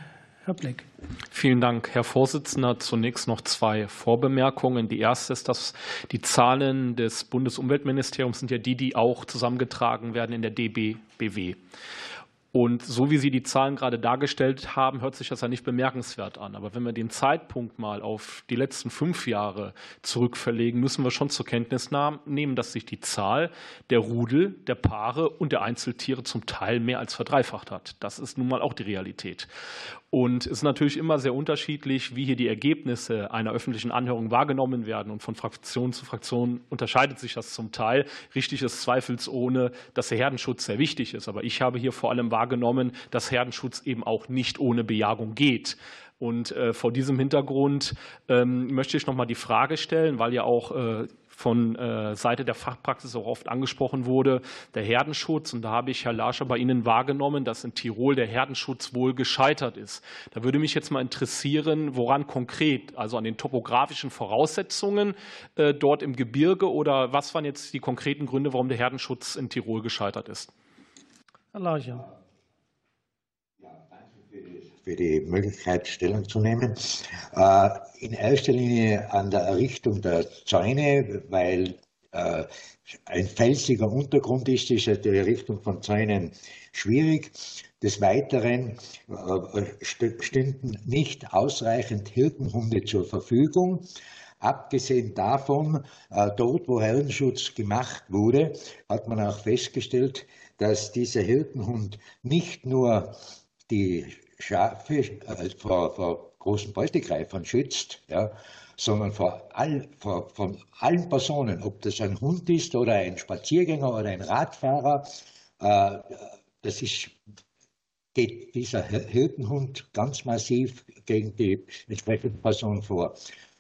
Herr Bleck. Vielen Dank, Herr Vorsitzender. Zunächst noch zwei Vorbemerkungen. Die erste ist, dass die Zahlen des Bundesumweltministeriums sind ja die, die auch zusammengetragen werden in der DBBW. Und so wie Sie die Zahlen gerade dargestellt haben, hört sich das ja nicht bemerkenswert an. Aber wenn wir den Zeitpunkt mal auf die letzten fünf Jahre zurückverlegen, müssen wir schon zur Kenntnis nehmen, dass sich die Zahl der Rudel, der Paare und der Einzeltiere zum Teil mehr als verdreifacht hat. Das ist nun mal auch die Realität. Und es ist natürlich immer sehr unterschiedlich, wie hier die Ergebnisse einer öffentlichen Anhörung wahrgenommen werden. Und von Fraktion zu Fraktion unterscheidet sich das zum Teil. Richtig ist zweifelsohne, dass der Herdenschutz sehr wichtig ist. Aber ich habe hier vor allem wahrgenommen, dass Herdenschutz eben auch nicht ohne Bejagung geht. Und äh, vor diesem Hintergrund ähm, möchte ich noch mal die Frage stellen, weil ja auch äh, von äh, Seite der Fachpraxis auch oft angesprochen wurde, der Herdenschutz. Und da habe ich, Herr Larscher, bei Ihnen wahrgenommen, dass in Tirol der Herdenschutz wohl gescheitert ist. Da würde mich jetzt mal interessieren, woran konkret, also an den topografischen Voraussetzungen äh, dort im Gebirge oder was waren jetzt die konkreten Gründe, warum der Herdenschutz in Tirol gescheitert ist? Herr Larscher für die Möglichkeit, Stellung zu nehmen. Äh, in erster Linie an der Errichtung der Zäune, weil äh, ein felsiger Untergrund ist, ist die Errichtung von Zäunen schwierig. Des Weiteren äh, stünden nicht ausreichend Hirtenhunde zur Verfügung. Abgesehen davon, dort wo Herrenschutz gemacht wurde, hat man auch festgestellt, dass dieser Hirtenhund nicht nur die Schafe äh, vor, vor großen Beutegreifern schützt, ja, sondern vor, all, vor von allen Personen, ob das ein Hund ist oder ein Spaziergänger oder ein Radfahrer, äh, das ist, geht dieser Hirtenhund ganz massiv gegen die entsprechende Person vor.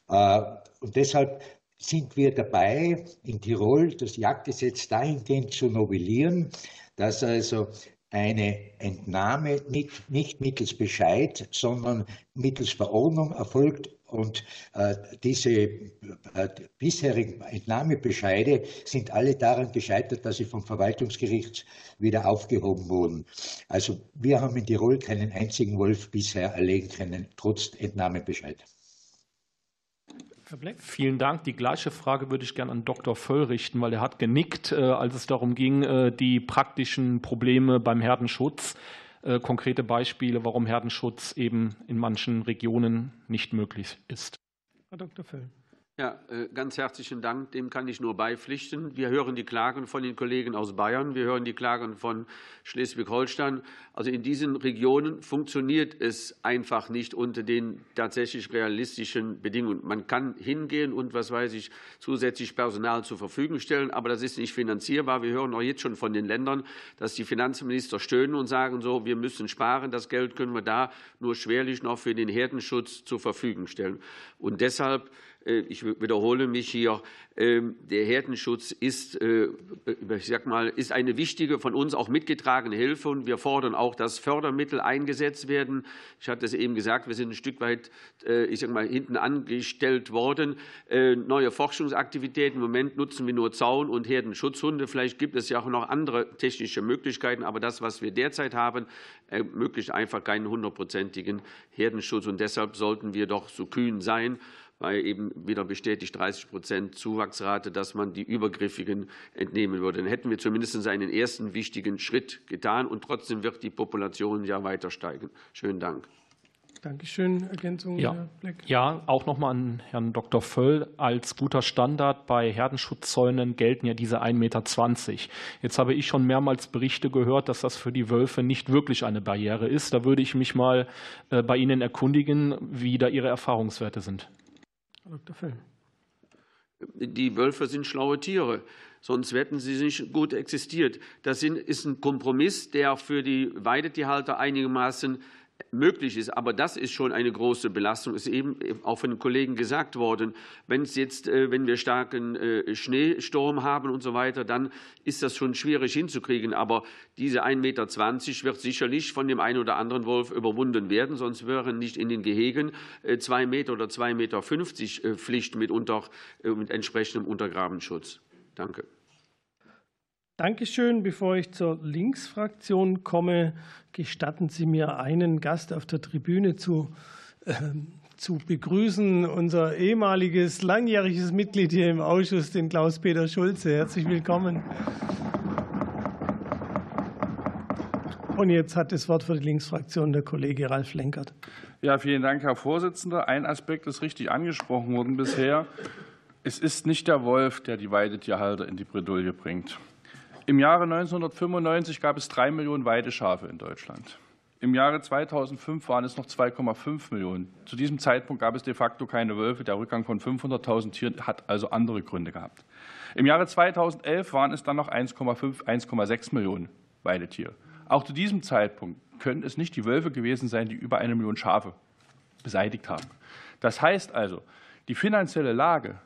Äh, und deshalb sind wir dabei, in Tirol das Jagdgesetz dahingehend zu novellieren, dass also eine Entnahme nicht, nicht mittels Bescheid, sondern mittels Verordnung erfolgt und äh, diese äh, bisherigen Entnahmebescheide sind alle daran gescheitert, dass sie vom Verwaltungsgericht wieder aufgehoben wurden. Also wir haben in Tirol keinen einzigen Wolf bisher erlegen können, trotz Entnahmebescheid. Vielen Dank. Die gleiche Frage würde ich gerne an Dr. Völl richten, weil er hat genickt, äh, als es darum ging, äh, die praktischen Probleme beim Herdenschutz, äh, konkrete Beispiele, warum Herdenschutz eben in manchen Regionen nicht möglich ist. Herr Dr. Völl. Ja, ganz herzlichen Dank. Dem kann ich nur beipflichten. Wir hören die Klagen von den Kollegen aus Bayern. Wir hören die Klagen von Schleswig-Holstein. Also in diesen Regionen funktioniert es einfach nicht unter den tatsächlich realistischen Bedingungen. Man kann hingehen und, was weiß ich, zusätzlich Personal zur Verfügung stellen, aber das ist nicht finanzierbar. Wir hören auch jetzt schon von den Ländern, dass die Finanzminister stöhnen und sagen so, wir müssen sparen. Das Geld können wir da nur schwerlich noch für den Herdenschutz zur Verfügung stellen. Und deshalb äh, ich wiederhole mich hier, ähm, der Herdenschutz ist, äh, ich sag mal, ist eine wichtige, von uns auch mitgetragene Hilfe. Und wir fordern auch, dass Fördermittel eingesetzt werden. Ich hatte es eben gesagt, wir sind ein Stück weit, äh, ich sag mal, hinten angestellt worden. Neue Forschungsaktivitäten. Im Moment nutzen wir nur Zaun und Herdenschutzhunde. Vielleicht gibt es ja auch noch andere technische Möglichkeiten. Aber das, was wir derzeit haben, ermöglicht einfach keinen hundertprozentigen Herdenschutz. Und deshalb sollten wir doch so kühn sein weil eben wieder bestätigt 30 Prozent Zuwachsrate, dass man die Übergriffigen entnehmen würde. Dann hätten wir zumindest einen ersten wichtigen Schritt getan und trotzdem wird die Population ja weiter steigen. Schönen Dank. Dankeschön. Ergänzung, ja. Herr Bleck? Ja, auch nochmal an Herrn Dr. Völl. Als guter Standard bei Herdenschutzzäunen gelten ja diese 1,20 Meter. Jetzt habe ich schon mehrmals Berichte gehört, dass das für die Wölfe nicht wirklich eine Barriere ist. Da würde ich mich mal äh, bei Ihnen erkundigen, wie da Ihre Erfahrungswerte sind. Herr Dr. Fell. Die Wölfe sind schlaue Tiere, sonst hätten sie nicht gut existiert. Das ist ein Kompromiss, der für die Weidetierhalter einigermaßen möglich ist. Aber das ist schon eine große Belastung. Ist eben auch von den Kollegen gesagt worden. Wenn es jetzt, äh, wenn wir starken äh, Schneesturm haben und so weiter, dann ist das schon schwierig hinzukriegen. Aber diese 1,20 Meter wird sicherlich von dem einen oder anderen Wolf überwunden werden. Sonst wären nicht in den Gehegen äh, zwei Meter oder 2,50 Meter Pflicht mit, unter, mit entsprechendem Untergrabenschutz. Danke. Dankeschön. Bevor ich zur Linksfraktion komme, gestatten Sie mir, einen Gast auf der Tribüne zu, äh, zu begrüßen. Unser ehemaliges langjähriges Mitglied hier im Ausschuss, den Klaus-Peter Schulze. Herzlich willkommen. Und jetzt hat das Wort für die Linksfraktion der Kollege Ralf Lenkert. Ja, vielen Dank, Herr Vorsitzender. Ein Aspekt ist richtig angesprochen worden bisher. Es ist nicht der Wolf, der die Weidetierhalter in die Bredouille bringt. Im Jahre 1995 gab es drei Millionen Weideschafe in Deutschland. Im Jahre 2005 waren es noch 2,5 Millionen. Zu diesem Zeitpunkt gab es de facto keine Wölfe. Der Rückgang von 500.000 Tieren hat also andere Gründe gehabt. Im Jahre 2011 waren es dann noch 1,5, 1,6 Millionen Weidetiere. Auch zu diesem Zeitpunkt können es nicht die Wölfe gewesen sein, die über eine Million Schafe beseitigt haben. Das heißt also, die finanzielle Lage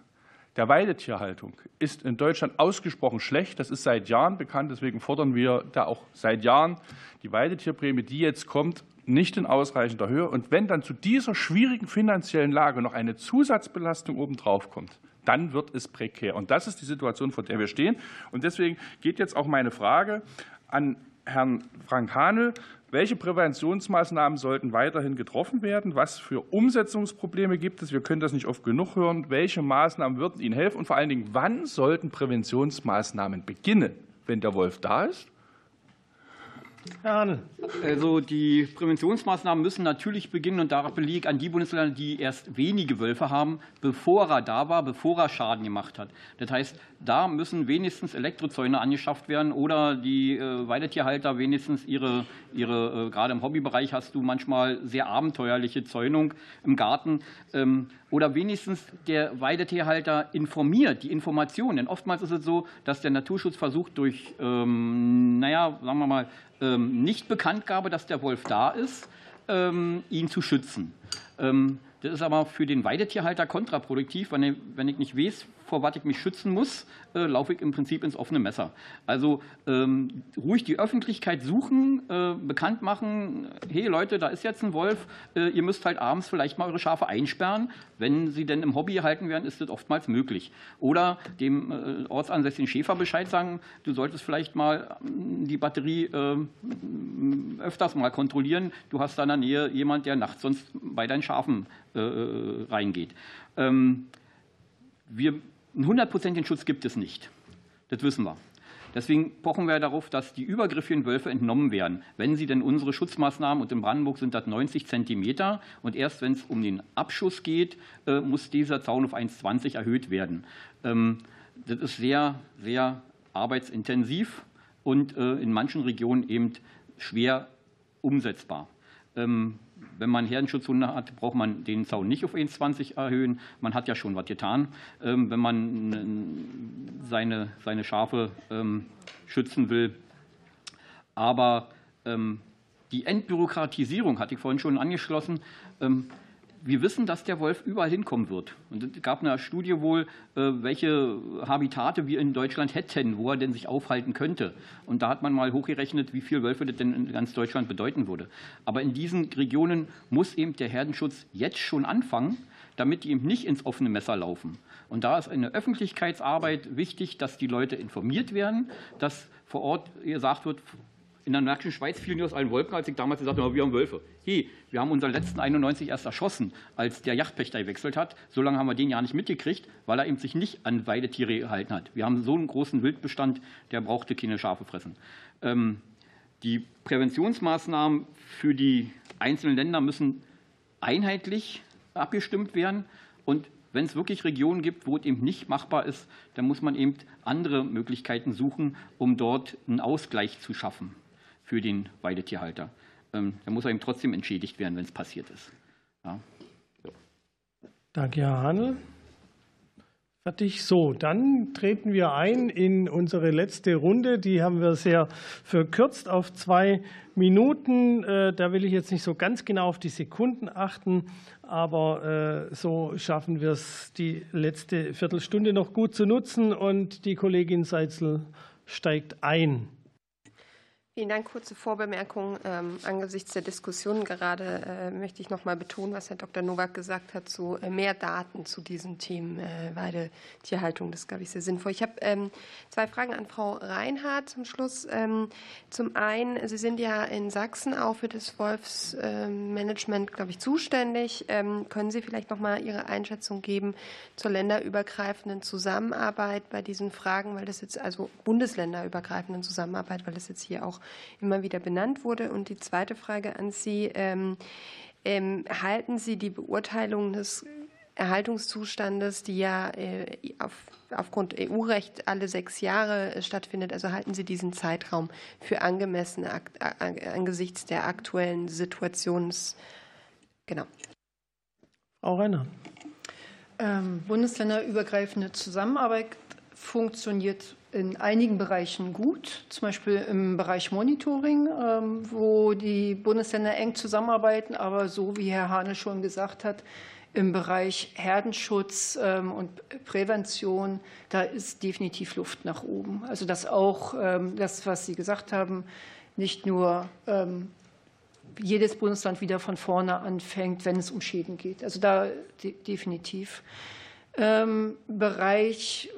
der Weidetierhaltung ist in Deutschland ausgesprochen schlecht. Das ist seit Jahren bekannt. Deswegen fordern wir da auch seit Jahren die Weidetierprämie, die jetzt kommt, nicht in ausreichender Höhe. Und wenn dann zu dieser schwierigen finanziellen Lage noch eine Zusatzbelastung obendrauf kommt, dann wird es prekär. Und das ist die Situation, vor der wir stehen. Und deswegen geht jetzt auch meine Frage an Herrn Frank Hanel. Welche Präventionsmaßnahmen sollten weiterhin getroffen werden? Was für Umsetzungsprobleme gibt es? Wir können das nicht oft genug hören. Welche Maßnahmen würden Ihnen helfen? Und vor allen Dingen, wann sollten Präventionsmaßnahmen beginnen? Wenn der Wolf da ist? Herr Also die Präventionsmaßnahmen müssen natürlich beginnen und da belege an die Bundesländer, die erst wenige Wölfe haben, bevor er da war, bevor er Schaden gemacht hat. Das heißt, da müssen wenigstens Elektrozäune angeschafft werden oder die äh, Weidetierhalter wenigstens ihre, ihre äh, gerade im Hobbybereich hast du manchmal sehr abenteuerliche Zäunung im Garten ähm, oder wenigstens der Weidetierhalter informiert, die Informationen. Denn oftmals ist es so, dass der Naturschutz versucht durch, ähm, naja, sagen wir mal, ähm, Nichtbekanntgabe, dass der Wolf da ist, ihn zu schützen. Das ist aber für den Weidetierhalter kontraproduktiv, wenn ich nicht weiß, vor was ich mich schützen muss, äh, laufe ich im Prinzip ins offene Messer. Also ähm, ruhig die Öffentlichkeit suchen, äh, bekannt machen, hey Leute, da ist jetzt ein Wolf, äh, ihr müsst halt abends vielleicht mal eure Schafe einsperren. Wenn sie denn im Hobby halten werden, ist das oftmals möglich. Oder dem äh, ortsansässigen Schäfer Bescheid sagen, du solltest vielleicht mal ähm, die Batterie äh, öfters mal kontrollieren. Du hast da in der Nähe jemand, der nachts sonst bei deinen Schafen äh, reingeht. Ähm, wir einen hundertprozentigen Schutz gibt es nicht. Das wissen wir. Deswegen pochen wir darauf, dass die übergriffigen Wölfe entnommen werden, wenn sie denn unsere Schutzmaßnahmen, und in Brandenburg sind das 90 Zentimeter, und erst wenn es um den Abschuss geht, äh, muss dieser Zaun auf 1,20 erhöht werden. Ähm, das ist sehr, sehr arbeitsintensiv und äh, in manchen Regionen eben schwer umsetzbar. Ähm, wenn man Herdenschutzhunde hat, braucht man den Zaun nicht auf 1,20 erhöhen. Man hat ja schon was getan. Ähm, wenn man seine, seine Schafe ähm, schützen will. Aber ähm, die Entbürokratisierung hatte ich vorhin schon angeschlossen wir wissen, dass der Wolf überall hinkommen wird. Und es gab eine Studie wohl, äh, welche Habitate wir in Deutschland hätten, wo er denn sich aufhalten könnte. Und da hat man mal hochgerechnet, wie viele Wölfe das denn in ganz Deutschland bedeuten würde. Aber in diesen Regionen muss eben der Herdenschutz jetzt schon anfangen, damit die eben nicht ins offene Messer laufen. Und da ist eine Öffentlichkeitsarbeit wichtig, dass die Leute informiert werden, dass vor Ort gesagt wird, in der Märkischen Schweiz fielen die aus allen Wolken, als ich damals gesagt habe, wir haben Wölfe. Hey, wir haben unseren letzten 91 erst erschossen, als der Yachtpächter gewechselt hat. So lange haben wir den ja nicht mitgekriegt, weil er eben sich nicht an Weidetiere gehalten hat. Wir haben so einen großen Wildbestand, der brauchte keine Schafe fressen. Ähm, die Präventionsmaßnahmen für die einzelnen Länder müssen einheitlich abgestimmt werden. Und wenn es wirklich Regionen gibt, wo es eben nicht machbar ist, dann muss man eben andere Möglichkeiten suchen, um dort einen Ausgleich zu schaffen für den Weidetierhalter. Ähm, da muss er eben trotzdem entschädigt werden, wenn es passiert ist. Ja. Danke, Herr Hanel. Fertig. So, dann treten wir ein in unsere letzte Runde. Die haben wir sehr verkürzt auf zwei Minuten. Äh, da will ich jetzt nicht so ganz genau auf die Sekunden achten, aber äh, so schaffen wir es, die letzte Viertelstunde noch gut zu nutzen. Und die Kollegin Seitzel steigt ein. Vielen Dank. Kurze Vorbemerkung. Ähm, angesichts der Diskussion gerade äh, möchte ich noch mal betonen, was Herr Dr. Nowak gesagt hat zu äh, mehr Daten zu diesen Themen äh, Weidetierhaltung. Das glaube ich, sehr sinnvoll. Ich habe ähm, zwei Fragen an Frau Reinhardt zum Schluss. Ähm, zum einen, Sie sind ja in Sachsen auch für das Wolfsmanagement, glaube ich, zuständig. Ähm, können Sie vielleicht noch mal Ihre Einschätzung geben zur länderübergreifenden Zusammenarbeit bei diesen Fragen, weil das jetzt also bundesländerübergreifenden Zusammenarbeit, weil das jetzt hier auch immer wieder benannt wurde. Und die zweite Frage an Sie. Ähm, ähm, halten Sie die Beurteilung des Erhaltungszustandes, die ja äh, auf, aufgrund EU-Recht alle sechs Jahre äh, stattfindet, also halten Sie diesen Zeitraum für angemessen angesichts der aktuellen Situations. Genau. Frau Renner. Ähm, bundesländerübergreifende Zusammenarbeit funktioniert in einigen Bereichen gut, zum Beispiel im Bereich Monitoring, ähm, wo die Bundesländer eng zusammenarbeiten, aber so wie Herr Hane schon gesagt hat, im Bereich Herdenschutz ähm, und Prävention, da ist definitiv Luft nach oben. Also dass auch ähm, das, was Sie gesagt haben, nicht nur jedes Bundesland wieder von vorne anfängt, wenn es um Schäden geht. Also da definitiv. Bereich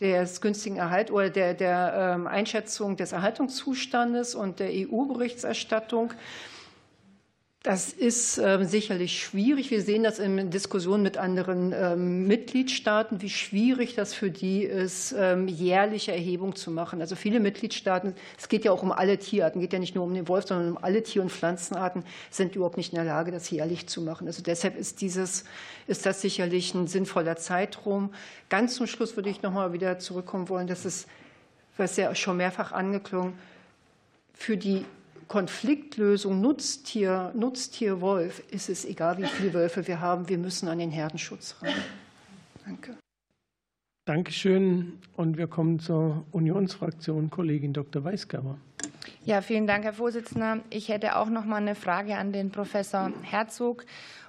des günstigen Erhalt oder der, der ähm, Einschätzung des Erhaltungszustandes und der EU-Berichterstattung. Das ist ähm, sicherlich schwierig. Wir sehen das in Diskussionen mit anderen ähm, Mitgliedstaaten, wie schwierig das für die ist, jährliche Erhebung zu machen. Also viele Mitgliedstaaten, es geht ja auch um alle Tierarten, geht ja nicht nur um den Wolf, sondern um alle Tier- und Pflanzenarten, sind überhaupt nicht in der Lage, das jährlich zu machen. Also deshalb ist dieses ist das sicherlich ein sinnvoller Zeitraum. Ganz zum Schluss würde ich noch mal wieder zurückkommen wollen, dass es, was ja schon mehrfach angeklungen, für die Konfliktlösung Nutztier, Nutztier Wolf ist es egal, wie viele Wölfe wir haben. Wir müssen an den Herdenschutz ran. Danke. Dankeschön. Und wir kommen zur Unionsfraktion, Kollegin Dr. Weisgerber. Ja, vielen Dank, Herr Vorsitzender. Ich hätte auch noch mal eine Frage an den Professor Herzog.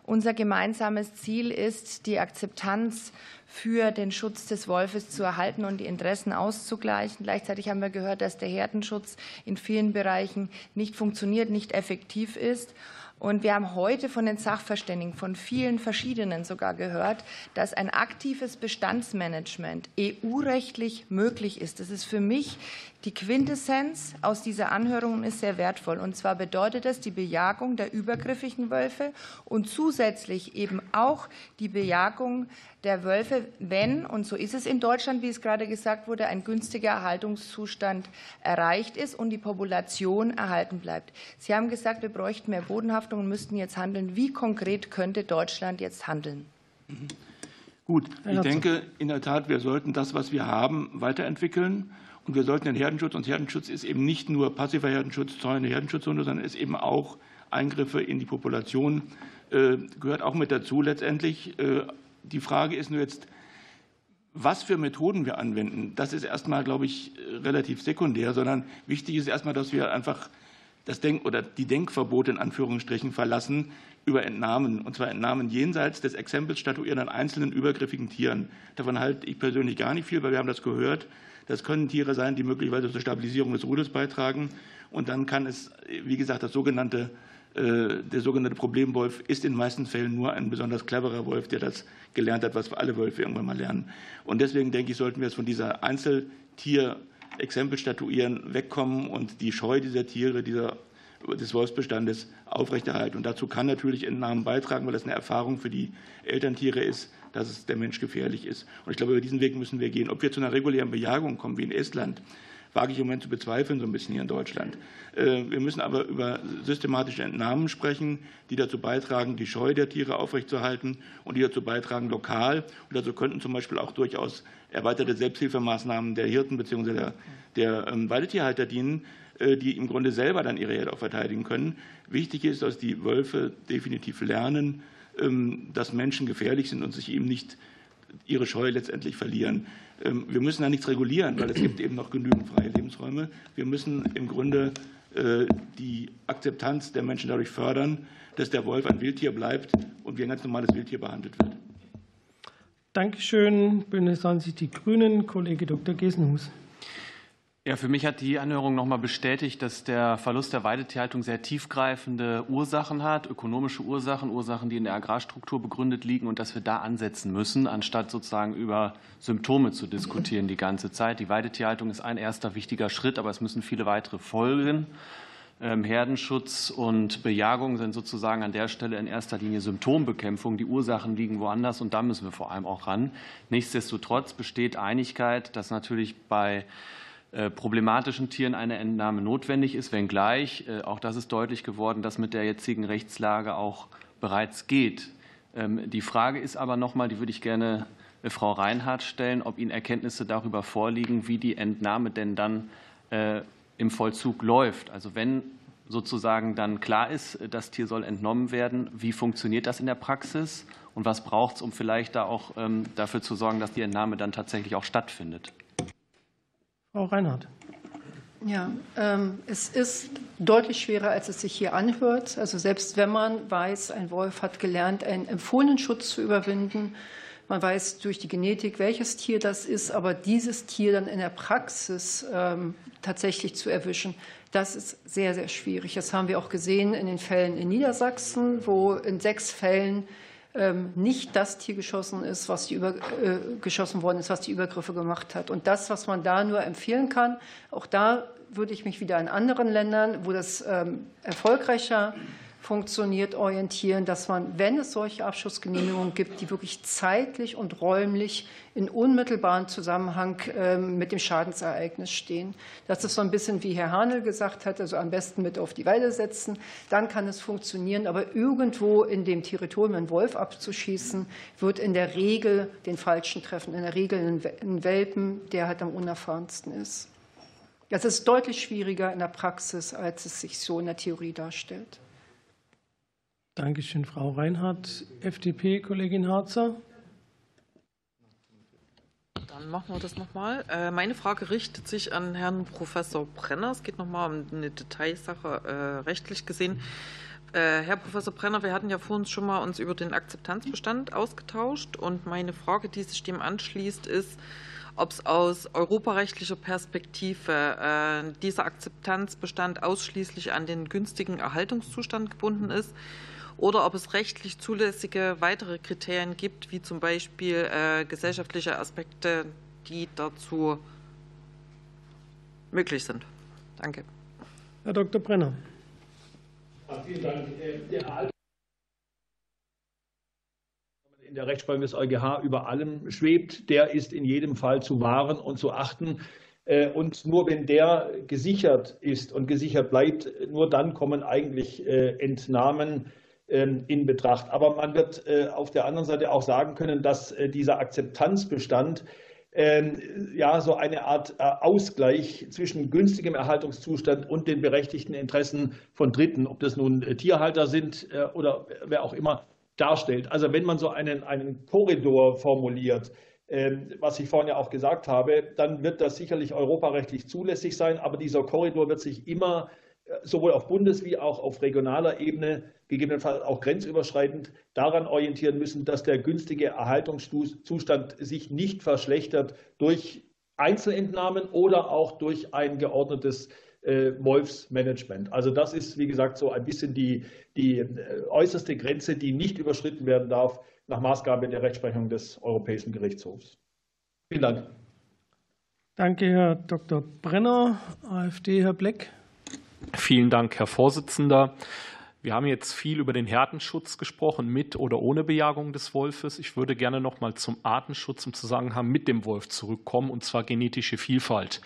Unser gemeinsames Ziel ist, die Akzeptanz für den Schutz des Wolfes zu erhalten und die Interessen auszugleichen. Gleichzeitig haben wir gehört, dass der Herdenschutz in vielen Bereichen nicht funktioniert, nicht effektiv ist. Und wir haben heute von den Sachverständigen, von vielen verschiedenen sogar gehört, dass ein aktives Bestandsmanagement EU-rechtlich möglich ist. Das ist für mich die Quintessenz aus dieser Anhörung ist sehr wertvoll. Und zwar bedeutet das die Bejagung der übergriffigen Wölfe und zusätzlich eben auch die Bejagung der Wölfe, wenn, und so ist es in Deutschland, wie es gerade gesagt wurde, ein günstiger Erhaltungszustand erreicht ist und die Population erhalten bleibt. Sie haben gesagt, wir bräuchten mehr Bodenhaftung und müssten jetzt handeln. Wie konkret könnte Deutschland jetzt handeln? Gut, ich denke in der Tat, wir sollten das, was wir haben, weiterentwickeln. Und wir sollten den Herdenschutz, und Herdenschutz ist eben nicht nur passiver Herdenschutz, Zäune, Herdenschutzhunde, sondern ist eben auch Eingriffe in die Population, äh, gehört auch mit dazu letztendlich. Äh, die Frage ist nur jetzt, was für Methoden wir anwenden, das ist erstmal, glaube ich, relativ sekundär, sondern wichtig ist erstmal, dass wir einfach das Denk oder die Denkverbote in Anführungsstrichen verlassen über Entnahmen, und zwar Entnahmen jenseits des Exempels statuieren an einzelnen übergriffigen Tieren. Davon halte ich persönlich gar nicht viel, weil wir haben das gehört. Das können Tiere sein, die möglicherweise zur Stabilisierung des Rudels beitragen. Und dann kann es, wie gesagt, das sogenannte, äh, der sogenannte Problemwolf ist in den meisten Fällen nur ein besonders cleverer Wolf, der das gelernt hat, was alle Wölfe irgendwann mal lernen. Und deswegen denke ich, sollten wir es von dieser Einzeltier-Exempel statuieren wegkommen und die Scheu dieser Tiere, dieser des Wolfsbestandes aufrechterhalten. Und dazu kann natürlich Entnahmen beitragen, weil das eine Erfahrung für die Elterntiere ist, dass es der Mensch gefährlich ist. Und ich glaube, über diesen Weg müssen wir gehen. Ob wir zu einer regulären Bejagung kommen, wie in Estland, wage ich im Moment zu bezweifeln, so ein bisschen hier in Deutschland. Äh, wir müssen aber über systematische Entnahmen sprechen, die dazu beitragen, die Scheu der Tiere aufrechtzuerhalten und die dazu beitragen, lokal. Und dazu könnten zum Beispiel auch durchaus erweiterte Selbsthilfemaßnahmen der Hirten bzw. der, der ähm, Weidetierhalter dienen, äh, die im Grunde selber dann ihre Herde auch verteidigen können. Wichtig ist, dass die Wölfe definitiv lernen, dass Menschen gefährlich sind und sich eben nicht ihre Scheu letztendlich verlieren. Ähm, wir müssen da nichts regulieren, weil es gibt eben noch genügend freie Lebensräume. Wir müssen im Grunde äh, die Akzeptanz der Menschen dadurch fördern, dass der Wolf ein Wildtier bleibt und wie ein ganz normales Wildtier behandelt wird. Dankeschön. Bündnis 90 Die Grünen, Kollege Dr. Gesenhus. Ja, für mich hat die Anhörung noch mal bestätigt, dass der Verlust der Weidetierhaltung sehr tiefgreifende Ursachen hat, ökonomische Ursachen, Ursachen, die in der Agrarstruktur begründet liegen und dass wir da ansetzen müssen, anstatt sozusagen über Symptome zu diskutieren die ganze Zeit. Die Weidetierhaltung ist ein erster wichtiger Schritt, aber es müssen viele weitere folgen. Ähm, Herdenschutz und Bejagung sind sozusagen an der Stelle in erster Linie Symptombekämpfung. Die Ursachen liegen woanders und da müssen wir vor allem auch ran. Nichtsdestotrotz besteht Einigkeit, dass natürlich bei problematischen Tieren eine Entnahme notwendig ist, wenngleich, äh, auch das ist deutlich geworden, dass mit der jetzigen Rechtslage auch bereits geht. Ähm, die Frage ist aber nochmal, die würde ich gerne äh, Frau Reinhardt stellen, ob Ihnen Erkenntnisse darüber vorliegen, wie die Entnahme denn dann im Vollzug läuft. Also wenn sozusagen dann klar ist, das Tier soll entnommen werden, wie funktioniert das in der Praxis und was braucht es, um vielleicht da auch ähm, dafür zu sorgen, dass die Entnahme dann tatsächlich auch stattfindet? Frau Reinhardt. Ja, ähm, es ist deutlich schwerer, als es sich hier anhört. Also selbst wenn man weiß, ein Wolf hat gelernt, einen empfohlenen Schutz zu überwinden, man weiß durch die Genetik, welches Tier das ist, aber dieses Tier dann in der Praxis ähm, tatsächlich zu erwischen, das ist sehr, sehr schwierig. Das haben wir auch gesehen in den Fällen in Niedersachsen, wo in sechs Fällen nicht das Tier geschossen ist, was die über, äh, geschossen worden ist, was die Übergriffe gemacht hat. Und das, was man da nur empfehlen kann, auch da würde ich mich wieder an anderen Ländern, wo das ähm, erfolgreicher funktioniert, orientieren, dass man, wenn es solche Abschussgenehmigungen gibt, die wirklich zeitlich und räumlich in unmittelbaren Zusammenhang ähm, mit dem Schadensereignis stehen. Das ist so ein bisschen, wie Herr Hanel gesagt hat, also am besten mit auf die Weide setzen. Dann kann es funktionieren. Aber irgendwo in dem Territorium einen Wolf abzuschießen, wird in der Regel den Falschen treffen. In der Regel einen Welpen, der halt am unerfahrensten ist. Das ist deutlich schwieriger in der Praxis, als es sich so in der Theorie darstellt. Dankeschön, Frau Reinhardt. FDP, Kollegin Harzer. Dann machen wir das nochmal. Äh, meine Frage richtet sich an Herrn Professor Brenner. Es geht nochmal um eine Detailsache äh, rechtlich gesehen. Äh, Herr Professor Brenner, wir hatten ja vor uns schon mal uns über den Akzeptanzbestand ausgetauscht und meine Frage, die sich dem anschließt, ist, ob es aus europarechtlicher Perspektive dieser Akzeptanzbestand ausschließlich an den günstigen Erhaltungszustand gebunden ist oder ob es rechtlich zulässige weitere Kriterien gibt, wie zum Beispiel äh, gesellschaftliche Aspekte, die dazu möglich sind. Danke. Herr Dr. Brenner. Ja, vielen Dank. Äh, der in der Rechtsprechung des EuGH über allem schwebt, der ist in jedem Fall zu wahren und zu achten. Äh, und nur wenn der gesichert ist und gesichert bleibt, nur dann kommen eigentlich Entnahmen in Betracht. Aber man wird äh, auf der anderen Seite auch sagen können, dass äh, dieser Akzeptanzbestand ähm, ja so eine Art äh, Ausgleich zwischen günstigem Erhaltungszustand und den berechtigten Interessen von Dritten, ob das nun Tierhalter sind oder wer auch immer, darstellt. Also wenn man so einen, einen Korridor formuliert, ähm, was ich vorhin ja auch gesagt habe, dann wird das sicherlich europarechtlich zulässig sein, aber dieser Korridor wird sich immer sowohl auf Bundes- wie auch auf regionaler Ebene, gegebenenfalls auch grenzüberschreitend, daran orientieren müssen, dass der günstige Erhaltungszustand sich nicht verschlechtert durch Einzelentnahmen oder auch durch ein geordnetes äh, Wolfsmanagement. Also das ist, wie gesagt, so ein bisschen die, die äh, äußerste Grenze, die nicht überschritten werden darf nach Maßgabe der Rechtsprechung des Europäischen Gerichtshofs. Vielen Dank. Danke, Herr Dr. Brenner. AfD, Herr Bleck. Vielen Dank, Herr Vorsitzender. Wir haben jetzt viel über den Härtenschutz gesprochen, mit oder ohne Bejagung des Wolfes. Ich würde gerne noch mal zum Artenschutz im Zusammenhang mit dem Wolf zurückkommen, und zwar genetische Vielfalt.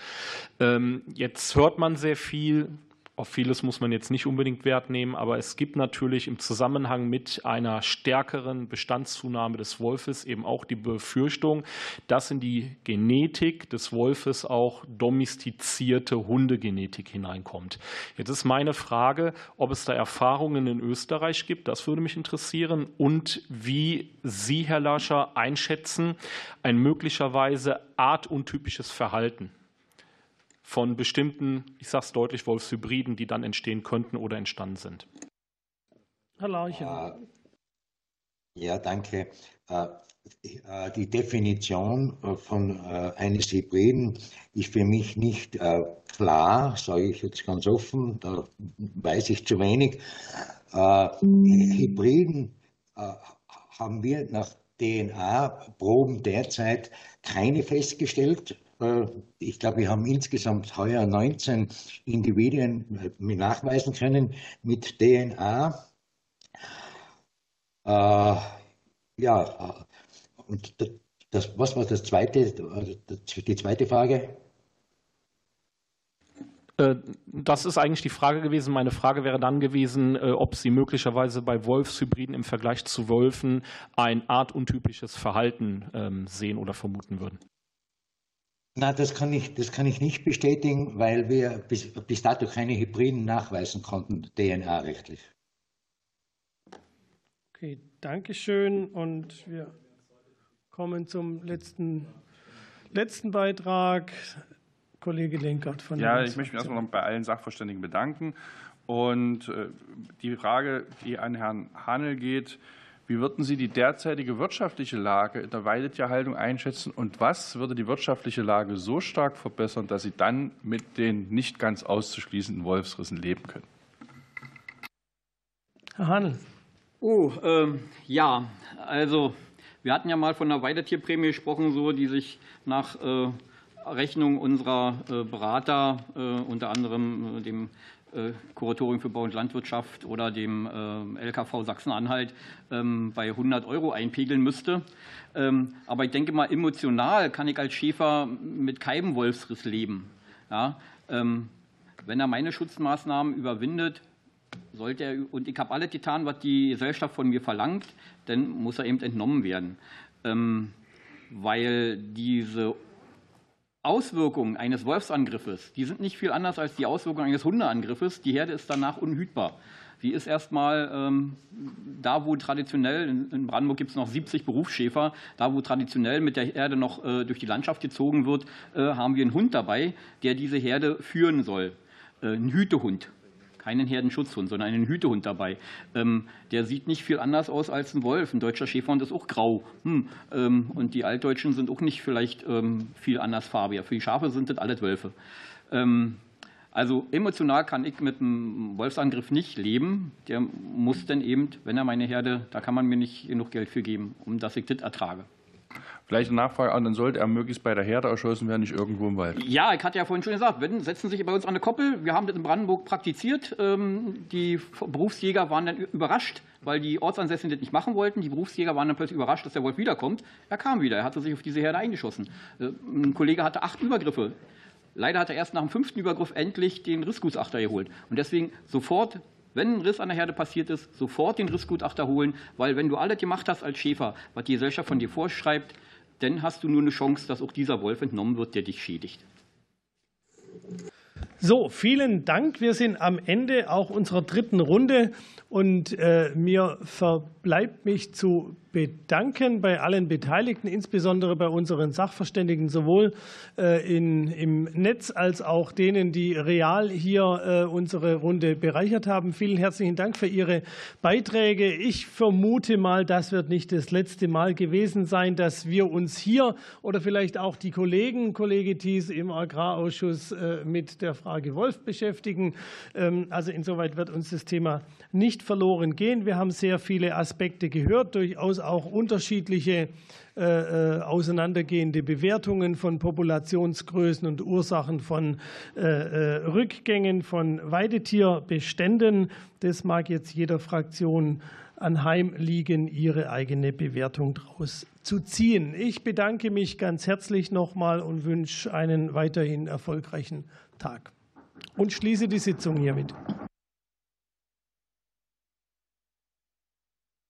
Ähm, jetzt hört man sehr viel, Auf vieles muss man jetzt nicht unbedingt Wert nehmen, aber es gibt natürlich im Zusammenhang mit einer stärkeren Bestandszunahme des Wolfes eben auch die Befürchtung, dass in die Genetik des Wolfes auch domestizierte Hundegenetik hineinkommt. Jetzt ist meine Frage, ob es da Erfahrungen in Österreich gibt, das würde mich interessieren, und wie Sie, Herr Lascher, einschätzen ein möglicherweise artuntypisches Verhalten von bestimmten, ich sage es deutlich, Wolfshybriden, die dann entstehen könnten oder entstanden sind. Herr Larchen. Äh, ja, danke. Äh, äh, die Definition von eines Hybriden ist für mich nicht klar, sage ich jetzt ganz offen, da weiß ich zu wenig. Hybriden haben wir nach DNA-Proben derzeit keine festgestellt. Äh, ich glaube, wir haben insgesamt heuer 19 Individuen äh, nachweisen können mit DNA. Äh, ja, und das, was war das zweite, die zweite Frage? Das ist eigentlich die Frage gewesen. Meine Frage wäre dann gewesen, ob Sie möglicherweise bei Wolfshybriden im Vergleich zu Wölfen ein artuntypisches Verhalten ähm, sehen oder vermuten würden. Na, das kann ich, das kann ich nicht bestätigen, weil wir bis, bis dato keine Hybriden nachweisen konnten, DNA-rechtlich. Okay, danke schön. Und wir kommen zum letzten, letzten Beitrag. Kollege Lenkert von der Ja, ich möchte mich erstmal noch bei allen Sachverständigen bedanken. Und äh, die Frage, die an Herrn Hanel geht, wie würden Sie die derzeitige wirtschaftliche Lage in der Weidetierhaltung einschätzen und was würde die wirtschaftliche Lage so stark verbessern, dass Sie dann mit den nicht ganz auszuschließenden Wolfsrissen leben können? Herr Hanel. Oh, ähm, ja, also wir hatten ja mal von einer Weidetierprämie gesprochen, so, die sich nach äh, Rechnung unserer äh, Berater, äh, unter anderem äh, dem Kuratorium für Bau und Landwirtschaft oder dem äh, LKV Sachsen-Anhalt ähm, bei 100 Euro einpegeln müsste. Ähm, aber ich denke mal, emotional kann ich als Schäfer mit keinem Wolfsriss leben. Ja, ähm, wenn er meine Schutzmaßnahmen überwindet, sollte er, und ich habe alle getan, was die Gesellschaft von mir verlangt, dann muss er eben entnommen werden. Weil diese Auswirkungen eines Wolfsangriffes, die sind nicht viel anders als die Auswirkungen eines Hundeangriffes. Die Herde ist danach unhütbar. Sie ist erstmal ähm, da, wo traditionell, in Brandenburg gibt es noch 70 Berufsschäfer, da, wo traditionell mit der Herde noch äh, durch die Landschaft gezogen wird, äh, haben wir einen Hund dabei, der diese Herde führen soll. Äh, ein Hütehund keinen Herdenschutzhund, sondern einen Hütehund dabei. Ähm, der sieht nicht viel anders aus als ein Wolf. Ein deutscher Schäferhund ist auch grau. Hm. Ähm, und die Altdeutschen sind auch nicht vielleicht ähm, viel anders farbiger. Für die Schafe sind das alles Wölfe. Also emotional kann ich mit einem Wolfsangriff nicht leben. Der muss dann eben, wenn er meine Herde, da kann man mir nicht genug Geld für geben, um dass ich das ertrage. Eine Nachfrage an, dann sollte er möglichst bei der Herde erschossen werden, nicht irgendwo im Wald. Ja, ich hatte ja vorhin schon gesagt, wenn, setzen sich bei uns an eine Koppel. Wir haben das in Brandenburg praktiziert. Ähm, die Berufsjäger waren dann überrascht, weil die Ortsansässigen das nicht machen wollten. Die Berufsjäger waren dann plötzlich überrascht, dass der Wolf wiederkommt. Er kam wieder, er hatte sich auf diese Herde eingeschossen. Äh, ein Kollege hatte acht Übergriffe. Leider hat er erst nach dem fünften Übergriff endlich den Rissgutachter geholt. Und deswegen sofort wenn ein Riss an der Herde passiert ist, sofort den Rissgutachter holen, weil wenn du alles gemacht hast als Schäfer, was die Gesellschaft von dir vorschreibt, dann hast du nur eine Chance, dass auch dieser Wolf entnommen wird, der dich schädigt. So, vielen Dank. Wir sind am Ende auch unserer dritten Runde und äh, mir verbleibt mich zu bedanken bei allen Beteiligten, insbesondere bei unseren Sachverständigen, sowohl äh, in, im Netz als auch denen, die real hier äh, unsere Runde bereichert haben. Vielen herzlichen Dank für Ihre Beiträge. Ich vermute mal, das wird nicht das letzte Mal gewesen sein, dass wir uns hier oder vielleicht auch die Kollegen, Kollege Thies im Agrarausschuss äh, mit der Frage Wolf beschäftigen. Ähm, also insoweit wird uns das Thema nicht verloren gehen. Wir haben sehr viele Aspekte gehört, durchaus auch unterschiedliche äh, äh, auseinandergehende Bewertungen von Populationsgrößen und Ursachen von äh, Rückgängen von Weidetierbeständen. Das mag jetzt jeder Fraktion anheim liegen, ihre eigene Bewertung daraus zu ziehen. Ich bedanke mich ganz herzlich nochmal und wünsche einen weiterhin erfolgreichen Tag. und schließe die Sitzung hiermit.